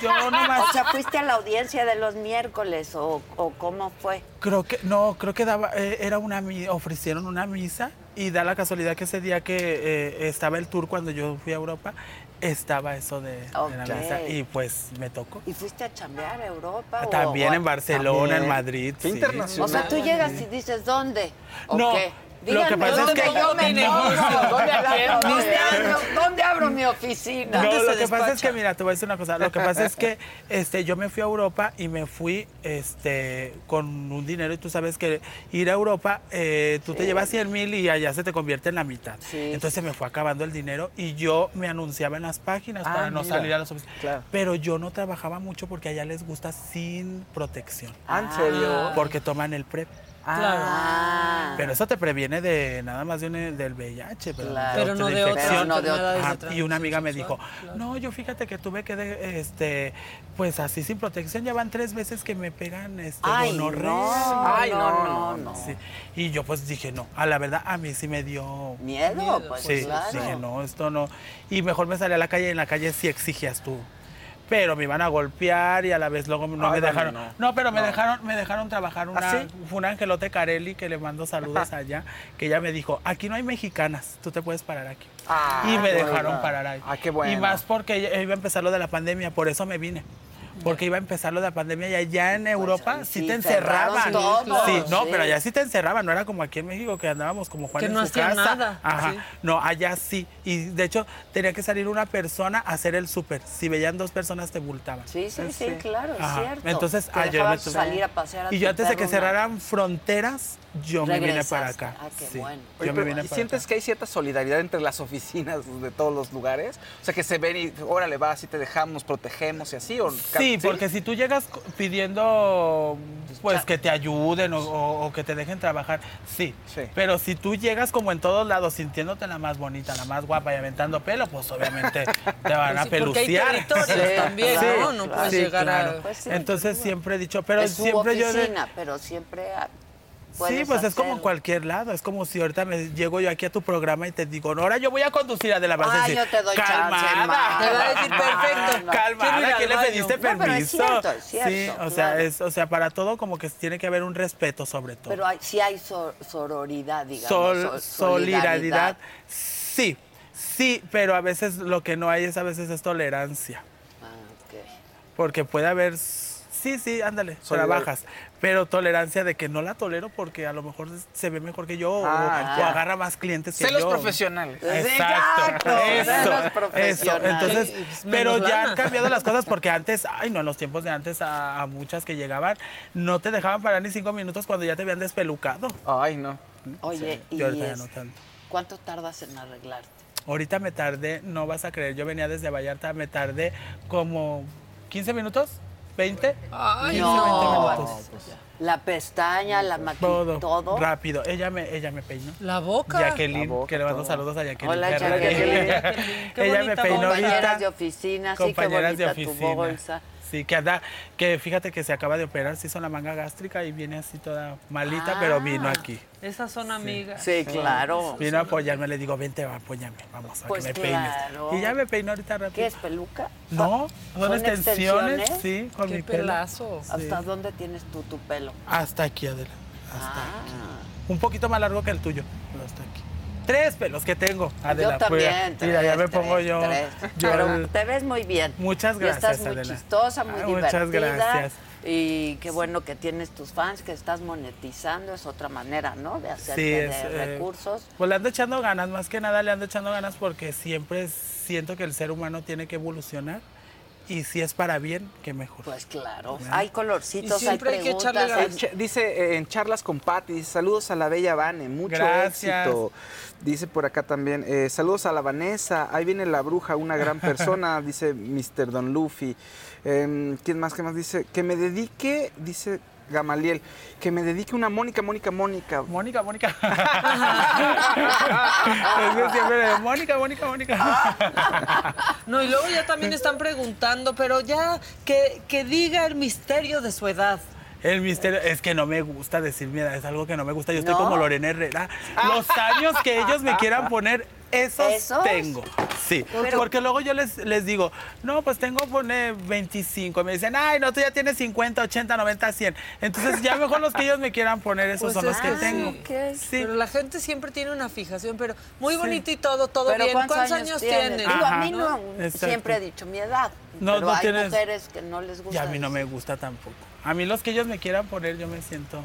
yo (laughs) nomás O sea, ¿fuiste a la audiencia de los miércoles o, o cómo fue? Creo que, no, creo que daba, eh, era una, ofrecieron una misa y da la casualidad que ese día que eh, estaba el tour cuando yo fui a Europa, estaba eso de, de la Ok. misa y pues me tocó. ¿Y fuiste a chambear a Europa? o- También o- en Barcelona, También. en Madrid. Qué sí. internacional. O sea, tú llegas y dices, ¿dónde? ¿O No, qué? Lo que pasa es que- yo me pongo. (laughs) ¿Dónde abro- (laughs) ¿Dónde abro mi oficina. No, ¿Dónde lo que pasa es que, mira, te voy a decir una cosa. Lo que pasa es que (laughs) este, yo me fui a Europa y me fui este, con un dinero y tú sabes que ir a Europa, eh, tú te llevas 100 mil y allá se te convierte en la mitad. Sí. Entonces se me fue acabando el dinero y yo me anunciaba en las páginas Ah, para no mira. salir a las oficinas. Claro. Pero yo no trabajaba mucho porque allá les gusta sin protección. Ah, ¿en serio? Porque toman el PrEP. Ah. Pero eso te previene de nada más de un- del VIH, pero, Claro. Pero no de de Ajá, Y una amiga me dijo, no, yo fíjate que tuve que, de- este, pues así sin protección, ya van tres veces que me pegan este, Ay, gonorrea. no, Ay, no, no, no. Sí. Y yo pues dije, no, a la verdad a mí sí me dio... Miedo, pues, sí, claro. dije, no, esto no. Y mejor me salí a la calle y en la calle sí exigías tú. Pero me iban a golpear y a la vez luego no Ay, me dejaron. no. No, pero me dejaron, me dejaron trabajar una, ¿Ah, sí? fue un angelote Carelli que le mando saludos (laughs) allá, que ella me dijo, aquí no hay mexicanas, tú te puedes parar aquí. Ah, y me dejaron buena. parar ahí. Ah, qué bueno. Y más porque iba a empezar lo de la pandemia, por eso me vine. Porque iba a empezar lo de la pandemia y allá en Europa sí, sí, te encerraban. todo, sí, no, sí. pero allá sí te encerraban, no era como aquí en México que andábamos como Juan Que en no su casa. nada, Ajá. sí. No, allá sí. Y de hecho tenía que salir una persona a hacer el súper. Si veían dos personas te multaban. Sí, sí, sí, claro, es cierto. Entonces, Te ah, me tuve- salir a pasear a Y yo antes de que cerraran fronteras, yo me vine para acá. Ah, qué Sí. bueno. Oye, Yo me pero, vine ¿y para ¿Sientes que hay cierta solidaridad entre las (laughs) oficinas de todos los lugares? O sea, que se ven y, órale, va, así te dejamos, protegemos y así. ¿o? Sí, porque si tú llegas pidiendo pues que te ayuden o, o- o que te dejen trabajar, sí. Sí. Pero si tú llegas como en todos lados sintiéndote la más bonita, la más guapa y aventando pelo, pues obviamente te (laughs) van a Pues sí, porque hay peluciar. territorios también, ¿no? No puedes llegar a- Pues sí. Entonces siempre he dicho, pero es su siempre yo... de- oficina, pero siempre Sí, pues es como en cualquier lado. Es como si ahorita me llego yo aquí a tu programa y te digo, no, ahora yo voy a conducir a la vas a Ay, decir, yo te doy chance, calmada. ma. Te va a decir, perfecto. (laughs) Calmada, Quiero ir ¿quién le pediste No, pero es permiso? cierto, es cierto, sí, o sea, es, o sea, para todo como que tiene que haber un respeto sobre todo. Pero hay, sí hay sor- sororidad, digamos. Sol- so- solidaridad, sí, sí, pero a veces lo que no hay es a veces es tolerancia. Ah, ok. Porque puede haber, sí, sí, ándale, Solidaridad. trabajas, pero tolerancia de que no la tolero porque a lo mejor se ve mejor que yo o- Ah, o, agarra más clientes que Celos yo. profesionales. Exacto, Exacto, eso, celos eso. profesionales. Entonces, Menos pero ya lana. han cambiado las cosas porque (laughs) antes, ay no, en los tiempos de antes a, a muchas que llegaban no te dejaban parar ni cinco minutos cuando ya te habían despelucado. Ay, no. Oye, Y y es- no tanto. ¿cuánto tardas en arreglarte? Ahorita me tardé, no vas a creer, yo venía desde Vallarta, me tardé como 15 minutos, 20. Ay, 15, no. 20 minutos. La pestaña, la maquillaje, Todo, todo. rápido. Ella me, ella me peinó. La boca. Jacqueline, La boca, que le mando todo. saludos a Jacqueline. Hola. Jacqueline. Jacqueline, (laughs) qué ella me bonita peinó voz. Compañeras ahorita. de oficina, sí, qué compañeras de bonita tu oficina. bolsa. Sí, que anda, que fíjate que se acaba de operar, se hizo la manga gástrica y viene así toda malita, pero vino aquí. Esas son amigas. Sí, claro. Vino a apoyarme, le digo, vente, apóyame, vamos a Pues que me claro. peines. Y ya me peinó ahorita rápido. ¿Qué es peluca? No, son, ¿Son extensiones, extensiones? sí, con Qué mi pelo. pelazo. Sí. ¿Hasta dónde tienes tú tu pelo? Hasta aquí, Adela. Hasta Ah. aquí. Un poquito más largo que el tuyo, pero hasta aquí. Tres pelos que tengo, Adela. yo pues, también. mira, ya me tres, pongo tres, yo. tres. yo Pero te ves muy bien. Muchas Y gracias, estás muy Adela. chistosa, muy Ah, muchas divertida. gracias. Y qué bueno que tienes tus fans, que estás monetizando. Es otra manera, ¿no? De hacerte Sí, de es, eh, recursos. Pues le ando echando ganas, más que nada le ando echando ganas porque siempre siento que el ser humano tiene que evolucionar y si es para bien, que mejor. Pues claro. Hay colorcitos, Y siempre hay hay que echarle hay- Dice eh, en charlas con Patti, dice, saludos a la bella Vane, mucho Gracias. éxito. Dice por acá también, eh, saludos a la Vanessa, ahí viene la bruja, una gran persona, (laughs) dice Mr. Don Luffy. Em, ¿Quién más? ¿Qué más dice? Que me dedique, dice Gamaliel, que me dedique una Mónica, Mónica, Mónica. Mónica, Mónica. (laughs) es que siempre, Mónica, Mónica, Mónica. No, y luego ya también están preguntando, pero ya que, que diga el misterio de su edad. El misterio es que no me gusta decir mi edad, es algo que no me gusta. Yo estoy ¿No? como Lorena Herrera. Los años que ellos me quieran poner, esos, ¿Esos? tengo. Sí, Pero- porque luego yo les, les digo, no, pues tengo pone 25. Y me dicen, ay, no, tú ya tienes 50, 80, 90, 100. Entonces ya mejor los que ellos me quieran poner, esos Pues son los que que tengo. sí. Sí. Pero la gente siempre tiene una fijación, pero muy bonito y todo, todo Pero bien. ¿cuántos, ¿Cuántos, años, tienes? tienes? Digo, a mí no, Exacto. siempre he dicho mi edad. No, pero no hay tienes- mujeres que no les gusta. Y a mí no me gusta tampoco. A mí los que ellos me quieran poner, yo me siento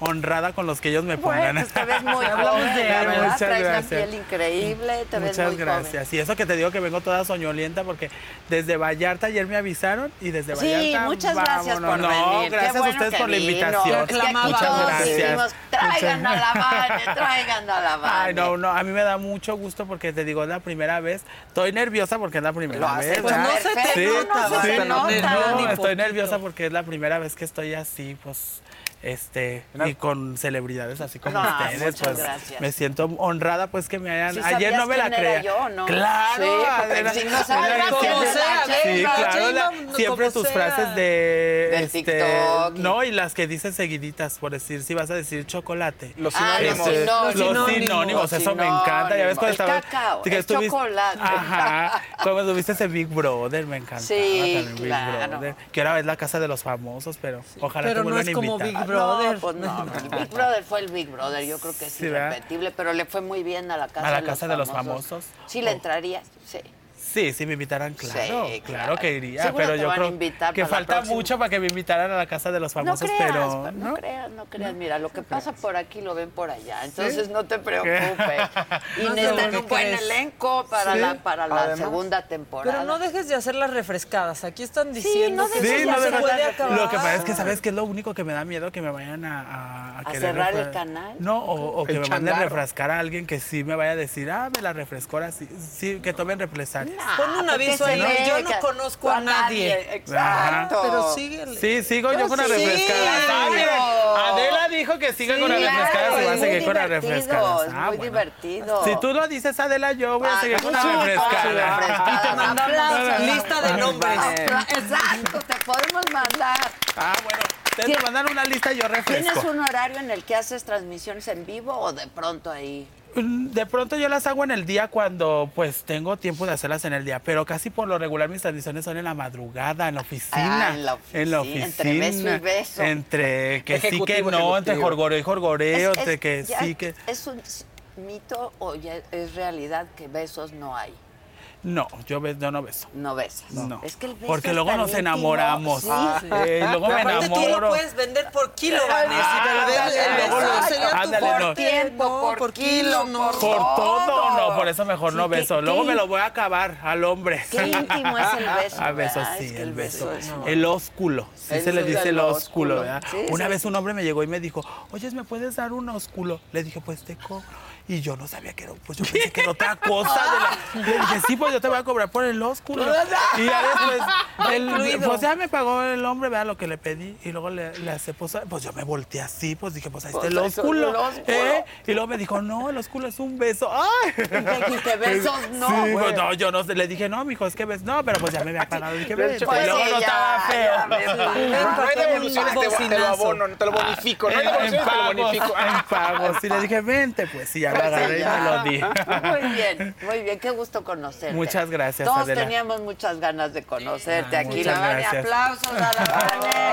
honrada con los que ellos me Bueno, pongan. pues te ves muy joven, de- ¿verdad? Muchas Traes gracias. piel increíble, te ves Muchas muy gracias. Y eso que te digo que vengo toda soñolienta porque desde Vallarta ayer me avisaron y desde Sí, Vallarta. muchas gracias por No, venir. Gracias a bueno ustedes por la invitación. Es que aquí Muchas todos gracias. dijimos, traigan a la Vane, traigan a la Vane. Ay, no, no, a mí me da mucho gusto porque te digo, es la primera vez. Estoy nerviosa porque es la primera Lo vez. pues no se te Sí, nota, no sí, se nota, no, estoy nerviosa porque es la primera vez que estoy así, pues, este, y con celebridades así como No, ustedes, muchas pues, gracias. me siento honrada, pues, que me hayan. ¿Sí Ayer no me la creía. yo, no? Claro, Sí, claro, siempre como tus sea. frases de Del este, TikTok y- no y las que dices seguiditas, por decir, si vas a decir chocolate. Los Ah, los Este, sinónimos. Los Los sinónimos, eso me encanta. Ya ves cuando El estaba. cacao, el estuviste- chocolate. Ajá. Cuando estuviste en Big Brother, me encantaba Sí, también Big claro. Brother. Que ahora es la casa de los famosos, pero ojalá Pero te no vuelvan es a como invitar. Big Brother. No, pues no, el Big Brother fue el Big Brother, yo creo que es Sí, ¿verdad? irrepetible, pero le fue muy bien a la casa, A la de, casa los de los famosos. famosos. Sí, le entrarías, sí. Sí, sí me invitaran, claro, Sí, claro, claro. que iría, Seguro pero te yo van a creo invitar que falta próxima. mucho para que me invitaran a la casa de los famosos, no creas, pero no, ¿no? creas, no creas. Mira, lo que pasa por aquí lo ven por allá, entonces no te (laughs) preocupes. Y No, necesitan un buen ¿crees? elenco para Sí. la, para la Además. segunda temporada. Pero no dejes de hacer las refrescadas. Aquí están Sí, diciendo no que dejes no, se de- puede acabar. Lo que pasa es que, ¿sabes qué es lo único que me da miedo? Que me vayan a... ¿A, ¿A querer cerrar el canal? No, o, o que me manden a refrescar a alguien que sí me vaya a decir, ah, me la refrescó ahora sí, sí, que tomen represalias. Pon un aviso ahí. Yo no conozco a nadie. Exacto. Pero síguele. Sí, sigo yo con la refrescada. Ah, Adela dijo que siga con la refrescada, se va a seguir muy con la divertido, refrescada. es muy divertido. Si tú lo dices, Adela, yo voy a Ah, seguir con la refrescada. Y te mandamos. Lista de nombres. Exacto, te podemos mandar. Ah, bueno, ustedes me mandan una lista y yo refresco. ¿Tienes un horario en el que haces transmisiones en vivo o de pronto ahí? Mm, De pronto yo las hago en el día cuando pues tengo tiempo de hacerlas en el día, pero casi por lo regular mis transmisiones son en la madrugada, en la oficina. Ah, en la En la oficina, entre beso y beso. Entre que sí, que Ejecutivo, no, entre jorgoreo y jorgoreo, Es- entre es- que ya sí, que... ¿Es un mito o ya es realidad que besos no hay? No, yo, be- yo no beso. No besas. No. Es que el beso Porque es luego tan nos íntimo. enamoramos. Sí. Eh, luego me Aparte, tú lo enamoro. puedes vender por kilo, Vanessa. Ah, beso exacto. sería Ándale, fuerte, no. Tiempo, por kilo, no. por Por todo, no, por eso mejor no Sí, beso. Luego me lo voy a acabar al hombre. Qué íntimo es el beso, (laughs) A beso, sí, Es que el beso. beso es- El ósculo. Sí El- se le dice el ósculo. ¿verdad? Una vez un hombre me llegó y me dijo, oye, ¿me puedes dar un ósculo? Le dije, pues te cobro. Y yo no sabía que era, pues yo pensé que era otra cosa. de la- Le dije, sí, pues yo te voy a cobrar por el ósculo. (laughs) Y ya después, (laughs) el- pues ya me pagó el hombre, vea lo que le pedí. Y luego le, le hace, pues, pues yo me volteé así, pues dije, pues ahí está Pues el ósculo. ¿eh? Y luego me dijo, no, el ósculo es un beso. ¡Ay! (laughs) dijiste, besos no, Sí, pues no, yo no sé. Le dije, no, mijo, es que ves. No, pero pues ya me había pagado. Dije, Pues ves. sí, y luego no ya, estaba feo. No hay devoluciones, te, te lo abono, te lo bonifico. No hay devoluciones, te lo bonifico. en pagos. Y le dije, vente, pues sí, ya agarré y me lo di. (laughs) Muy bien, muy bien, qué gusto conocerte. Muchas gracias, Todos Adela. teníamos muchas ganas de conocerte Ah, aquí. muchas La Vane, gracias. aplausos a la Vane.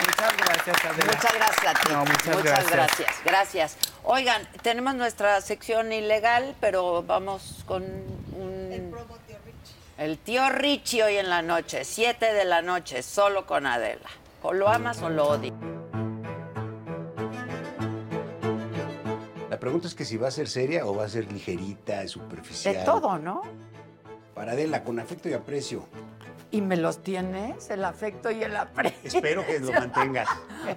Muchas gracias, Adela. Muchas gracias a ti. No, muchas gracias. gracias. Gracias. Oigan, tenemos nuestra sección ilegal, pero vamos con un... El tío Richie hoy en la noche, 7 de la noche, solo con Adela. O lo amas o lo odias. La pregunta es que si va a ser seria o va a ser ligerita, superficial. De todo, ¿no? Para Adela, con afecto y aprecio. Y me los tienes, el afecto y el aprecio. Espero que lo mantengas.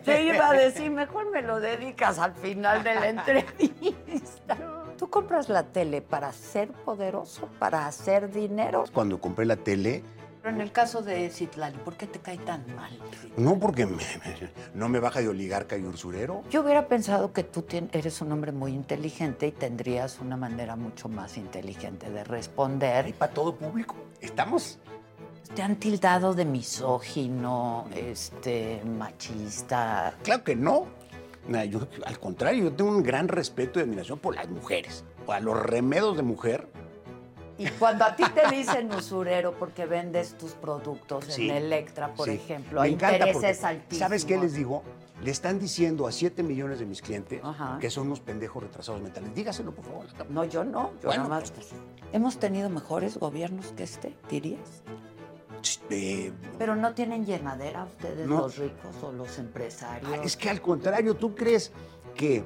Te iba a decir, mejor me lo dedicas al final de la entrevista. ¿Tú compras la tele para ser poderoso, para hacer dinero? Cuando compré la tele, Pero en el caso de Citlali, ¿por qué te cae tan mal? no porque me- me- no me baja de oligarca y usurero. Yo hubiera pensado que tú eres un hombre muy inteligente y tendrías una manera mucho más inteligente de responder. Y para todo público. Estamos. Te han tildado de misógino, este, machista. Claro que no. Yo, al contrario, yo tengo un gran respeto y admiración por las mujeres. O a los remedos de mujer. Y cuando a ti te dicen usurero porque vendes tus productos Sí, en Electra, por sí. ejemplo, Me encanta intereses altísimos. ¿Sabes qué les digo? Le están diciendo a 7 millones de mis clientes Ajá. que son unos pendejos retrasados mentales. Dígaselo, por favor. No, yo no. Yo Bueno, nada más. ¿Hemos tenido mejores gobiernos que este, dirías? Eh, Pero no tienen llenadera ustedes, No. los ricos o los empresarios. es que al contrario, ¿tú crees que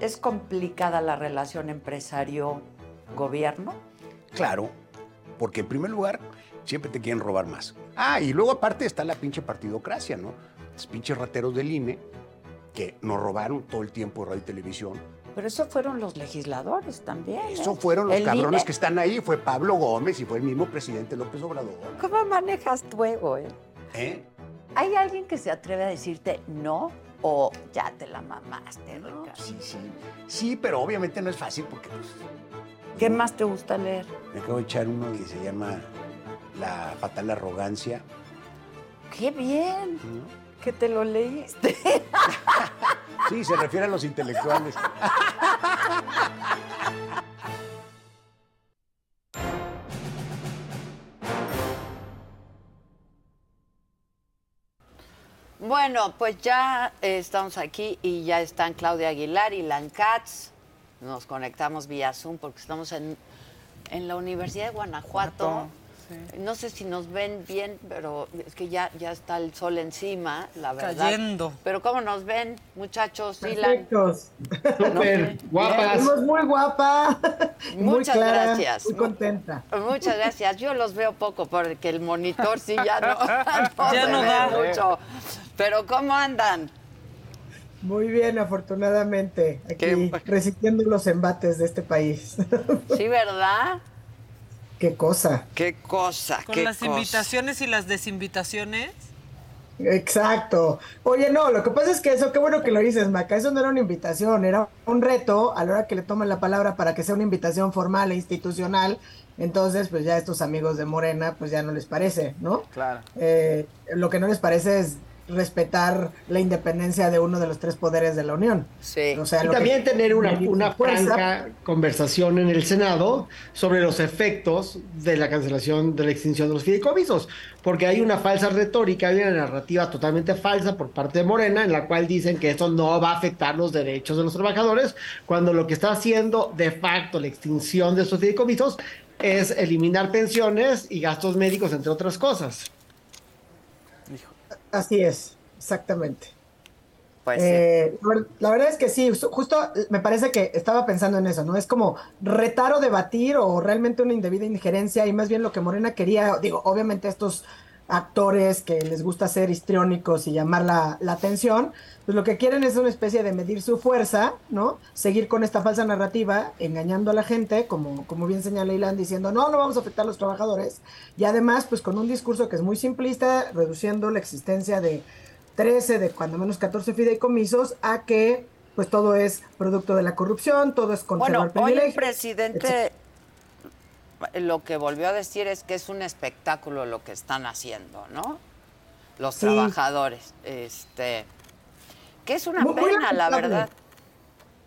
¿Es complicada la relación empresario-gobierno? Claro, porque en primer lugar siempre te quieren robar más. Ah, y luego aparte está la pinche partidocracia, ¿no? Los pinches rateros del INE que nos robaron todo el tiempo radio y televisión. Pero eso fueron los legisladores también. ¿eh? Eso fueron los El cabrones INE. que están ahí. Fue Pablo Gómez y fue el mismo presidente López Obrador. ¿Cómo manejas tu ego, eh? ¿Eh? ¿Hay alguien que se atreve a decirte no o ya te la mamaste, Ricardo? Sí, sí. Sí, pero obviamente no es fácil porque pues, ¿Qué más te gusta leer? me acabo de echar uno que se llama La fatal arrogancia. ¡Qué bien! Que te lo leíste. (laughs) Sí, se refiere a los intelectuales. Bueno, pues ya eh, estamos aquí y ya están Claudia Aguilar y Lan Katz. Nos conectamos vía Zoom porque estamos en, en la Universidad de Guanajuato. No sé si nos ven bien, pero es que ya, ya está el sol encima, la verdad. Cayendo. Pero ¿cómo nos ven, muchachos? Perfectos. (laughs) Súper, guapas. Estamos muy guapa. muy Muchas clara, gracias. Muy contenta. Muchas gracias. Yo los veo poco porque el monitor sí ya no, (laughs) no Ya no da. mucho. Pero ¿cómo andan? Muy bien, afortunadamente. Aquí resistiendo los embates de este país. (laughs) Sí, ¿verdad? Qué cosa. Qué cosa, Con qué las cosa. invitaciones y las desinvitaciones. Exacto. Oye, no, lo que pasa es que eso, qué bueno que lo dices, Maca, eso no era una invitación, era un reto a la hora que le toman la palabra para que sea una invitación formal e institucional. Entonces, pues ya estos amigos de Morena, pues ya no les parece, ¿no? Claro. Eh, lo que no les parece es respetar la independencia de uno de los tres poderes de la Unión. Sí. O sea, y que- también tener una, una fuerza- franca conversación en el Senado sobre los efectos de la cancelación de la extinción de los fideicomisos, porque hay una falsa retórica, hay una narrativa totalmente falsa por parte de Morena en la cual dicen que esto no va a afectar los derechos de los trabajadores, cuando lo que está haciendo de facto la extinción de esos fideicomisos es eliminar pensiones y gastos médicos, entre otras cosas. Así es, exactamente. Pues Eh, la ver- La verdad es que sí, ju- justo me parece que estaba pensando en eso, ¿no? Es como retar o debatir o realmente una indebida injerencia y más bien lo que Morena quería, digo, obviamente estos actores que les gusta ser histriónicos y llamar la, la atención, pues lo que quieren es una especie de medir su fuerza, ¿no? Seguir con esta falsa narrativa, engañando a la gente, como, como bien señala Ilan, diciendo, no, no vamos a afectar a los trabajadores, y además, pues con un discurso que es muy simplista, reduciendo la existencia de 13, de cuando menos 14 fideicomisos, a que pues todo es producto de la corrupción, todo es conservar Bueno, hoy el privilegios. presidente lo que volvió a decir es que es un espectáculo lo que están haciendo, ¿no? Los Sí. trabajadores. Este, que es una Muy- muy pena, la verdad.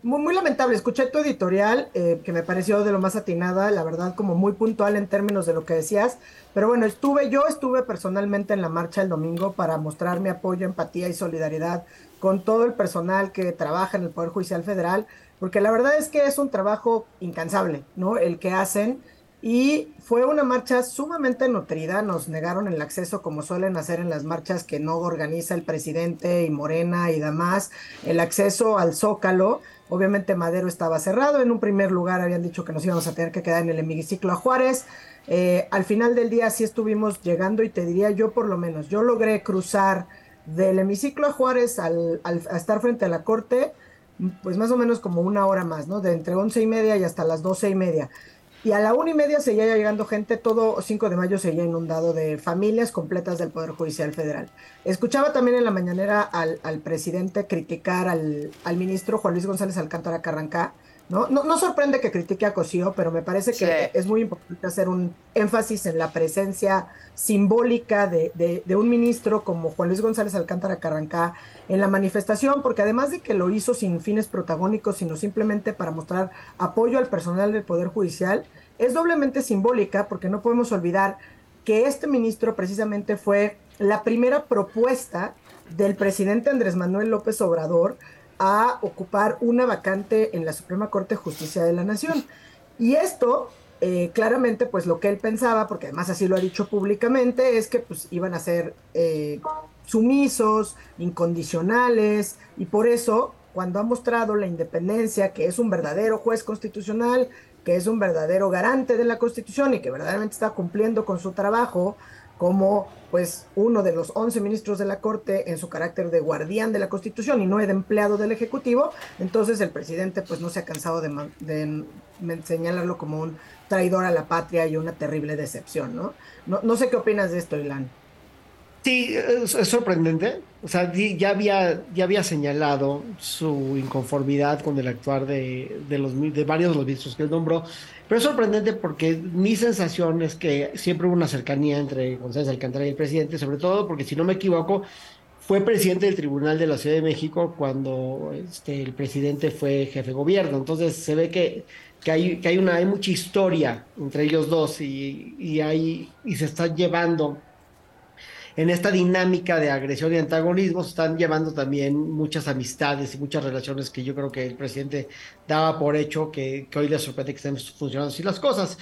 Muy, muy lamentable. Escuché tu editorial, eh, que me pareció de lo más atinada, la verdad, como muy puntual en términos de lo que decías. Pero bueno, estuve, yo estuve personalmente en la marcha el domingo para mostrar mi apoyo, empatía y solidaridad con todo el personal que trabaja en el Poder Judicial Federal, porque la verdad es que es un trabajo incansable, ¿no? El que hacen. Y fue una marcha sumamente nutrida, nos negaron el acceso como suelen hacer en las marchas que no organiza el presidente y Morena y demás, el acceso al Zócalo. Obviamente Madero estaba cerrado, en un primer lugar habían dicho que nos íbamos a tener que quedar en el hemiciclo a Juárez. Eh, al final del día sí estuvimos llegando y te diría yo por lo menos, yo logré cruzar del hemiciclo a Juárez al, al- a estar frente a la corte, pues más o menos como una hora más, ¿no? De entre once y media y hasta las doce y media. Y a la una y media seguía llegando gente, todo 5 de mayo seguía inundado de familias completas del Poder Judicial Federal. Escuchaba también en la mañanera al, al presidente criticar al, al ministro Juan Luis González Alcántara Carrancá. ¿No? No, no sorprende que critique a Cosío, pero me parece que Sí. es muy importante hacer un énfasis en la presencia simbólica de, de- de un ministro como Juan Luis González Alcántara Carrancá en la manifestación, porque además de que lo hizo sin fines protagónicos, sino simplemente para mostrar apoyo al personal del Poder Judicial, es doblemente simbólica porque no podemos olvidar que este ministro precisamente fue la primera propuesta del presidente Andrés Manuel López Obrador a ocupar una vacante en la Suprema Corte de Justicia de la Nación. Y esto eh, claramente, pues lo que él pensaba, porque además así lo ha dicho públicamente, es que pues iban a ser eh, sumisos, incondicionales, y por eso, cuando ha mostrado la independencia, que es un verdadero juez constitucional, que es un verdadero garante de la Constitución y que verdaderamente está cumpliendo con su trabajo como pues uno de los 11 ministros de la Corte en su carácter de guardián de la Constitución y no de empleado del Ejecutivo, entonces el presidente pues no se ha cansado de, señalarlo como un traidor a la patria y una terrible decepción, ¿no? No, no sé qué opinas de esto, Ilan. Sí, es, sorprendente. O sea, ya había, ya había señalado su inconformidad con el actuar de, de, los, de varios de los ministros que él nombró. Pero es sorprendente porque mi sensación es que siempre hubo una cercanía entre González Alcántara y el presidente, sobre todo porque, si no me equivoco, fue presidente del Tribunal de la Ciudad de México cuando este, el presidente fue jefe de gobierno. Entonces se ve que, que, hay, que hay, una, hay mucha historia entre ellos dos y, y, hay, y se está llevando en esta dinámica de agresión y antagonismo se están llevando también muchas amistades y muchas relaciones que yo creo que el presidente daba por hecho que, que hoy le sorprende que estén funcionando así las cosas.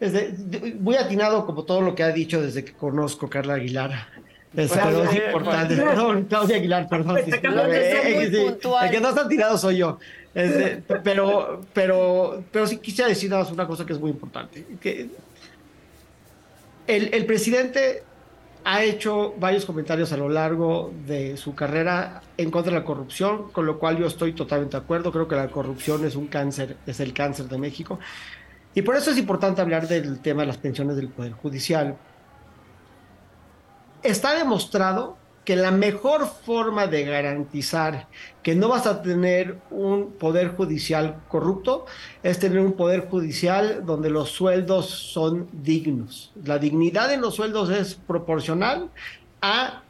De- muy atinado como todo lo que ha dicho desde que conozco a Carla Aguilar. Es, perdón, es eh, importante. Perdón, Claudia Aguilar, perdón. Muy Eh, el que no está tirado soy yo. Este, pero, pero, pero sí quisiera decir nada más una cosa que es muy importante. Que el, el presidente ha hecho varios comentarios a lo largo de su carrera en contra de la corrupción, con lo cual yo estoy totalmente de acuerdo. Creo que la corrupción es un cáncer, es el cáncer de México. Y por eso es importante hablar del tema de las pensiones del Poder Judicial. Está demostrado que la mejor forma de garantizar que no vas a tener un poder judicial corrupto es tener un poder judicial donde los sueldos son dignos. La dignidad en los sueldos es proporcional a,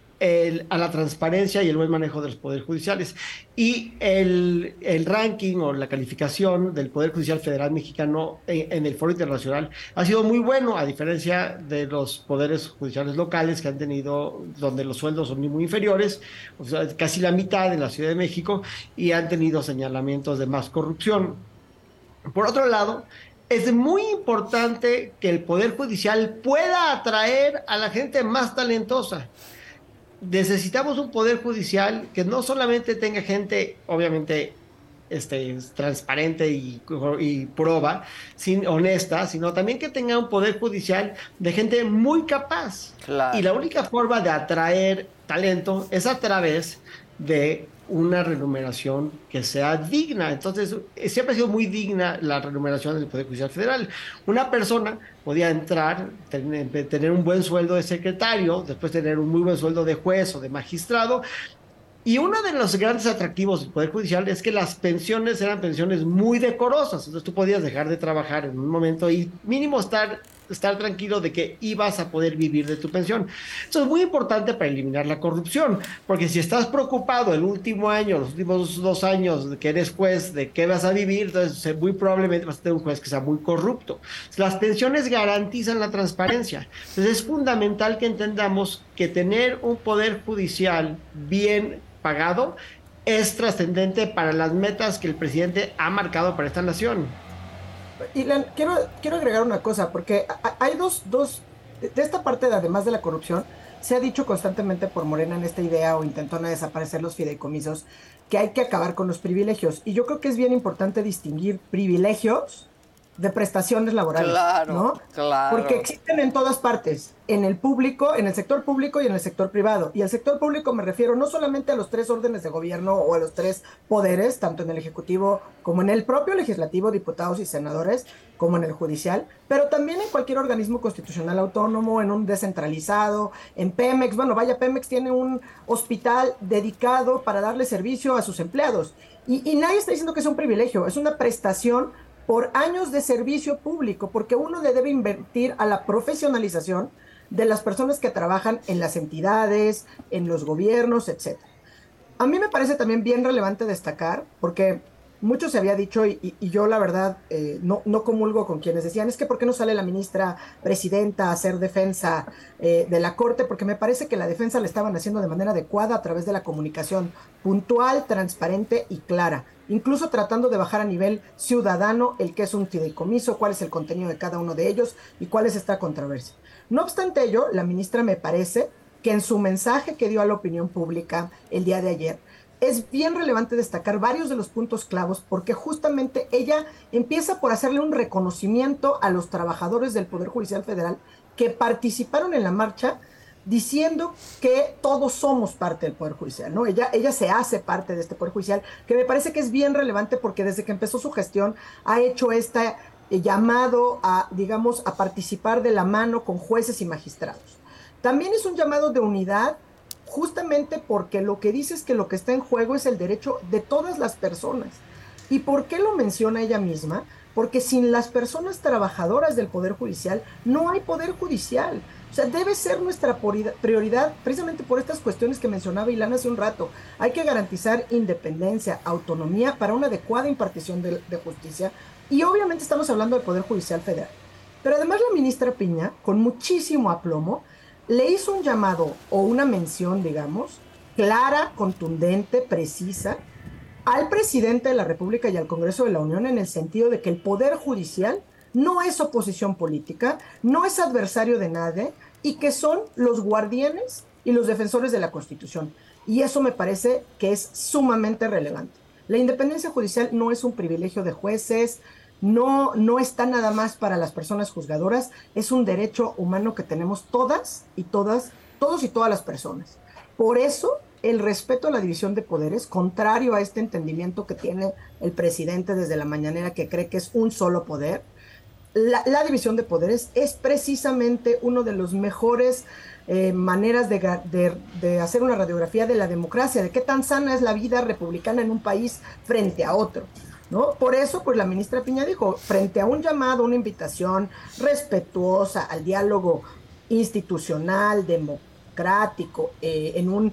a la transparencia y el buen manejo de los poderes judiciales. Y el, ranking o la calificación del Poder Judicial Federal Mexicano en, en el foro internacional ha sido muy bueno, a diferencia de los poderes judiciales locales que han tenido, donde los sueldos son muy, muy inferiores, o sea, casi la mitad en la Ciudad de México, y han tenido señalamientos de más corrupción. Por otro lado, es muy importante que el Poder Judicial pueda atraer a la gente más talentosa. Necesitamos un Poder Judicial que no solamente tenga gente, obviamente, este, transparente y, y prueba, sin, honesta, sino también que tenga un Poder Judicial de gente muy capaz. Y la única forma de atraer talento es a través de una remuneración que sea digna. Entonces, siempre ha sido muy digna la remuneración del Poder Judicial Federal. Una persona podía entrar, tener un buen sueldo de secretario, después tener un muy buen sueldo de juez o de magistrado, y uno de los grandes atractivos del Poder Judicial es que las pensiones eran pensiones muy decorosas. Entonces tú podías dejar de trabajar en un momento y mínimo estar, estar tranquilo de que ibas a poder vivir de tu pensión. Eso es muy importante para eliminar la corrupción, porque si estás preocupado el último año, los últimos dos años de que eres juez, de qué vas a vivir, entonces muy probablemente vas a tener un juez que sea muy corrupto. Las pensiones garantizan la transparencia. Entonces es fundamental que entendamos que tener un poder judicial bien pagado es trascendente para las metas que el presidente ha marcado para esta nación. Quiero, quiero agregar una cosa, porque hay dos, dos, de esta parte, de, además de la corrupción, se ha dicho constantemente por Morena en esta idea o intentona desaparecer los fideicomisos, que hay que acabar con los privilegios. Y yo creo que es bien importante distinguir privilegios de prestaciones laborales. Claro, ¿no? claro. Porque existen en todas partes, en el público, en el sector público y en el sector privado. Y al sector público me refiero no solamente a los tres órdenes de gobierno o a los tres poderes, tanto en el Ejecutivo como en el propio Legislativo, diputados y senadores, como en el Judicial, pero también en cualquier organismo constitucional autónomo, en un descentralizado, en Pemex. Bueno, vaya, Pemex tiene un hospital dedicado para darle servicio a sus empleados. Y, y nadie está diciendo que es un privilegio, es una prestación por años de servicio público, porque uno le debe invertir a la profesionalización de las personas que trabajan en las entidades, en los gobiernos, etc. A mí me parece también bien relevante destacar, porque mucho se había dicho y, yo la verdad eh, no, no comulgo con quienes decían, es que ¿por qué no sale la ministra presidenta a hacer defensa eh, de la Corte? Porque me parece que la defensa la estaban haciendo de manera adecuada a través de la comunicación puntual, transparente y clara, incluso tratando de bajar a nivel ciudadano el que es un fideicomiso, cuál es el contenido de cada uno de ellos y cuál es esta controversia. No obstante ello, la ministra me parece que en su mensaje que dio a la opinión pública el día de ayer, es bien relevante destacar varios de los puntos clavos porque justamente ella empieza por hacerle un reconocimiento a los trabajadores del Poder Judicial Federal que participaron en la marcha diciendo que todos somos parte del Poder Judicial, ¿no? Ella, ella se hace parte de este Poder Judicial, que me parece que es bien relevante porque desde que empezó su gestión ha hecho este llamado a, digamos, a participar de la mano con jueces y magistrados. También es un llamado de unidad justamente porque lo que dice es que lo que está en juego es el derecho de todas las personas. ¿Y por qué lo menciona ella misma? Porque sin las personas trabajadoras del Poder Judicial no hay Poder Judicial. O sea, debe ser nuestra prioridad precisamente por estas cuestiones que mencionaba Ilana hace un rato. Hay que garantizar independencia, autonomía para una adecuada impartición de, de justicia. Y obviamente estamos hablando del Poder Judicial Federal. Pero además la ministra Piña, con muchísimo aplomo, le hizo un llamado o una mención, digamos, clara, contundente, precisa, al presidente de la República y al Congreso de la Unión en el sentido de que el Poder Judicial no es oposición política, no es adversario de nadie y que son los guardianes y los defensores de la Constitución. Y eso me parece que es sumamente relevante. La independencia judicial no es un privilegio de jueces, no, no está nada más para las personas juzgadoras, es un derecho humano que tenemos todas y todas, todos y todas las personas. Por eso, el respeto a la división de poderes, contrario a este entendimiento que tiene el presidente desde la mañanera, que cree que es un solo poder, la, la división de poderes es precisamente uno de los mejores eh, maneras de, hacer una radiografía de la democracia, de qué tan sana es la vida republicana en un país frente a otro. ¿No? Por eso, pues la ministra Piña dijo, frente a un llamado, una invitación respetuosa al diálogo institucional, democrático, eh, en un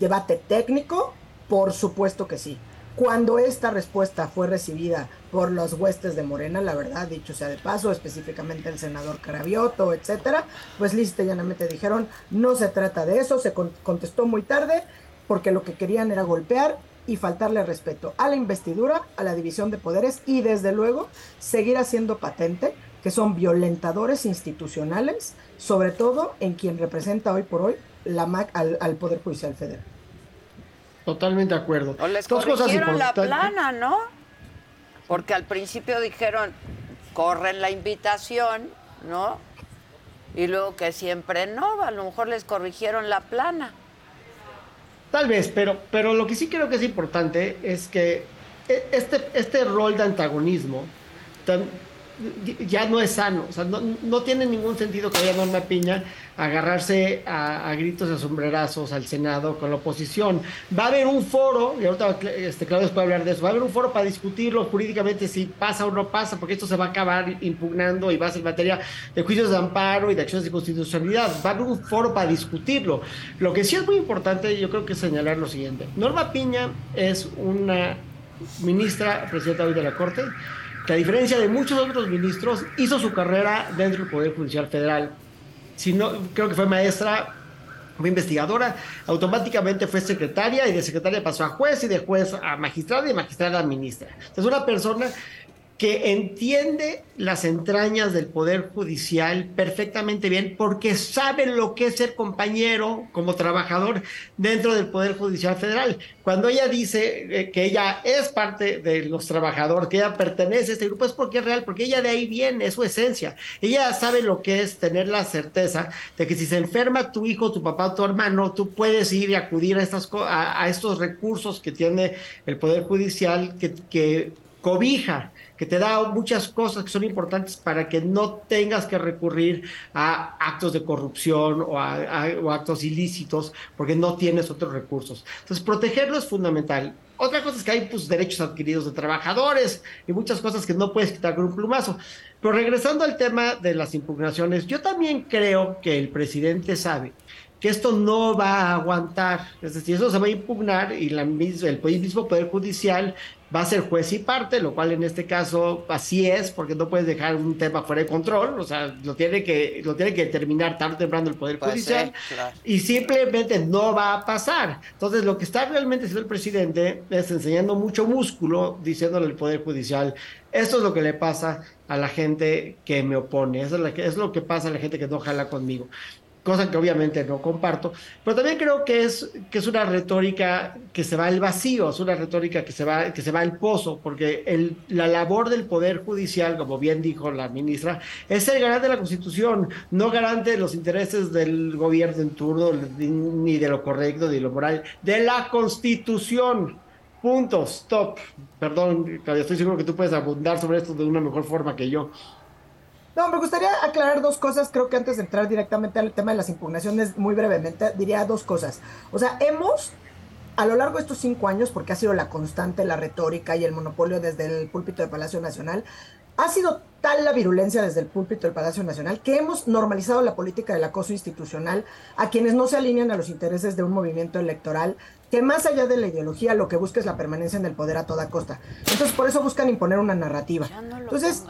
debate técnico, por supuesto que sí. Cuando esta respuesta fue recibida por los huestes de Morena, la verdad, dicho sea de paso, específicamente el senador Carabioto, etcétera, pues lista y llanamente dijeron, no se trata de eso, se con- contestó muy tarde, porque lo que querían era golpear y faltarle respeto a la investidura, a la división de poderes y desde luego seguir haciendo patente que son violentadores institucionales, sobre todo en quien representa hoy por hoy la MAC al Poder Judicial Federal. Totalmente de acuerdo. Les Dos cosas la plana, ¿no? Porque al principio dijeron, corren la invitación, ¿no? Y luego que siempre no, a lo mejor les corrigieron la plana. Tal vez, pero, pero lo que sí creo que es importante es que e- este, este rol de antagonismo tan- ya no es sano. O sea, no, no tiene ningún sentido que haya Norma Piña agarrarse a, a gritos de sombrerazos al Senado con la oposición. Va a haber un foro, y ahorita este, Claudio puede hablar de eso, va a haber un foro para discutirlo jurídicamente si pasa o no pasa, porque esto se va a acabar impugnando y va a ser materia de juicios de amparo y de acciones de constitucionalidad. Va a haber un foro para discutirlo. Lo que sí es muy importante, yo creo que es señalar lo siguiente. Norma Piña es una ministra, presidenta hoy de la Corte, que a diferencia de muchos otros ministros, hizo su carrera dentro del Poder Judicial Federal. Si no, creo que fue maestra, fue investigadora, automáticamente fue secretaria y de secretaria pasó a juez y de juez a magistrada y de magistrada a ministra. Es una persona que entiende las entrañas del Poder Judicial perfectamente bien porque sabe lo que es ser compañero como trabajador dentro del Poder Judicial Federal. Cuando ella dice eh, que ella es parte de los trabajadores, que ella pertenece a este grupo, es porque es real, porque ella de ahí viene, es su esencia. Ella sabe lo que es tener la certeza de que si se enferma tu hijo, tu papá, tu hermano, tú puedes ir y acudir a, estas, a estos recursos que tiene el Poder Judicial que, que cobija que te da muchas cosas que son importantes para que no tengas que recurrir a actos de corrupción o a, actos ilícitos porque no tienes otros recursos. Entonces, protegerlo es fundamental. Otra cosa es que hay pues, derechos adquiridos de trabajadores y muchas cosas que no puedes quitar con un plumazo. Pero regresando al tema de las impugnaciones, yo también creo que el presidente sabe que esto no va a aguantar. Es decir, eso se va a impugnar y la, el mismo Poder Judicial va a ser juez y parte, lo cual en este caso así es, porque no puedes dejar un tema fuera de control, o sea, lo tiene que, lo tiene que determinar tarde o temprano el Poder Judicial claro. y simplemente no va a pasar. Entonces, lo que está realmente haciendo el presidente es enseñando mucho músculo, diciéndole al Poder Judicial, esto es lo que le pasa a la gente que me opone, eso es, la que- es lo que pasa a la gente que no jala conmigo. Cosa que obviamente no comparto, pero también creo que es, que es una retórica que se va al vacío, es una retórica que se va, que se va al pozo, porque el, la labor del Poder Judicial, como bien dijo la ministra, es el garante de la Constitución, no garante de los intereses del gobierno en turno, ni de lo correcto, ni de lo moral, de la Constitución. Punto, stop. Perdón, Claudia, estoy seguro que tú puedes abundar sobre esto de una mejor forma que yo. No, me gustaría aclarar dos cosas. Creo que antes de entrar directamente al tema de las impugnaciones, muy brevemente, diría dos cosas. O sea, hemos, a lo largo de estos cinco años, porque ha sido la constante, la retórica y el monopolio desde el púlpito del Palacio Nacional, ha sido tal la virulencia desde el púlpito del Palacio Nacional que hemos normalizado la política del acoso institucional a quienes no se alinean a los intereses de un movimiento electoral que más allá de la ideología lo que busca es la permanencia en el poder a toda costa. Entonces por eso buscan imponer una narrativa. Entonces,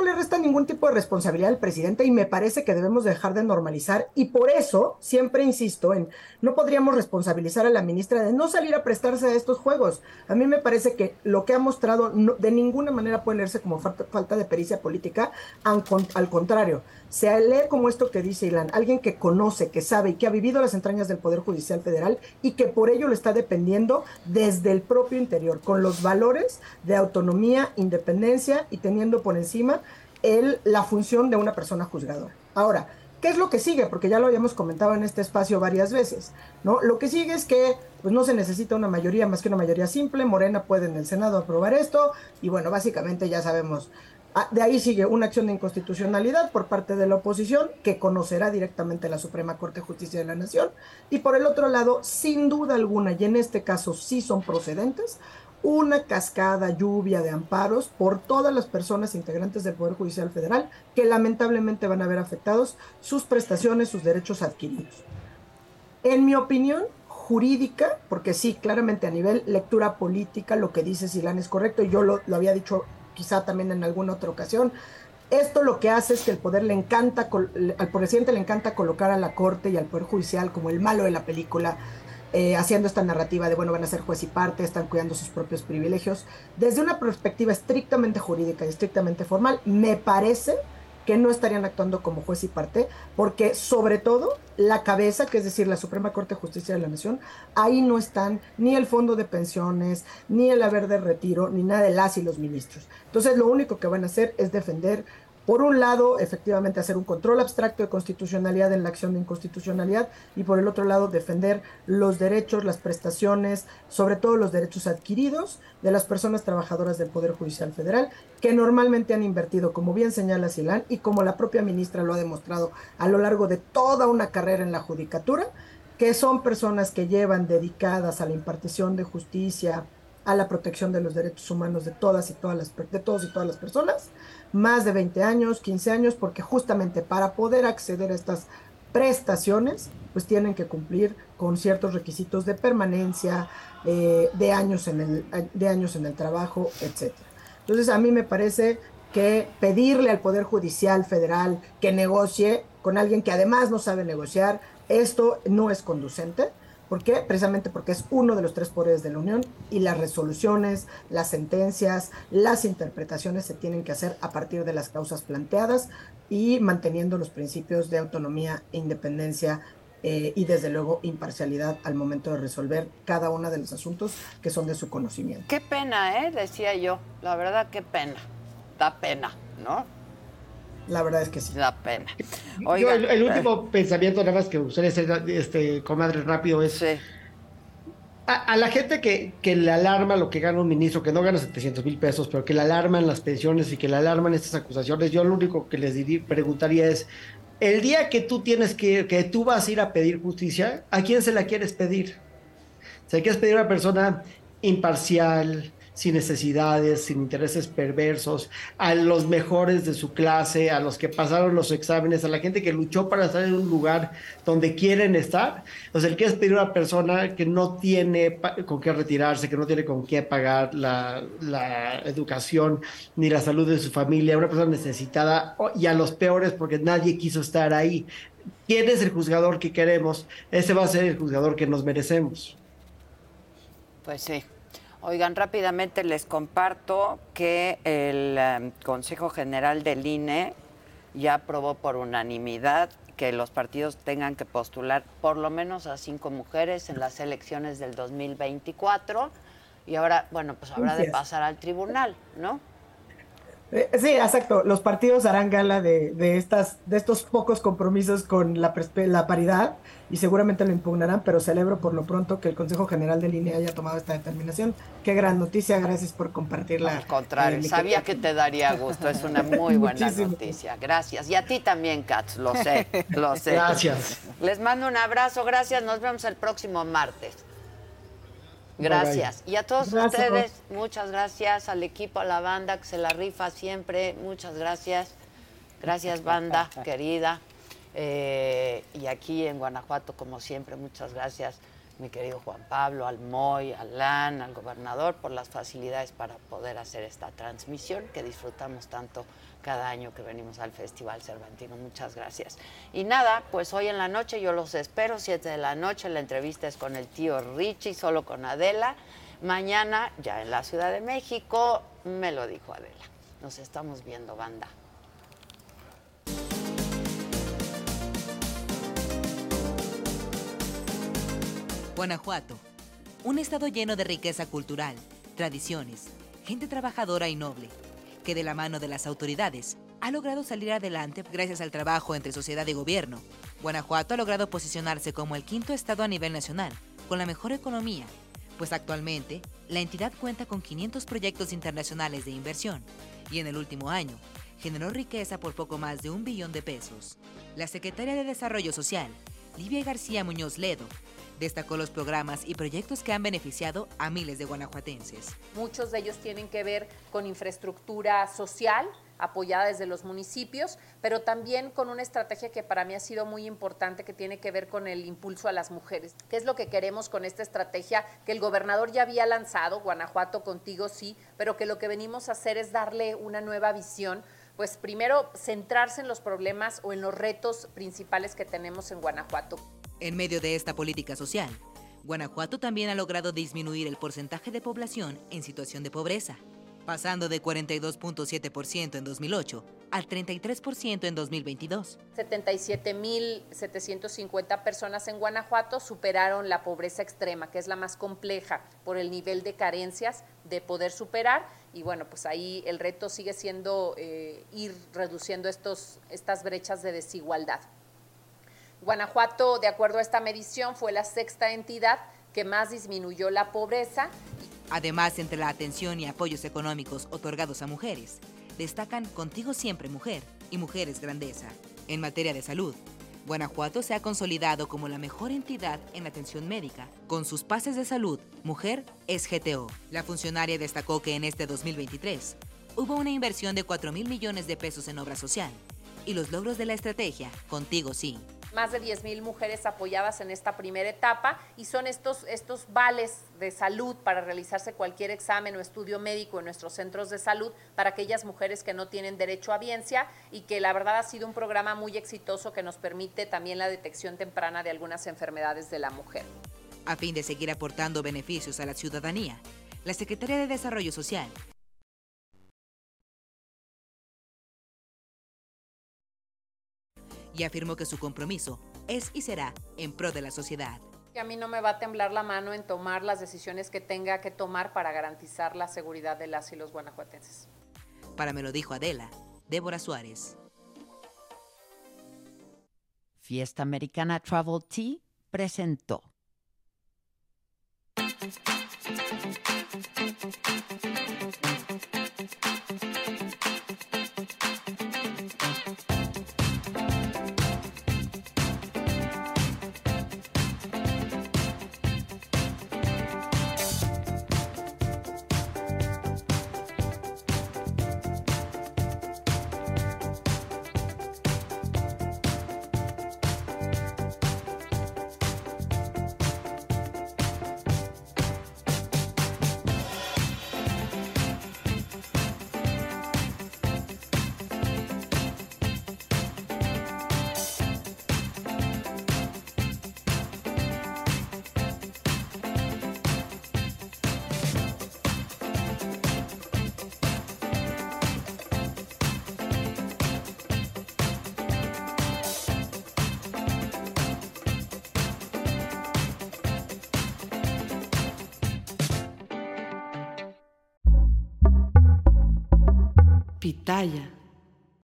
no le resta ningún tipo de responsabilidad al presidente y me parece que debemos dejar de normalizar y por eso siempre insisto en no podríamos responsabilizar a la ministra de no salir a prestarse a estos juegos. A mí me parece que lo que ha mostrado de ninguna manera puede leerse como falta, de pericia política, al, al contrario, se lee como esto que dice Ilan, alguien que conoce, que sabe y que ha vivido las entrañas del Poder Judicial Federal y que por ello lo está dependiendo desde el propio interior, con los valores de autonomía, independencia y teniendo por encima el, la función de una persona juzgadora. Ahora, ¿qué es lo que sigue? Porque ya lo habíamos comentado en este espacio varias veces, ¿no? Lo que sigue es que pues no se necesita una mayoría más que una mayoría simple, Morena puede en el Senado aprobar esto y bueno, básicamente ya sabemos Ah, De ahí sigue una acción de inconstitucionalidad por parte de la oposición que conocerá directamente la Suprema Corte de Justicia de la Nación. Y por el otro lado, sin duda alguna, y en este caso sí son procedentes, una cascada lluvia de amparos por todas las personas integrantes del Poder Judicial Federal que lamentablemente van a ver afectados sus prestaciones, sus derechos adquiridos. En mi opinión jurídica, porque sí, claramente a nivel lectura política, lo que dice Silán es correcto, y yo lo, lo había dicho quizá también en alguna otra ocasión, esto lo que hace es que el poder le encanta, al presidente le encanta colocar a la corte y al poder judicial como el malo de la película, eh, haciendo esta narrativa de, bueno, van a ser juez y parte, están cuidando sus propios privilegios. Desde una perspectiva estrictamente jurídica y estrictamente formal, me parece que no estarían actuando como juez y parte, porque sobre todo la cabeza, que es decir, la Suprema Corte de Justicia de la Nación, ahí no están ni el fondo de pensiones, ni el haber de retiro, ni nada de las y los ministros. Entonces, lo único que van a hacer es defender, por un lado, efectivamente hacer un control abstracto de constitucionalidad en la acción de inconstitucionalidad, y por el otro lado, defender los derechos, las prestaciones, sobre todo los derechos adquiridos de las personas trabajadoras del Poder Judicial Federal, que normalmente han invertido, como bien señala Silán, y como la propia ministra lo ha demostrado a lo largo de toda una carrera en la judicatura, que son personas que llevan dedicadas a la impartición de justicia, a la protección de los derechos humanos de todas y todas las de todos y todas las personas, más de 20 años, 15 años, porque justamente para poder acceder a estas prestaciones, pues tienen que cumplir con ciertos requisitos de permanencia, eh, de, años en el, de años en el trabajo, etcétera. Entonces a mí me parece que pedirle al Poder Judicial Federal que negocie con alguien que además no sabe negociar, esto no es conducente. ¿Por qué? Precisamente porque es uno de los tres poderes de la Unión y las resoluciones, las sentencias, las interpretaciones se tienen que hacer a partir de las causas planteadas y manteniendo los principios de autonomía, independencia eh, y desde luego imparcialidad al momento de resolver cada uno de los asuntos que son de su conocimiento. Qué pena, ¿eh? Decía yo. La verdad, qué pena. Da pena, ¿no? La verdad es que sí. Da pena. Yo, el, el último pensamiento, nada más que ustedes hacer, este, comadre, rápido, es. A, a la gente que, que le alarma lo que gana un ministro, que no gana 700 mil pesos, pero que le alarman las pensiones y que le alarman estas acusaciones, yo lo único que les diría, preguntaría es: el día que tú tienes que, que tú vas a ir a pedir justicia, ¿a quién se la quieres pedir? ¿Se la quieres pedir a una persona imparcial, sin necesidades, sin intereses perversos, a los mejores de su clase, a los que pasaron los exámenes, a la gente que luchó para estar en un lugar donde quieren estar. O sea, el que es pedir a una persona que no tiene con qué retirarse, que no tiene con qué pagar la, educación ni la salud de su familia, una persona necesitada y a los peores porque nadie quiso estar ahí. ¿Quién es el juzgador que queremos? Ese va a ser el juzgador que nos merecemos. Pues sí. Oigan, rápidamente les comparto que el eh, Consejo General del INE ya aprobó por unanimidad que los partidos tengan que postular por lo menos a cinco mujeres en las elecciones del 2024 y ahora, bueno, pues habrá de pasar al tribunal, ¿no? Eh, Sí, exacto. Los partidos harán gala de, de estas, de estos pocos compromisos con la, la paridad y seguramente lo impugnarán, pero celebro por lo pronto que el Consejo General de Línea haya tomado esta determinación. Qué gran noticia, gracias por compartirla. Al contrario, eh, sabía que te daría gusto, es una (laughs) muy buena Muchísimo. noticia. Gracias. Y a ti también, Katz, lo sé, (laughs) lo sé. Gracias. Les mando un abrazo, gracias, nos vemos el próximo martes. Gracias. Y a todos Gracias. ustedes, muchas gracias al equipo, a la banda que se la rifa siempre, muchas gracias. Gracias, banda (laughs) querida. Eh, y aquí en Guanajuato, como siempre, muchas gracias, mi querido Juan Pablo, al Moy, al LAN, al gobernador, por las facilidades para poder hacer esta transmisión que disfrutamos tanto cada año que venimos al Festival Cervantino. Muchas gracias. Y nada, pues hoy en la noche yo los espero, 7 de la noche, la entrevista es con el tío Richie, solo con Adela. Mañana, ya en la Ciudad de México, me lo dijo Adela. Nos estamos viendo, banda. Guanajuato, un estado lleno de riqueza cultural, tradiciones, gente trabajadora y noble, de la mano de las autoridades ha logrado salir adelante gracias al trabajo entre sociedad y gobierno. Guanajuato ha logrado posicionarse como el quinto estado a nivel nacional, con la mejor economía, pues actualmente la entidad cuenta con 500 proyectos internacionales de inversión y en el último año generó riqueza por poco más de un billón de pesos. La secretaria de Desarrollo Social, Livia García Muñoz Ledo, destacó los programas y proyectos que han beneficiado a miles de guanajuatenses. Muchos de ellos tienen que ver con infraestructura social apoyada desde los municipios, pero también con una estrategia que para mí ha sido muy importante que tiene que ver con el impulso a las mujeres. ¿Qué es lo que queremos con esta estrategia que el gobernador ya había lanzado, Guanajuato contigo sí, pero que lo que venimos a hacer es darle una nueva visión? Pues primero centrarse en los problemas o en los retos principales que tenemos en Guanajuato. En medio de esta política social, Guanajuato también ha logrado disminuir el porcentaje de población en situación de pobreza, pasando de 42.7% en 2008 al 33% en 2022. 77.750 personas en Guanajuato superaron la pobreza extrema, que es la más compleja por el nivel de carencias de poder superar. Y bueno, pues ahí el reto sigue siendo eh, ir reduciendo estos, estas brechas de desigualdad. Guanajuato, de acuerdo a esta medición, fue la sexta entidad que más disminuyó la pobreza. Además, entre la atención y apoyos económicos otorgados a mujeres, destacan Contigo Siempre Mujer y Mujeres Grandeza. En materia de salud, Guanajuato se ha consolidado como la mejor entidad en atención médica. Con sus pases de salud, Mujer es GTO. La funcionaria destacó que en este 2023 hubo una inversión de 4 mil millones de pesos en obra social y los logros de la estrategia Contigo Sí. Más de 10.000 mujeres apoyadas en esta primera etapa y son estos, estos vales de salud para realizarse cualquier examen o estudio médico en nuestros centros de salud para aquellas mujeres que no tienen derecho a biencia y que la verdad ha sido un programa muy exitoso que nos permite también la detección temprana de algunas enfermedades de la mujer. A fin de seguir aportando beneficios a la ciudadanía, la Secretaría de Desarrollo Social y afirmó que su compromiso es y será en pro de la sociedad. Que a mí no me va a temblar la mano en tomar las decisiones que tenga que tomar para garantizar la seguridad de las y los guanajuatenses. Para me lo dijo Adela, Débora Suárez. Fiesta Americana Travel Tea presentó.